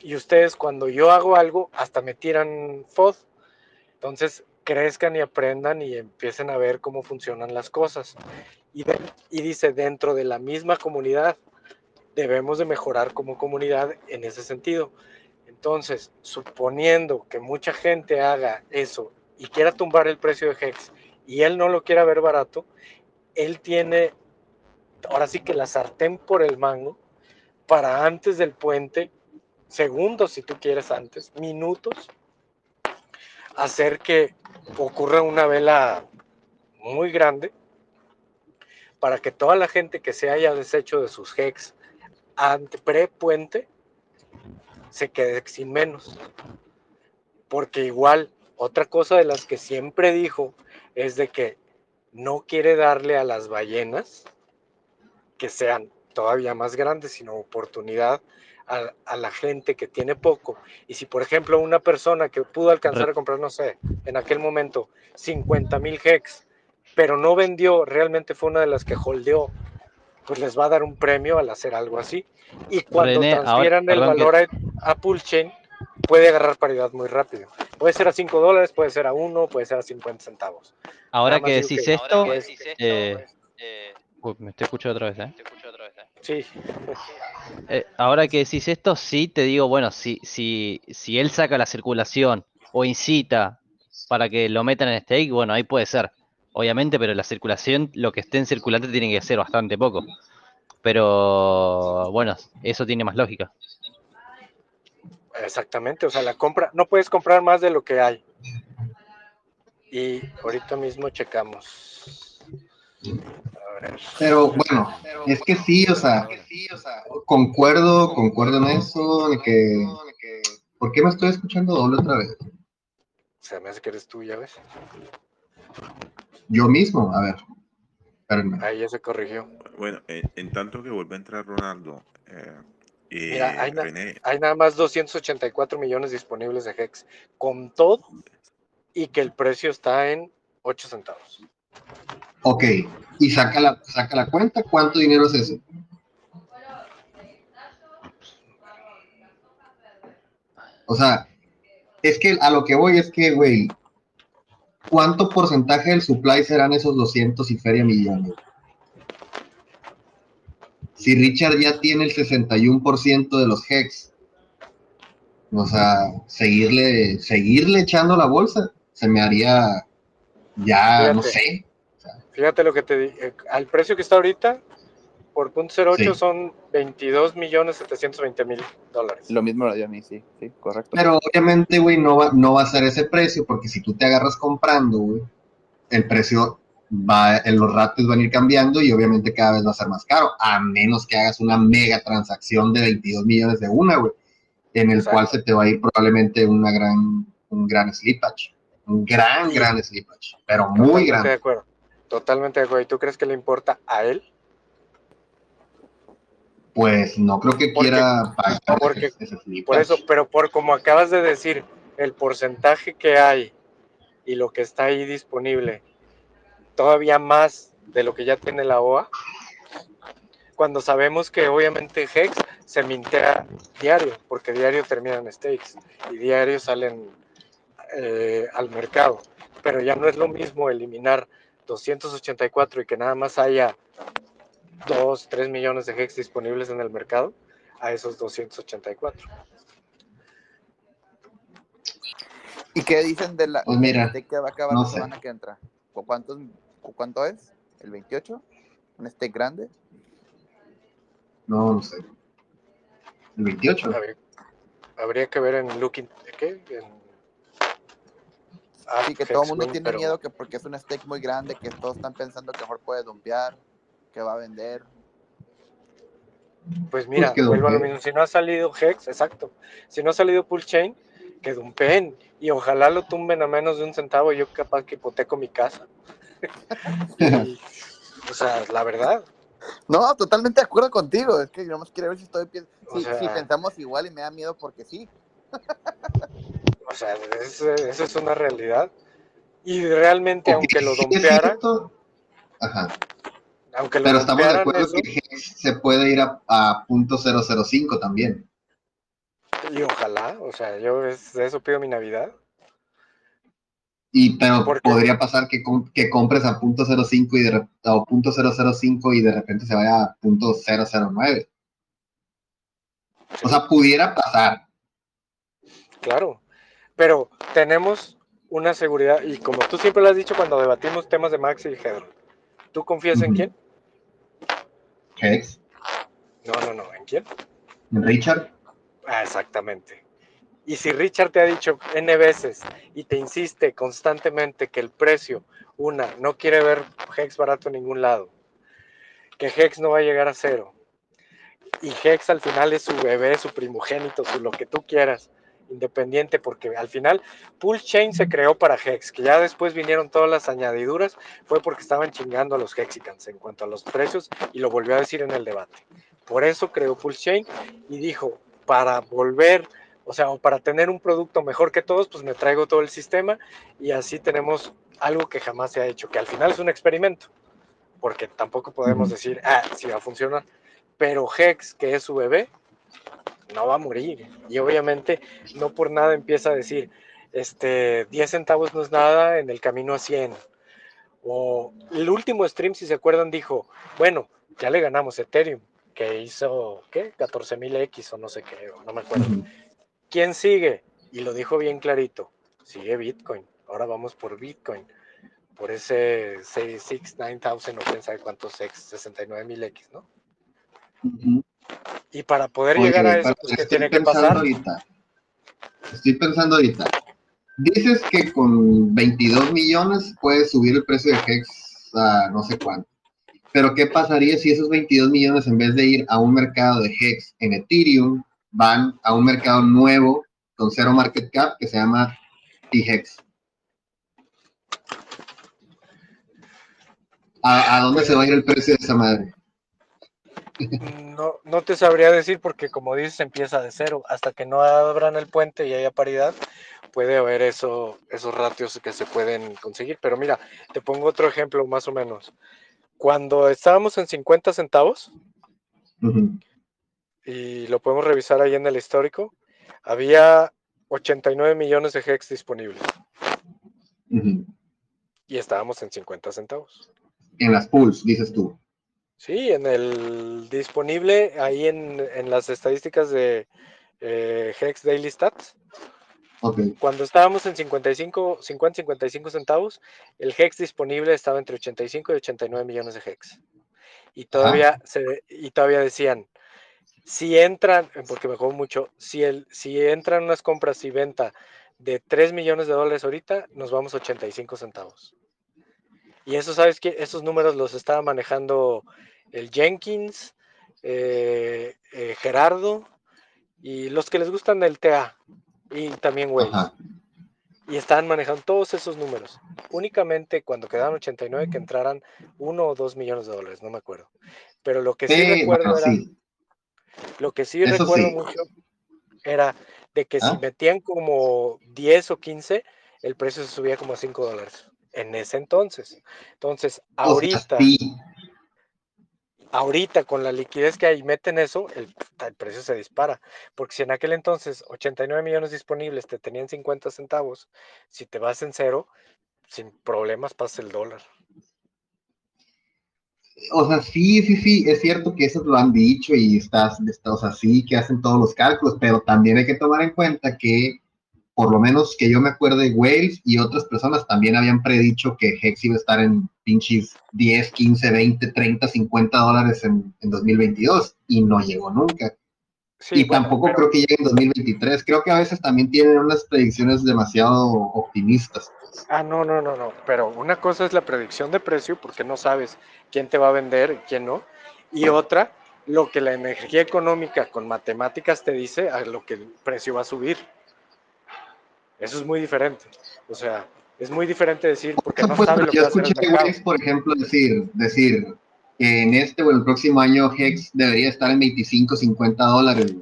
Y ustedes cuando yo hago algo, hasta me tiran FOD. Entonces, crezcan y aprendan y empiecen a ver cómo funcionan las cosas. Y, dice, dentro de la misma comunidad, debemos de mejorar como comunidad en ese sentido. Entonces, suponiendo que mucha gente haga eso y quiera tumbar el precio de Hex y él no lo quiera ver barato, él tiene ahora sí que la sartén por el mango para antes del puente, segundos si tú quieres antes, minutos, hacer que ocurra una vela muy grande para que toda la gente que se haya deshecho de sus hex ante pre-puente se quede sin menos. Porque igual otra cosa de las que siempre dijo es de que no quiere darle a las ballenas que sean todavía más grandes, sino oportunidad a, la gente que tiene poco. Y si, por ejemplo, una persona que pudo alcanzar a comprar, no sé, en aquel momento 50 mil hex, pero no vendió, realmente fue una de las que holdeó, pues les va a dar un premio al hacer algo así. Y cuando transfieran el valor a, a Chain, puede agarrar paridad muy rápido. Puede ser a 5 dólares, puede ser a 1, puede ser a 50 centavos. Ahora que decís esto, eh, me estoy escuchando otra vez, ¿eh? Sí. Eh, ahora que decís esto, sí te digo, bueno, si, si, si él saca la circulación o incita para que lo metan en stake, bueno, ahí puede ser, obviamente, pero la circulación, lo que esté en circulante tiene que ser bastante poco. Pero bueno, eso tiene más lógica. Exactamente, o sea, la compra, no puedes comprar más de lo que hay. Y ahorita mismo checamos. Pero bueno, es que sí, o sea, concuerdo, concuerdo en eso, de que, ¿por qué me estoy escuchando doble otra vez? Se me hace que eres tú, ya ves. Yo mismo, a ver. Ahí ya se corrigió. Bueno, en, tanto que vuelve a entrar Ronaldo, eh, Mira, hay, nada más 284 millones disponibles de Hex, con todo, y que el precio está en 8 centavos. Ok, y saca la, saca la cuenta, ¿cuánto dinero es eso? O sea, es que a lo que voy es que, güey, ¿cuánto porcentaje del supply serán esos 200 y feria millones? si Richard ya tiene el 61% de los hex, o sea, seguirle, seguirle echando la bolsa, se me haría ya, no sé. Fíjate lo que te dije, al precio que está ahorita, por punto 08 son 22 millones 720 mil dólares. Lo mismo lo dio a mí, sí, sí, correcto. Pero obviamente, güey, no va, no va a ser ese precio, porque si tú te agarras comprando, güey, el precio va, en los ratios van a ir cambiando y obviamente cada vez va a ser más caro, a menos que hagas una mega transacción de 22 millones de una, güey, en el cual se te va a ir probablemente una gran, un gran slippage, un gran, gran slippage, pero muy grande. de acuerdo, totalmente de acuerdo. ¿Y tú crees que le importa a él? Pues no creo que quiera pagar porque, Por eso, pero por como acabas de decir, el porcentaje que hay y lo que está ahí disponible todavía más de lo que ya tiene la OA, cuando sabemos que obviamente Hex se mintea diario, porque diario terminan stakes y diario salen eh, al mercado. Pero ya no es lo mismo eliminar 284 y que nada más haya 2, 3 millones de Hex disponibles en el mercado a esos 284. ¿Y qué dicen de la pues mira, que va a acabar la semana que entra? ¿Cuántos ¿Cuánto es? ¿El 28? ¿Un steak grande? No, no sé. ¿El 28? Habría, que ver en Looking. ¿Qué? Así que todo el mundo tiene miedo que porque es un stake muy grande, que todos están pensando que mejor puede dumpear, que va a vender. Pues mira, vuelvo a lo mismo. Si no ha salido Hex, exacto. Si no ha salido Pull Chain, que dumpen y ojalá lo tumben a menos de un centavo. Yo capaz que hipoteco mi casa. o sea, la verdad. No, totalmente de acuerdo contigo. Es que yo más quiero ver si estoy si, pensamos igual y me da miedo porque sí. o sea, eso, es una realidad. Y realmente, aunque lo dompeara. Ajá. Aunque lo Pero estamos de acuerdo que se puede ir a, a punto .005 también. Y ojalá, o sea, yo de eso pido mi Navidad. Y pero podría pasar que, que compres a punto .05 y de o punto .005 y de repente se vaya a punto .009. O sea, pudiera pasar. Claro, pero tenemos una seguridad y como tú siempre lo has dicho cuando debatimos temas de Max y Hedron, ¿tú confías en quién? Hex. No, no, no, ¿en quién? En Richard. Ah, exactamente. Y si Richard te ha dicho N veces y te insiste constantemente que el precio, una, no quiere ver Hex barato en ningún lado, que Hex no va a llegar a cero, y Hex al final es su bebé, su primogénito, su lo que tú quieras, independiente, porque al final Pool Chain se creó para Hex, que ya después vinieron todas las añadiduras, fue porque estaban chingando a los Hexicans en cuanto a los precios, y lo volvió a decir en el debate. Por eso creó Pulse Chain y dijo, para volver, o sea, o para tener un producto mejor que todos, pues me traigo todo el sistema y así tenemos algo que jamás se ha hecho, que al final es un experimento, porque tampoco podemos decir, ah, sí va a funcionar, pero Hex, que es su bebé, no va a morir. Y obviamente no por nada empieza a decir, este, 10 centavos no es nada en el camino a 100. O el último stream, si se acuerdan, dijo, bueno, ya le ganamos Ethereum, que hizo, ¿qué? 14.000X o no sé qué, no me acuerdo. ¿Quién sigue? Y lo dijo bien clarito, sigue Bitcoin. Ahora vamos por Bitcoin, por ese 69000 o quién sabe cuántos X, 69.000X, ¿no? Y para poder llegar a eso, pues, ¿qué tiene que pasar? Ahorita, estoy pensando ahorita. Dices que con 22 millones puedes subir el precio de Hex a no sé cuánto. Pero ¿qué pasaría si esos 22 millones en vez de ir a un mercado de Hex en Ethereum, van a un mercado nuevo con cero market cap que se llama T-Hex? ¿A, dónde se va a ir el precio de esa madre? No, no te sabría decir porque como dices empieza de cero. Hasta que no abran el puente y haya paridad, puede haber eso, esos ratios que se pueden conseguir. Pero mira, te pongo otro ejemplo más o menos cuando estábamos en 50 centavos, y lo podemos revisar ahí en el histórico, había 89 millones de hex disponibles. Y estábamos en 50 centavos. En las pools, dices tú. Sí, en el disponible, ahí en, las estadísticas de eh, Hex Daily Stats, cuando estábamos en 55, 50, 55 centavos, el HEX disponible estaba entre 85 y 89 millones de HEX. Y todavía, se, y todavía decían, si entran, porque me juego mucho, si, el, si entran unas compras y venta de 3 millones de dólares ahorita, nos vamos a 85 centavos. Y eso, ¿sabes qué? Esos números los estaba manejando el Jenkins, eh, eh, Gerardo y los que les gustan del TA y también Waze. Y estaban manejando todos esos números. Únicamente cuando quedaban 89 que entraran uno o dos millones de dólares, no me acuerdo. Pero lo que sí, recuerdo era. Lo que sí recuerdo mucho era de que si ¿Ah? metían como 10 o 15, el precio se subía como a 5 dólares. En ese entonces. Entonces, ahorita ahorita con la liquidez que hay, meten eso, el, precio se dispara. Porque si en aquel entonces 89 millones disponibles te tenían 50 centavos, si te vas en cero, sin problemas pasa el dólar. O sea, sí, sí, sí, es cierto que eso lo han dicho y estás, estás o sea, sí, que hacen todos los cálculos, pero también hay que tomar en cuenta que por lo menos que yo me acuerde, Wales y otras personas también habían predicho que Hex iba a estar en pinches 10, 15, 20, 30, 50 dólares en, 2022 y no llegó nunca. y tampoco creo que llegue en 2023. Creo que a veces también tienen unas predicciones demasiado optimistas. Ah, no, no, no, no. Pero una cosa es la predicción de precio, porque no sabes quién te va a vender y quién no. Y otra, lo que la energía económica con matemáticas te dice a lo que el precio va a subir. Eso es muy diferente. O sea, es muy diferente decir porque no sabe lo que va a hacer el mercado. por ejemplo, decir, decir que en este o el próximo año Hex debería estar en 25, 50 dólares.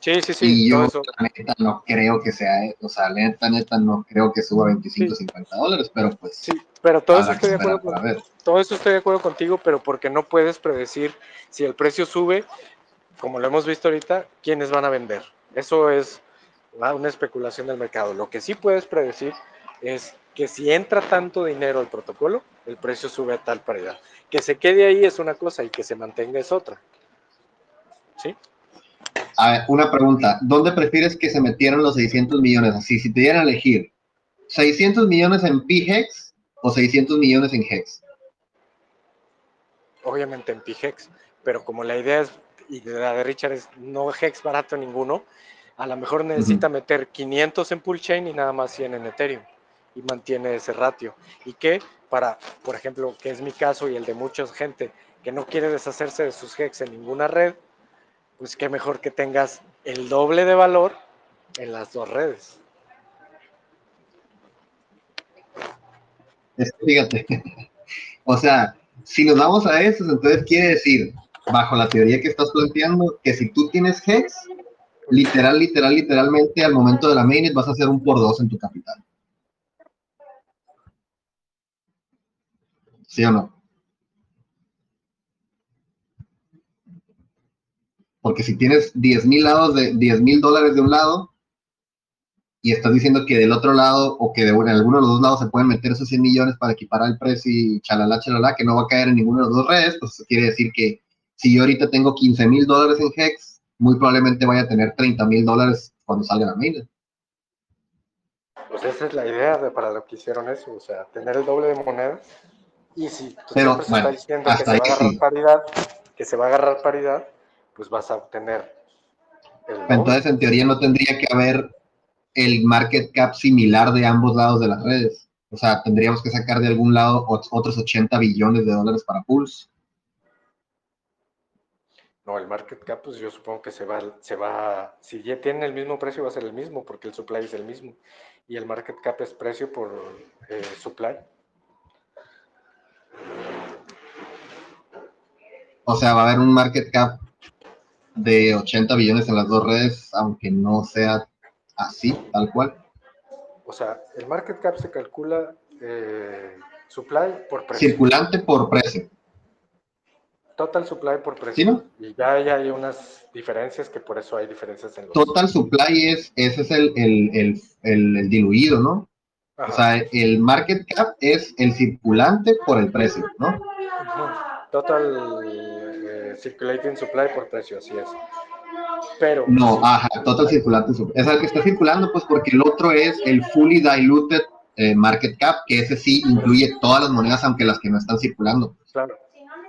Sí, sí, sí. Y yo, la neta, no creo que sea, o sea, la neta, neta, no creo que suba 25, 50 dólares, pero pues. Sí, pero todo eso, estoy de acuerdo con, todo eso estoy de acuerdo contigo, pero porque no puedes predecir si el precio sube, como lo hemos visto ahorita, quiénes van a vender. Eso es una especulación del mercado. Lo que sí puedes predecir es que si entra tanto dinero al protocolo, el precio sube a tal paridad. Que se quede ahí es una cosa y que se mantenga es otra. ¿Sí? A ver, una pregunta. ¿Dónde prefieres que se metieran los 600 millones? Así, si te dieran a elegir, ¿600 millones en PHEX o 600 millones en HEX? Obviamente en PHEX, pero como la idea es, y la de Richard es no HEX barato ninguno, a lo mejor necesita meter 500 en Pool Chain y nada más 100 en Ethereum y mantiene ese ratio. Y que para, por ejemplo, que es mi caso y el de mucha gente que no quiere deshacerse de sus hex en ninguna red, pues qué mejor que tengas el doble de valor en las dos redes. Fíjate, o sea, si nos vamos a eso, entonces quiere decir, bajo la teoría que estás planteando, que si tú tienes hex, literal, literal, literalmente al momento de la mainnet vas a hacer un por dos en tu capital. ¿Sí o no? Porque si tienes 10 mil lados de 10 mil dólares de un lado y estás diciendo que del otro lado o que de, en alguno de los dos lados se pueden meter esos 100 millones para equiparar el precio y chalala, chalala, que no va a caer en ninguna de las dos redes, pues eso quiere decir que si yo ahorita tengo 15 mil dólares en Hex, muy probablemente vaya a tener 30 mil dólares cuando salga la mina. Pues esa es la idea de para lo que hicieron eso, o sea, tener el doble de monedas y si tú Pero, se está diciendo que se va a agarrar paridad, que se va a agarrar paridad, pues vas a obtener el Entonces, en teoría, no tendría que haber el market cap similar de ambos lados de las redes. O sea, tendríamos que sacar de algún lado otros 80 billones de dólares para Pulse. No, el market cap, pues yo supongo que se va, se va, si ya tienen el mismo precio, va a ser el mismo, porque el supply es el mismo. Y el market cap es precio por eh, supply. O sea, va a haber un market cap de 80 billones en las dos redes, aunque no sea así, tal cual. O sea, el market cap se calcula eh, supply por precio. Circulante por precio. Total supply por precio. Y ya hay, unas diferencias que por eso hay diferencias en los. Total supply es, ese es el, el, el diluido, ¿no? O sea, el market cap es el circulante por el precio, ¿no? Total eh, circulating supply por precio, así es. Pero. No, ajá, total circulante Es el que está circulando, pues porque el otro es el fully diluted eh, market cap, que ese sí incluye todas las monedas, aunque las que no están circulando. Claro,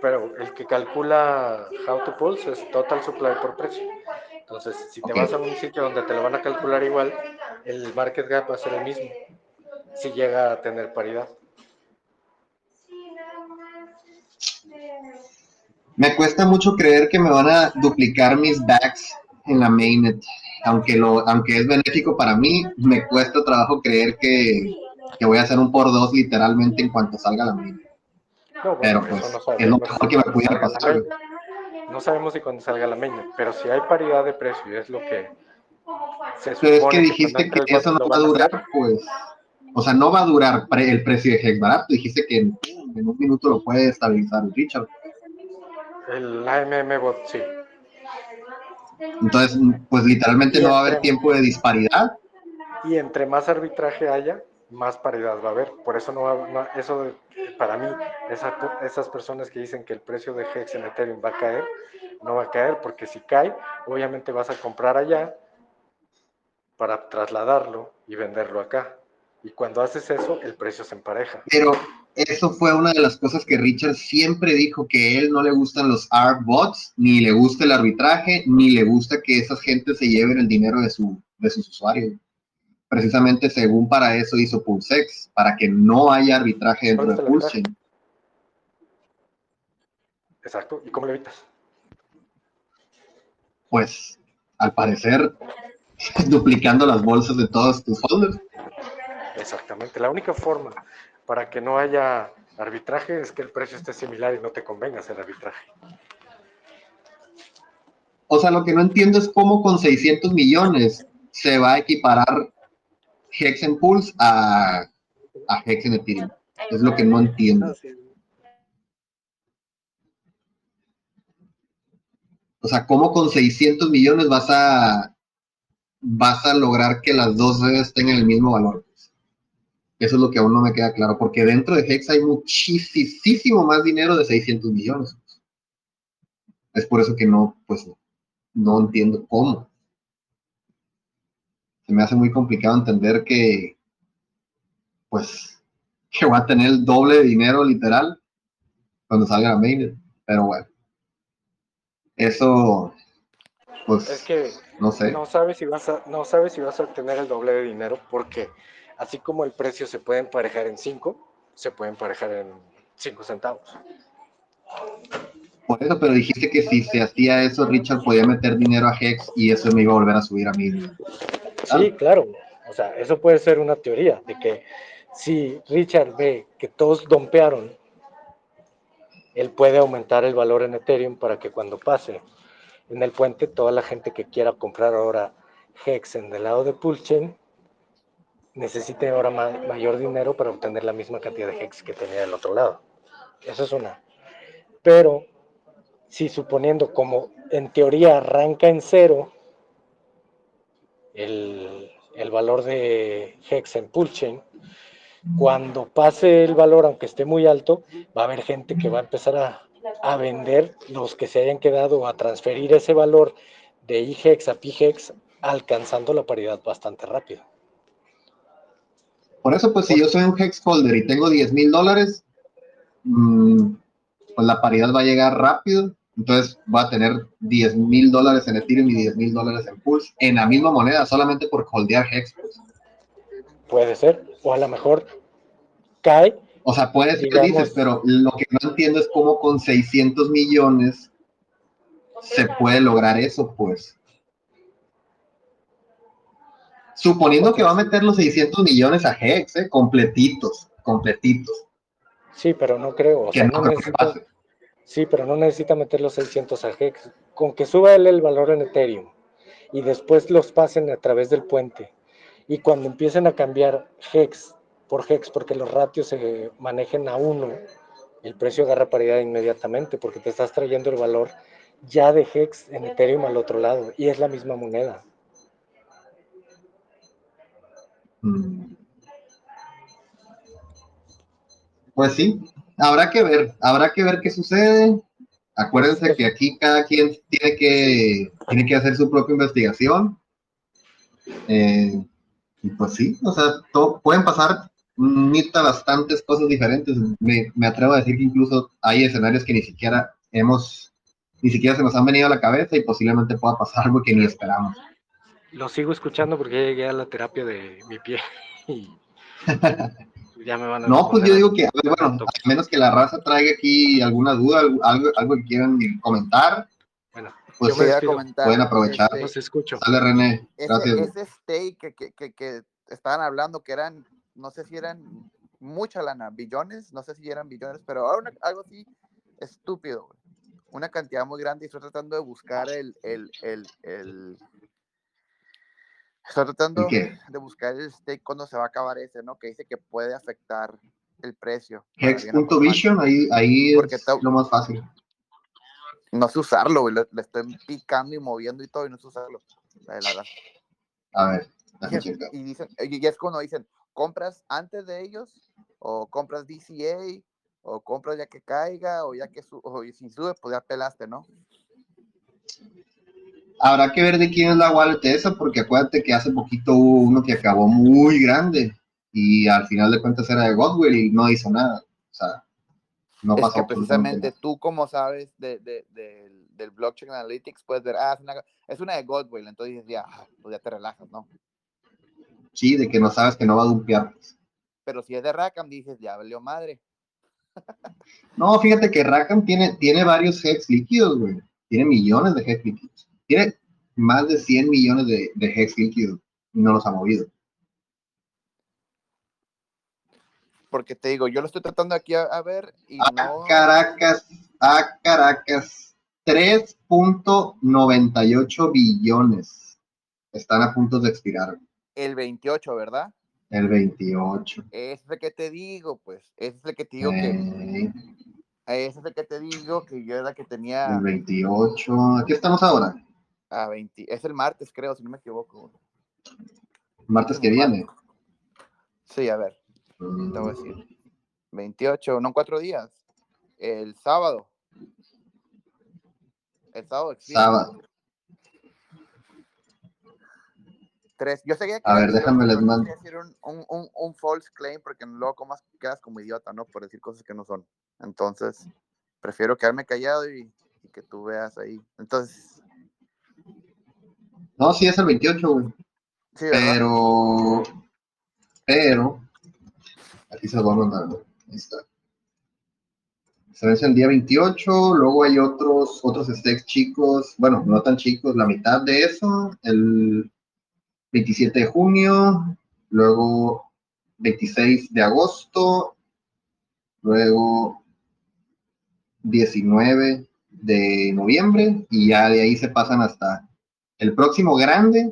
pero el que calcula how to pulse es total supply por precio. Entonces, si te vas a un sitio donde te lo van a calcular igual, el market cap va a ser el mismo si llega a tener paridad. Me cuesta mucho creer que me van a duplicar mis backs en la mainnet. Aunque, lo, aunque es benéfico para mí, me cuesta trabajo creer que, voy a hacer un por dos literalmente en cuanto salga la mainnet. Pero pues es lo mejor que me pudiera pasar. No sabemos si cuando salga la mainnet, pero si hay paridad de precio, es lo que se Pero es que dijiste que, eso no va a durar, pues o sea, no va a durar el precio de Hex barato. Dijiste que en, un minuto lo puede estabilizar Richard. El AMM bot, sí. Entonces, pues literalmente no va a haber tiempo de disparidad. Y entre más arbitraje haya, más paridad va a haber. Por eso no va, eso para mí, esas personas que dicen que el precio de Hex en Ethereum va a caer, no va a caer, porque si cae, obviamente vas a comprar allá para trasladarlo y venderlo acá. Y cuando haces eso, el precio se empareja. Pero, eso fue una de las cosas que Richard siempre dijo, que él no le gustan los art bots, ni le gusta el arbitraje, ni le gusta que esas gentes se lleven el dinero de, su, de sus usuarios. Precisamente según para eso hizo PulseX, para que no haya arbitraje dentro de Pulse. Exacto, ¿y cómo lo evitas? Pues, al parecer, duplicando las bolsas de todos tus folders. Exactamente, la única forma para que no haya arbitraje es que el precio esté similar y no te convenga hacer arbitraje. O sea, lo que no entiendo es cómo con 600 millones se va a equiparar Hexen Pulse a, a Hexen Ethereum. Es lo que no entiendo. O sea, ¿cómo con 600 millones vas a vas a lograr que las dos redes tengan el mismo valor? Eso es lo que aún no me queda claro, porque dentro de Hex hay muchísimo más dinero de 600 millones. Es por eso que no, pues, no entiendo cómo. Se me hace muy complicado entender que, pues, que va a tener el doble de dinero literal cuando salga la mainnet. Pero bueno, eso, pues, es que no sé. No sabes si vas a, no sabes si vas a obtener el doble de dinero porque así como el precio se puede emparejar en 5, se puede emparejar en 5 centavos. Por eso, pero dijiste que si se hacía eso, Richard podía meter dinero a Hex y eso me iba a volver a subir a mí. Sí, claro. O sea, eso puede ser una teoría de que si Richard ve que todos dompearon, él puede aumentar el valor en Ethereum para que cuando pase en el puente, toda la gente que quiera comprar ahora Hex en el lado de Pulchain necesite ahora mayor dinero para obtener la misma cantidad de hex que tenía del otro lado. Eso es una. Pero si suponiendo como en teoría arranca en cero el, valor de hex en chain, cuando pase el valor, aunque esté muy alto, va a haber gente que va a empezar a, a vender los que se hayan quedado a transferir ese valor de IHEX a PHEX, alcanzando la paridad bastante rápido. Por eso, pues si yo soy un hex holder y tengo 10 mil dólares, mm, pues la paridad va a llegar rápido. Entonces va a tener 10 mil dólares en Ethereum y 10 mil dólares en Pulse en la misma moneda, solamente por holdear hex. Puede ser, o a lo mejor cae. O sea, puede ser que dices, pero lo que no entiendo es cómo con 600 millones se puede lograr eso, pues. Suponiendo que va a meter los 600 millones a Hex, ¿eh? completitos, completitos. Sí, pero no creo. Sí, pero no necesita meter los 600 a Hex. Con que suba él el valor en Ethereum y después los pasen a través del puente. Y cuando empiecen a cambiar Hex por Hex, porque los ratios se manejen a uno, el precio agarra paridad inmediatamente porque te estás trayendo el valor ya de Hex en Ethereum al otro lado y es la misma moneda. Mm. Pues sí, habrá que ver, habrá que ver qué sucede. Acuérdense que aquí cada quien tiene que, tiene que hacer su propia investigación. Eh, y pues sí, o sea, pueden pasar bastantes cosas diferentes. Me, me, atrevo a decir que incluso hay escenarios que ni siquiera hemos, ni siquiera se nos han venido a la cabeza y posiblemente pueda pasar algo que ni esperamos. Lo sigo escuchando porque ya llegué a la terapia de mi pie y ya me van a... No, pues yo digo que, bueno, a menos que la raza traiga aquí alguna duda, algo, algo que quieran comentar. Bueno, pues pueden aprovechar. Este, escucho. Dale, René. Gracias. Ese, ese stake que, que, que, que, estaban hablando que eran, no sé si eran mucha lana, billones, no sé si eran billones, pero ahora algo así estúpido, una cantidad muy grande y estoy tratando de buscar el, el, el, el Estoy tratando de buscar el stake cuando se va a acabar ese, ¿no? Que dice que puede afectar el precio. Hex.vision, ahí, ahí es lo más fácil. No sé usarlo, güey. Le, estoy picando y moviendo y todo y no sé usarlo. La verdad. A ver. Y, y, dicen, y es cuando dicen, compras antes de ellos o compras DCA o compras ya que caiga o ya que su, o si sube, pues ya pelaste, ¿no? Habrá que ver de quién es la wallet esa, porque acuérdate que hace poquito hubo uno que acabó muy grande y al final de cuentas era de Godwell y no hizo nada. O sea, no pasa que precisamente tú, como sabes de, de, del blockchain analytics, puedes ver, ah, es una, es una de Godwell, entonces ya, pues ya te relajas, ¿no? Sí, de que no sabes que no va a dumpear. Pero si es de Rackham, dices, ya valió madre. no, fíjate que Rackham tiene, tiene varios hex líquidos, güey. Tiene millones de hex líquidos. Tiene más de 100 millones de, de hex líquidos y no los ha movido. Porque te digo, yo lo estoy tratando aquí a, ver y a no... Caracas, a Caracas, 3.98 billones están a punto de expirar. El 28, ¿verdad? El 28. Ese es el que te digo, pues. Ese es el que te digo que. Ese es el que te digo que yo era que tenía. El 28. ¿Aquí estamos ahora? A 20. Es el martes, creo, si no me equivoco. ¿Martes que viene? Sí, a ver. Te voy a decir. 28, no cuatro días. El sábado. El sábado. Sábado. Tres. Yo seguía que. A ver, déjame les mando. decir un, un, un, false claim porque luego como quedas como idiota, ¿no? Por decir cosas que no son. Entonces, prefiero quedarme callado y, y que tú veas ahí. Entonces. No, sí, es el 28, güey. Sí, pero. Pero. Aquí se lo voy a mandar, Ahí está. Se vence el día 28, luego hay otros, otros stakes chicos, bueno, no tan chicos, la mitad de eso, el 27 de junio, luego 26 de agosto, luego 19 de noviembre y ya de ahí se pasan hasta el próximo grande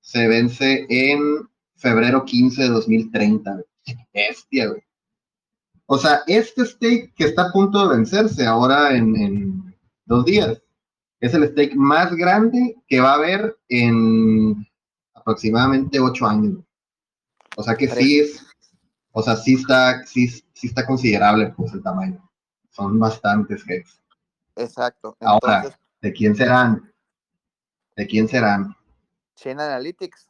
se vence en febrero 15 de 2030. Bestia, güey. O sea, este stake que está a punto de vencerse ahora en, en dos días es el stake más grande que va a haber en aproximadamente ocho años. O sea que sí es, o sea, sí está, sí, sí está considerable pues el tamaño. Son bastantes heads. Exacto. Ahora, ¿de quién serán? ¿De quién serán? Chain Analytics.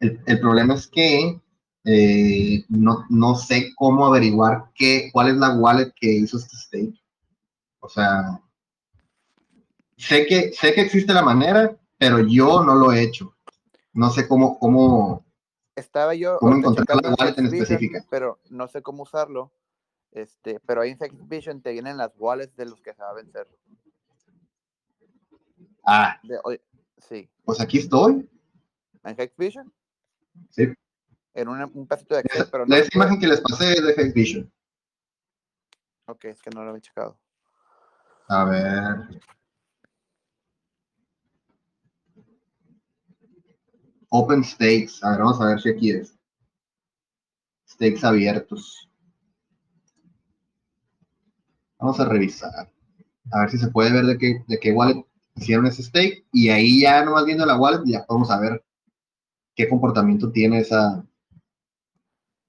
El, problema es que eh, no, no, sé cómo averiguar qué, cuál es la wallet que hizo este stake. O sea, sé que, sé que existe la manera, pero yo no lo he hecho. No sé cómo, cómo, estaba yo cómo encontrar la wallet en específica. Pero no sé cómo usarlo. Este, pero ahí en Vision te vienen las wallets de los que se va a vencer. Ah. sí. Pues aquí estoy. ¿En Vision? Sí. En un, un pedacito de Excel, pero no. La imagen que les pasé es de Vision. Ok, es que no lo había checado. A ver. Open Stakes. A ver, vamos a ver si aquí es. Stakes abiertos. Vamos a revisar. A ver si se puede ver de qué, de qué wallet hicieron ese stake. Y ahí ya nomás viendo la wallet ya podemos saber qué comportamiento tiene esa,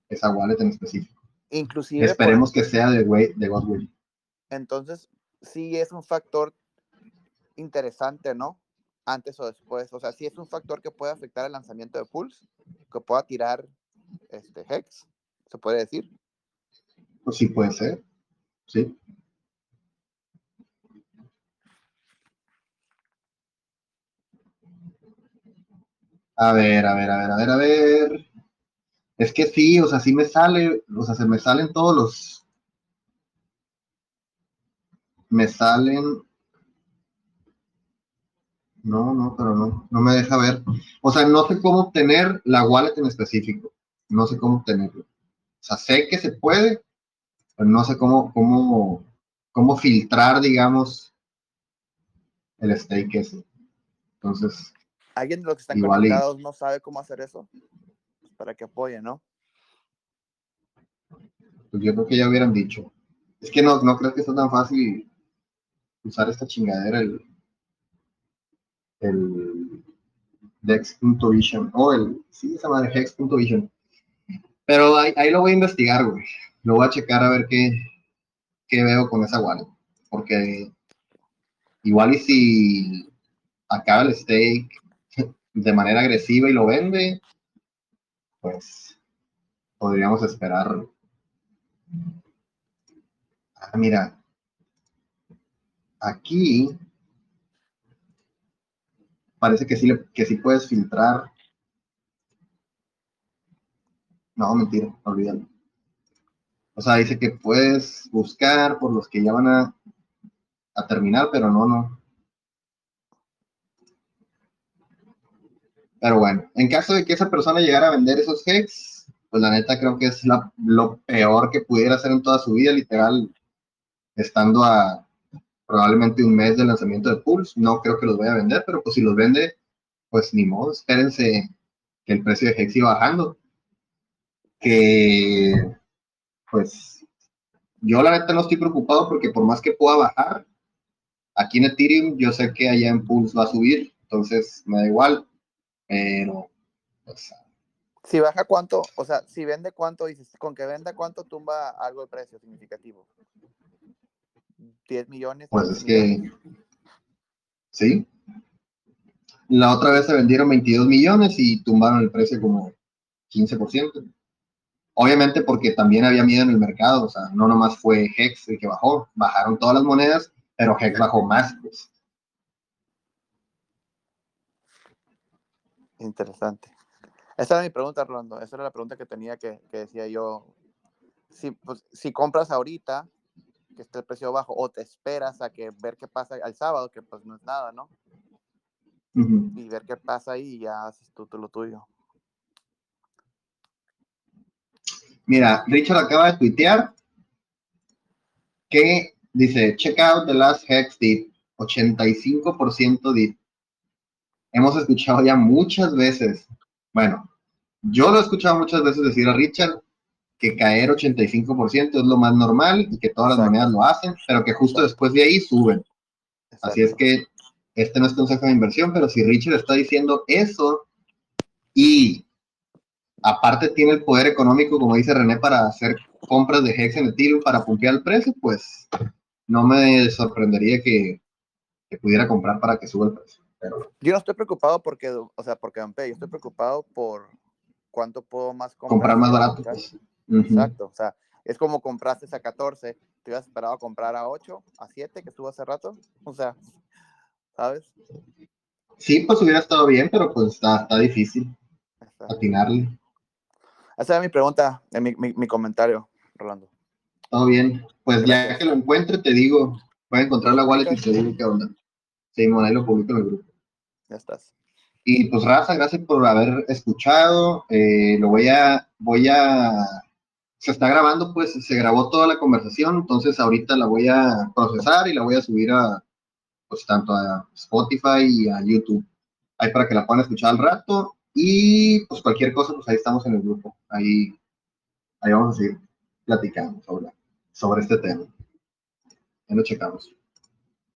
esa wallet en específico. Inclusive. Esperemos que sea de, de Godwin. Entonces, sí es un factor interesante, ¿no? antes o después. O sea, si es un factor que puede afectar el lanzamiento de Pulse, que pueda tirar este Hex, se puede decir. Pues sí, puede ser. Sí. A ver, a ver, a ver, a ver, a ver. Es que sí, o sea, sí me sale, o sea, se me salen todos los. Me salen no, no, pero no, no me deja ver. O sea, no sé cómo obtener la wallet en específico. No sé cómo obtenerlo. O sea, sé que se puede, pero no sé cómo, cómo, cómo filtrar, digamos, el stake ese. Entonces. ¿Alguien de los que están conectados no sabe cómo hacer eso? Para que apoyen, ¿no? Pues yo creo que ya hubieran dicho. Es que no, no creo que sea tan fácil usar esta chingadera, el, el Dex.vision, o el, sí, esa madre, Hex.vision. Pero ahí, ahí, lo voy a investigar, güey. Lo voy a checar a ver qué, qué veo con esa wallet. Porque igual y si acaba el stake de manera agresiva y lo vende, pues podríamos esperar Ah, mira. Aquí parece que sí, que sí puedes filtrar. No, mentira, olvídalo. O sea, dice que puedes buscar por los que ya van a, a terminar, pero no, no. Pero bueno, en caso de que esa persona llegara a vender esos hex, pues la neta creo que es lo peor que pudiera hacer en toda su vida, literal, estando a probablemente un mes de lanzamiento de Pulse. No creo que los vaya a vender, pero pues si los vende, pues ni modo, espérense que el precio de Hex iba bajando. Que, pues, yo la neta no estoy preocupado porque por más que pueda bajar, aquí en Ethereum yo sé que allá en Pulse va a subir, entonces me da igual, pero, pues, si baja cuánto, o sea, si vende cuánto, dices, con que venda cuánto tumba algo de precio significativo. 10 millones. Pues es que, sí. La otra vez se vendieron 22 millones y tumbaron el precio como 15%. Obviamente porque también había miedo en el mercado, o sea, no nomás fue Hex el que bajó, bajaron todas las monedas, pero Hex bajó más. Pues. Interesante. Esa era mi pregunta, Rolando. Esa era la pregunta que tenía que, que decía yo. Si, pues, si compras ahorita, que esté el precio bajo, o te esperas a que ver qué pasa al sábado, que pues no es nada, ¿no? Y ver qué pasa ahí y ya haces tú, tú lo tuyo. Mira, Richard acaba de tuitear que dice, check out the last hex dip, 85% dip. Hemos escuchado ya muchas veces, bueno, yo lo he escuchado muchas veces decir a Richard que caer 85% es lo más normal y que todas las monedas lo hacen, pero que justo después de ahí suben. Así es que este no es consejo de inversión, pero si Richard está diciendo eso y aparte tiene el poder económico, como dice René, para hacer compras de Hex en Ethereum para pumpear el precio, pues no me sorprendería que, pudiera comprar para que suba el precio. Yo no estoy preocupado porque, o sea, porque yo estoy preocupado por cuánto puedo más comprar. Comprar más barato. Pues. Exacto, o sea, es como compraste a 14, te hubieras esperado a comprar a 8, a 7, que estuvo hace rato, o sea, ¿sabes? Sí, pues hubiera estado bien, pero pues está, está difícil atinarle. Esa era mi pregunta, en mi, mi, comentario, Rolando. Todo bien, pues ya que lo encuentre, te digo, voy a encontrar la wallet y te digo qué onda. Sí, ahí lo publico en el grupo. Ya estás. Y pues Raza, gracias por haber escuchado. Eh, lo voy a, voy a se está grabando, pues se grabó toda la conversación, entonces ahorita la voy a procesar y la voy a subir a, pues tanto a Spotify y a YouTube, ahí para que la puedan escuchar al rato y pues cualquier cosa, pues ahí estamos en el grupo, ahí, ahí vamos a seguir platicando sobre, sobre este tema. Ya lo checamos.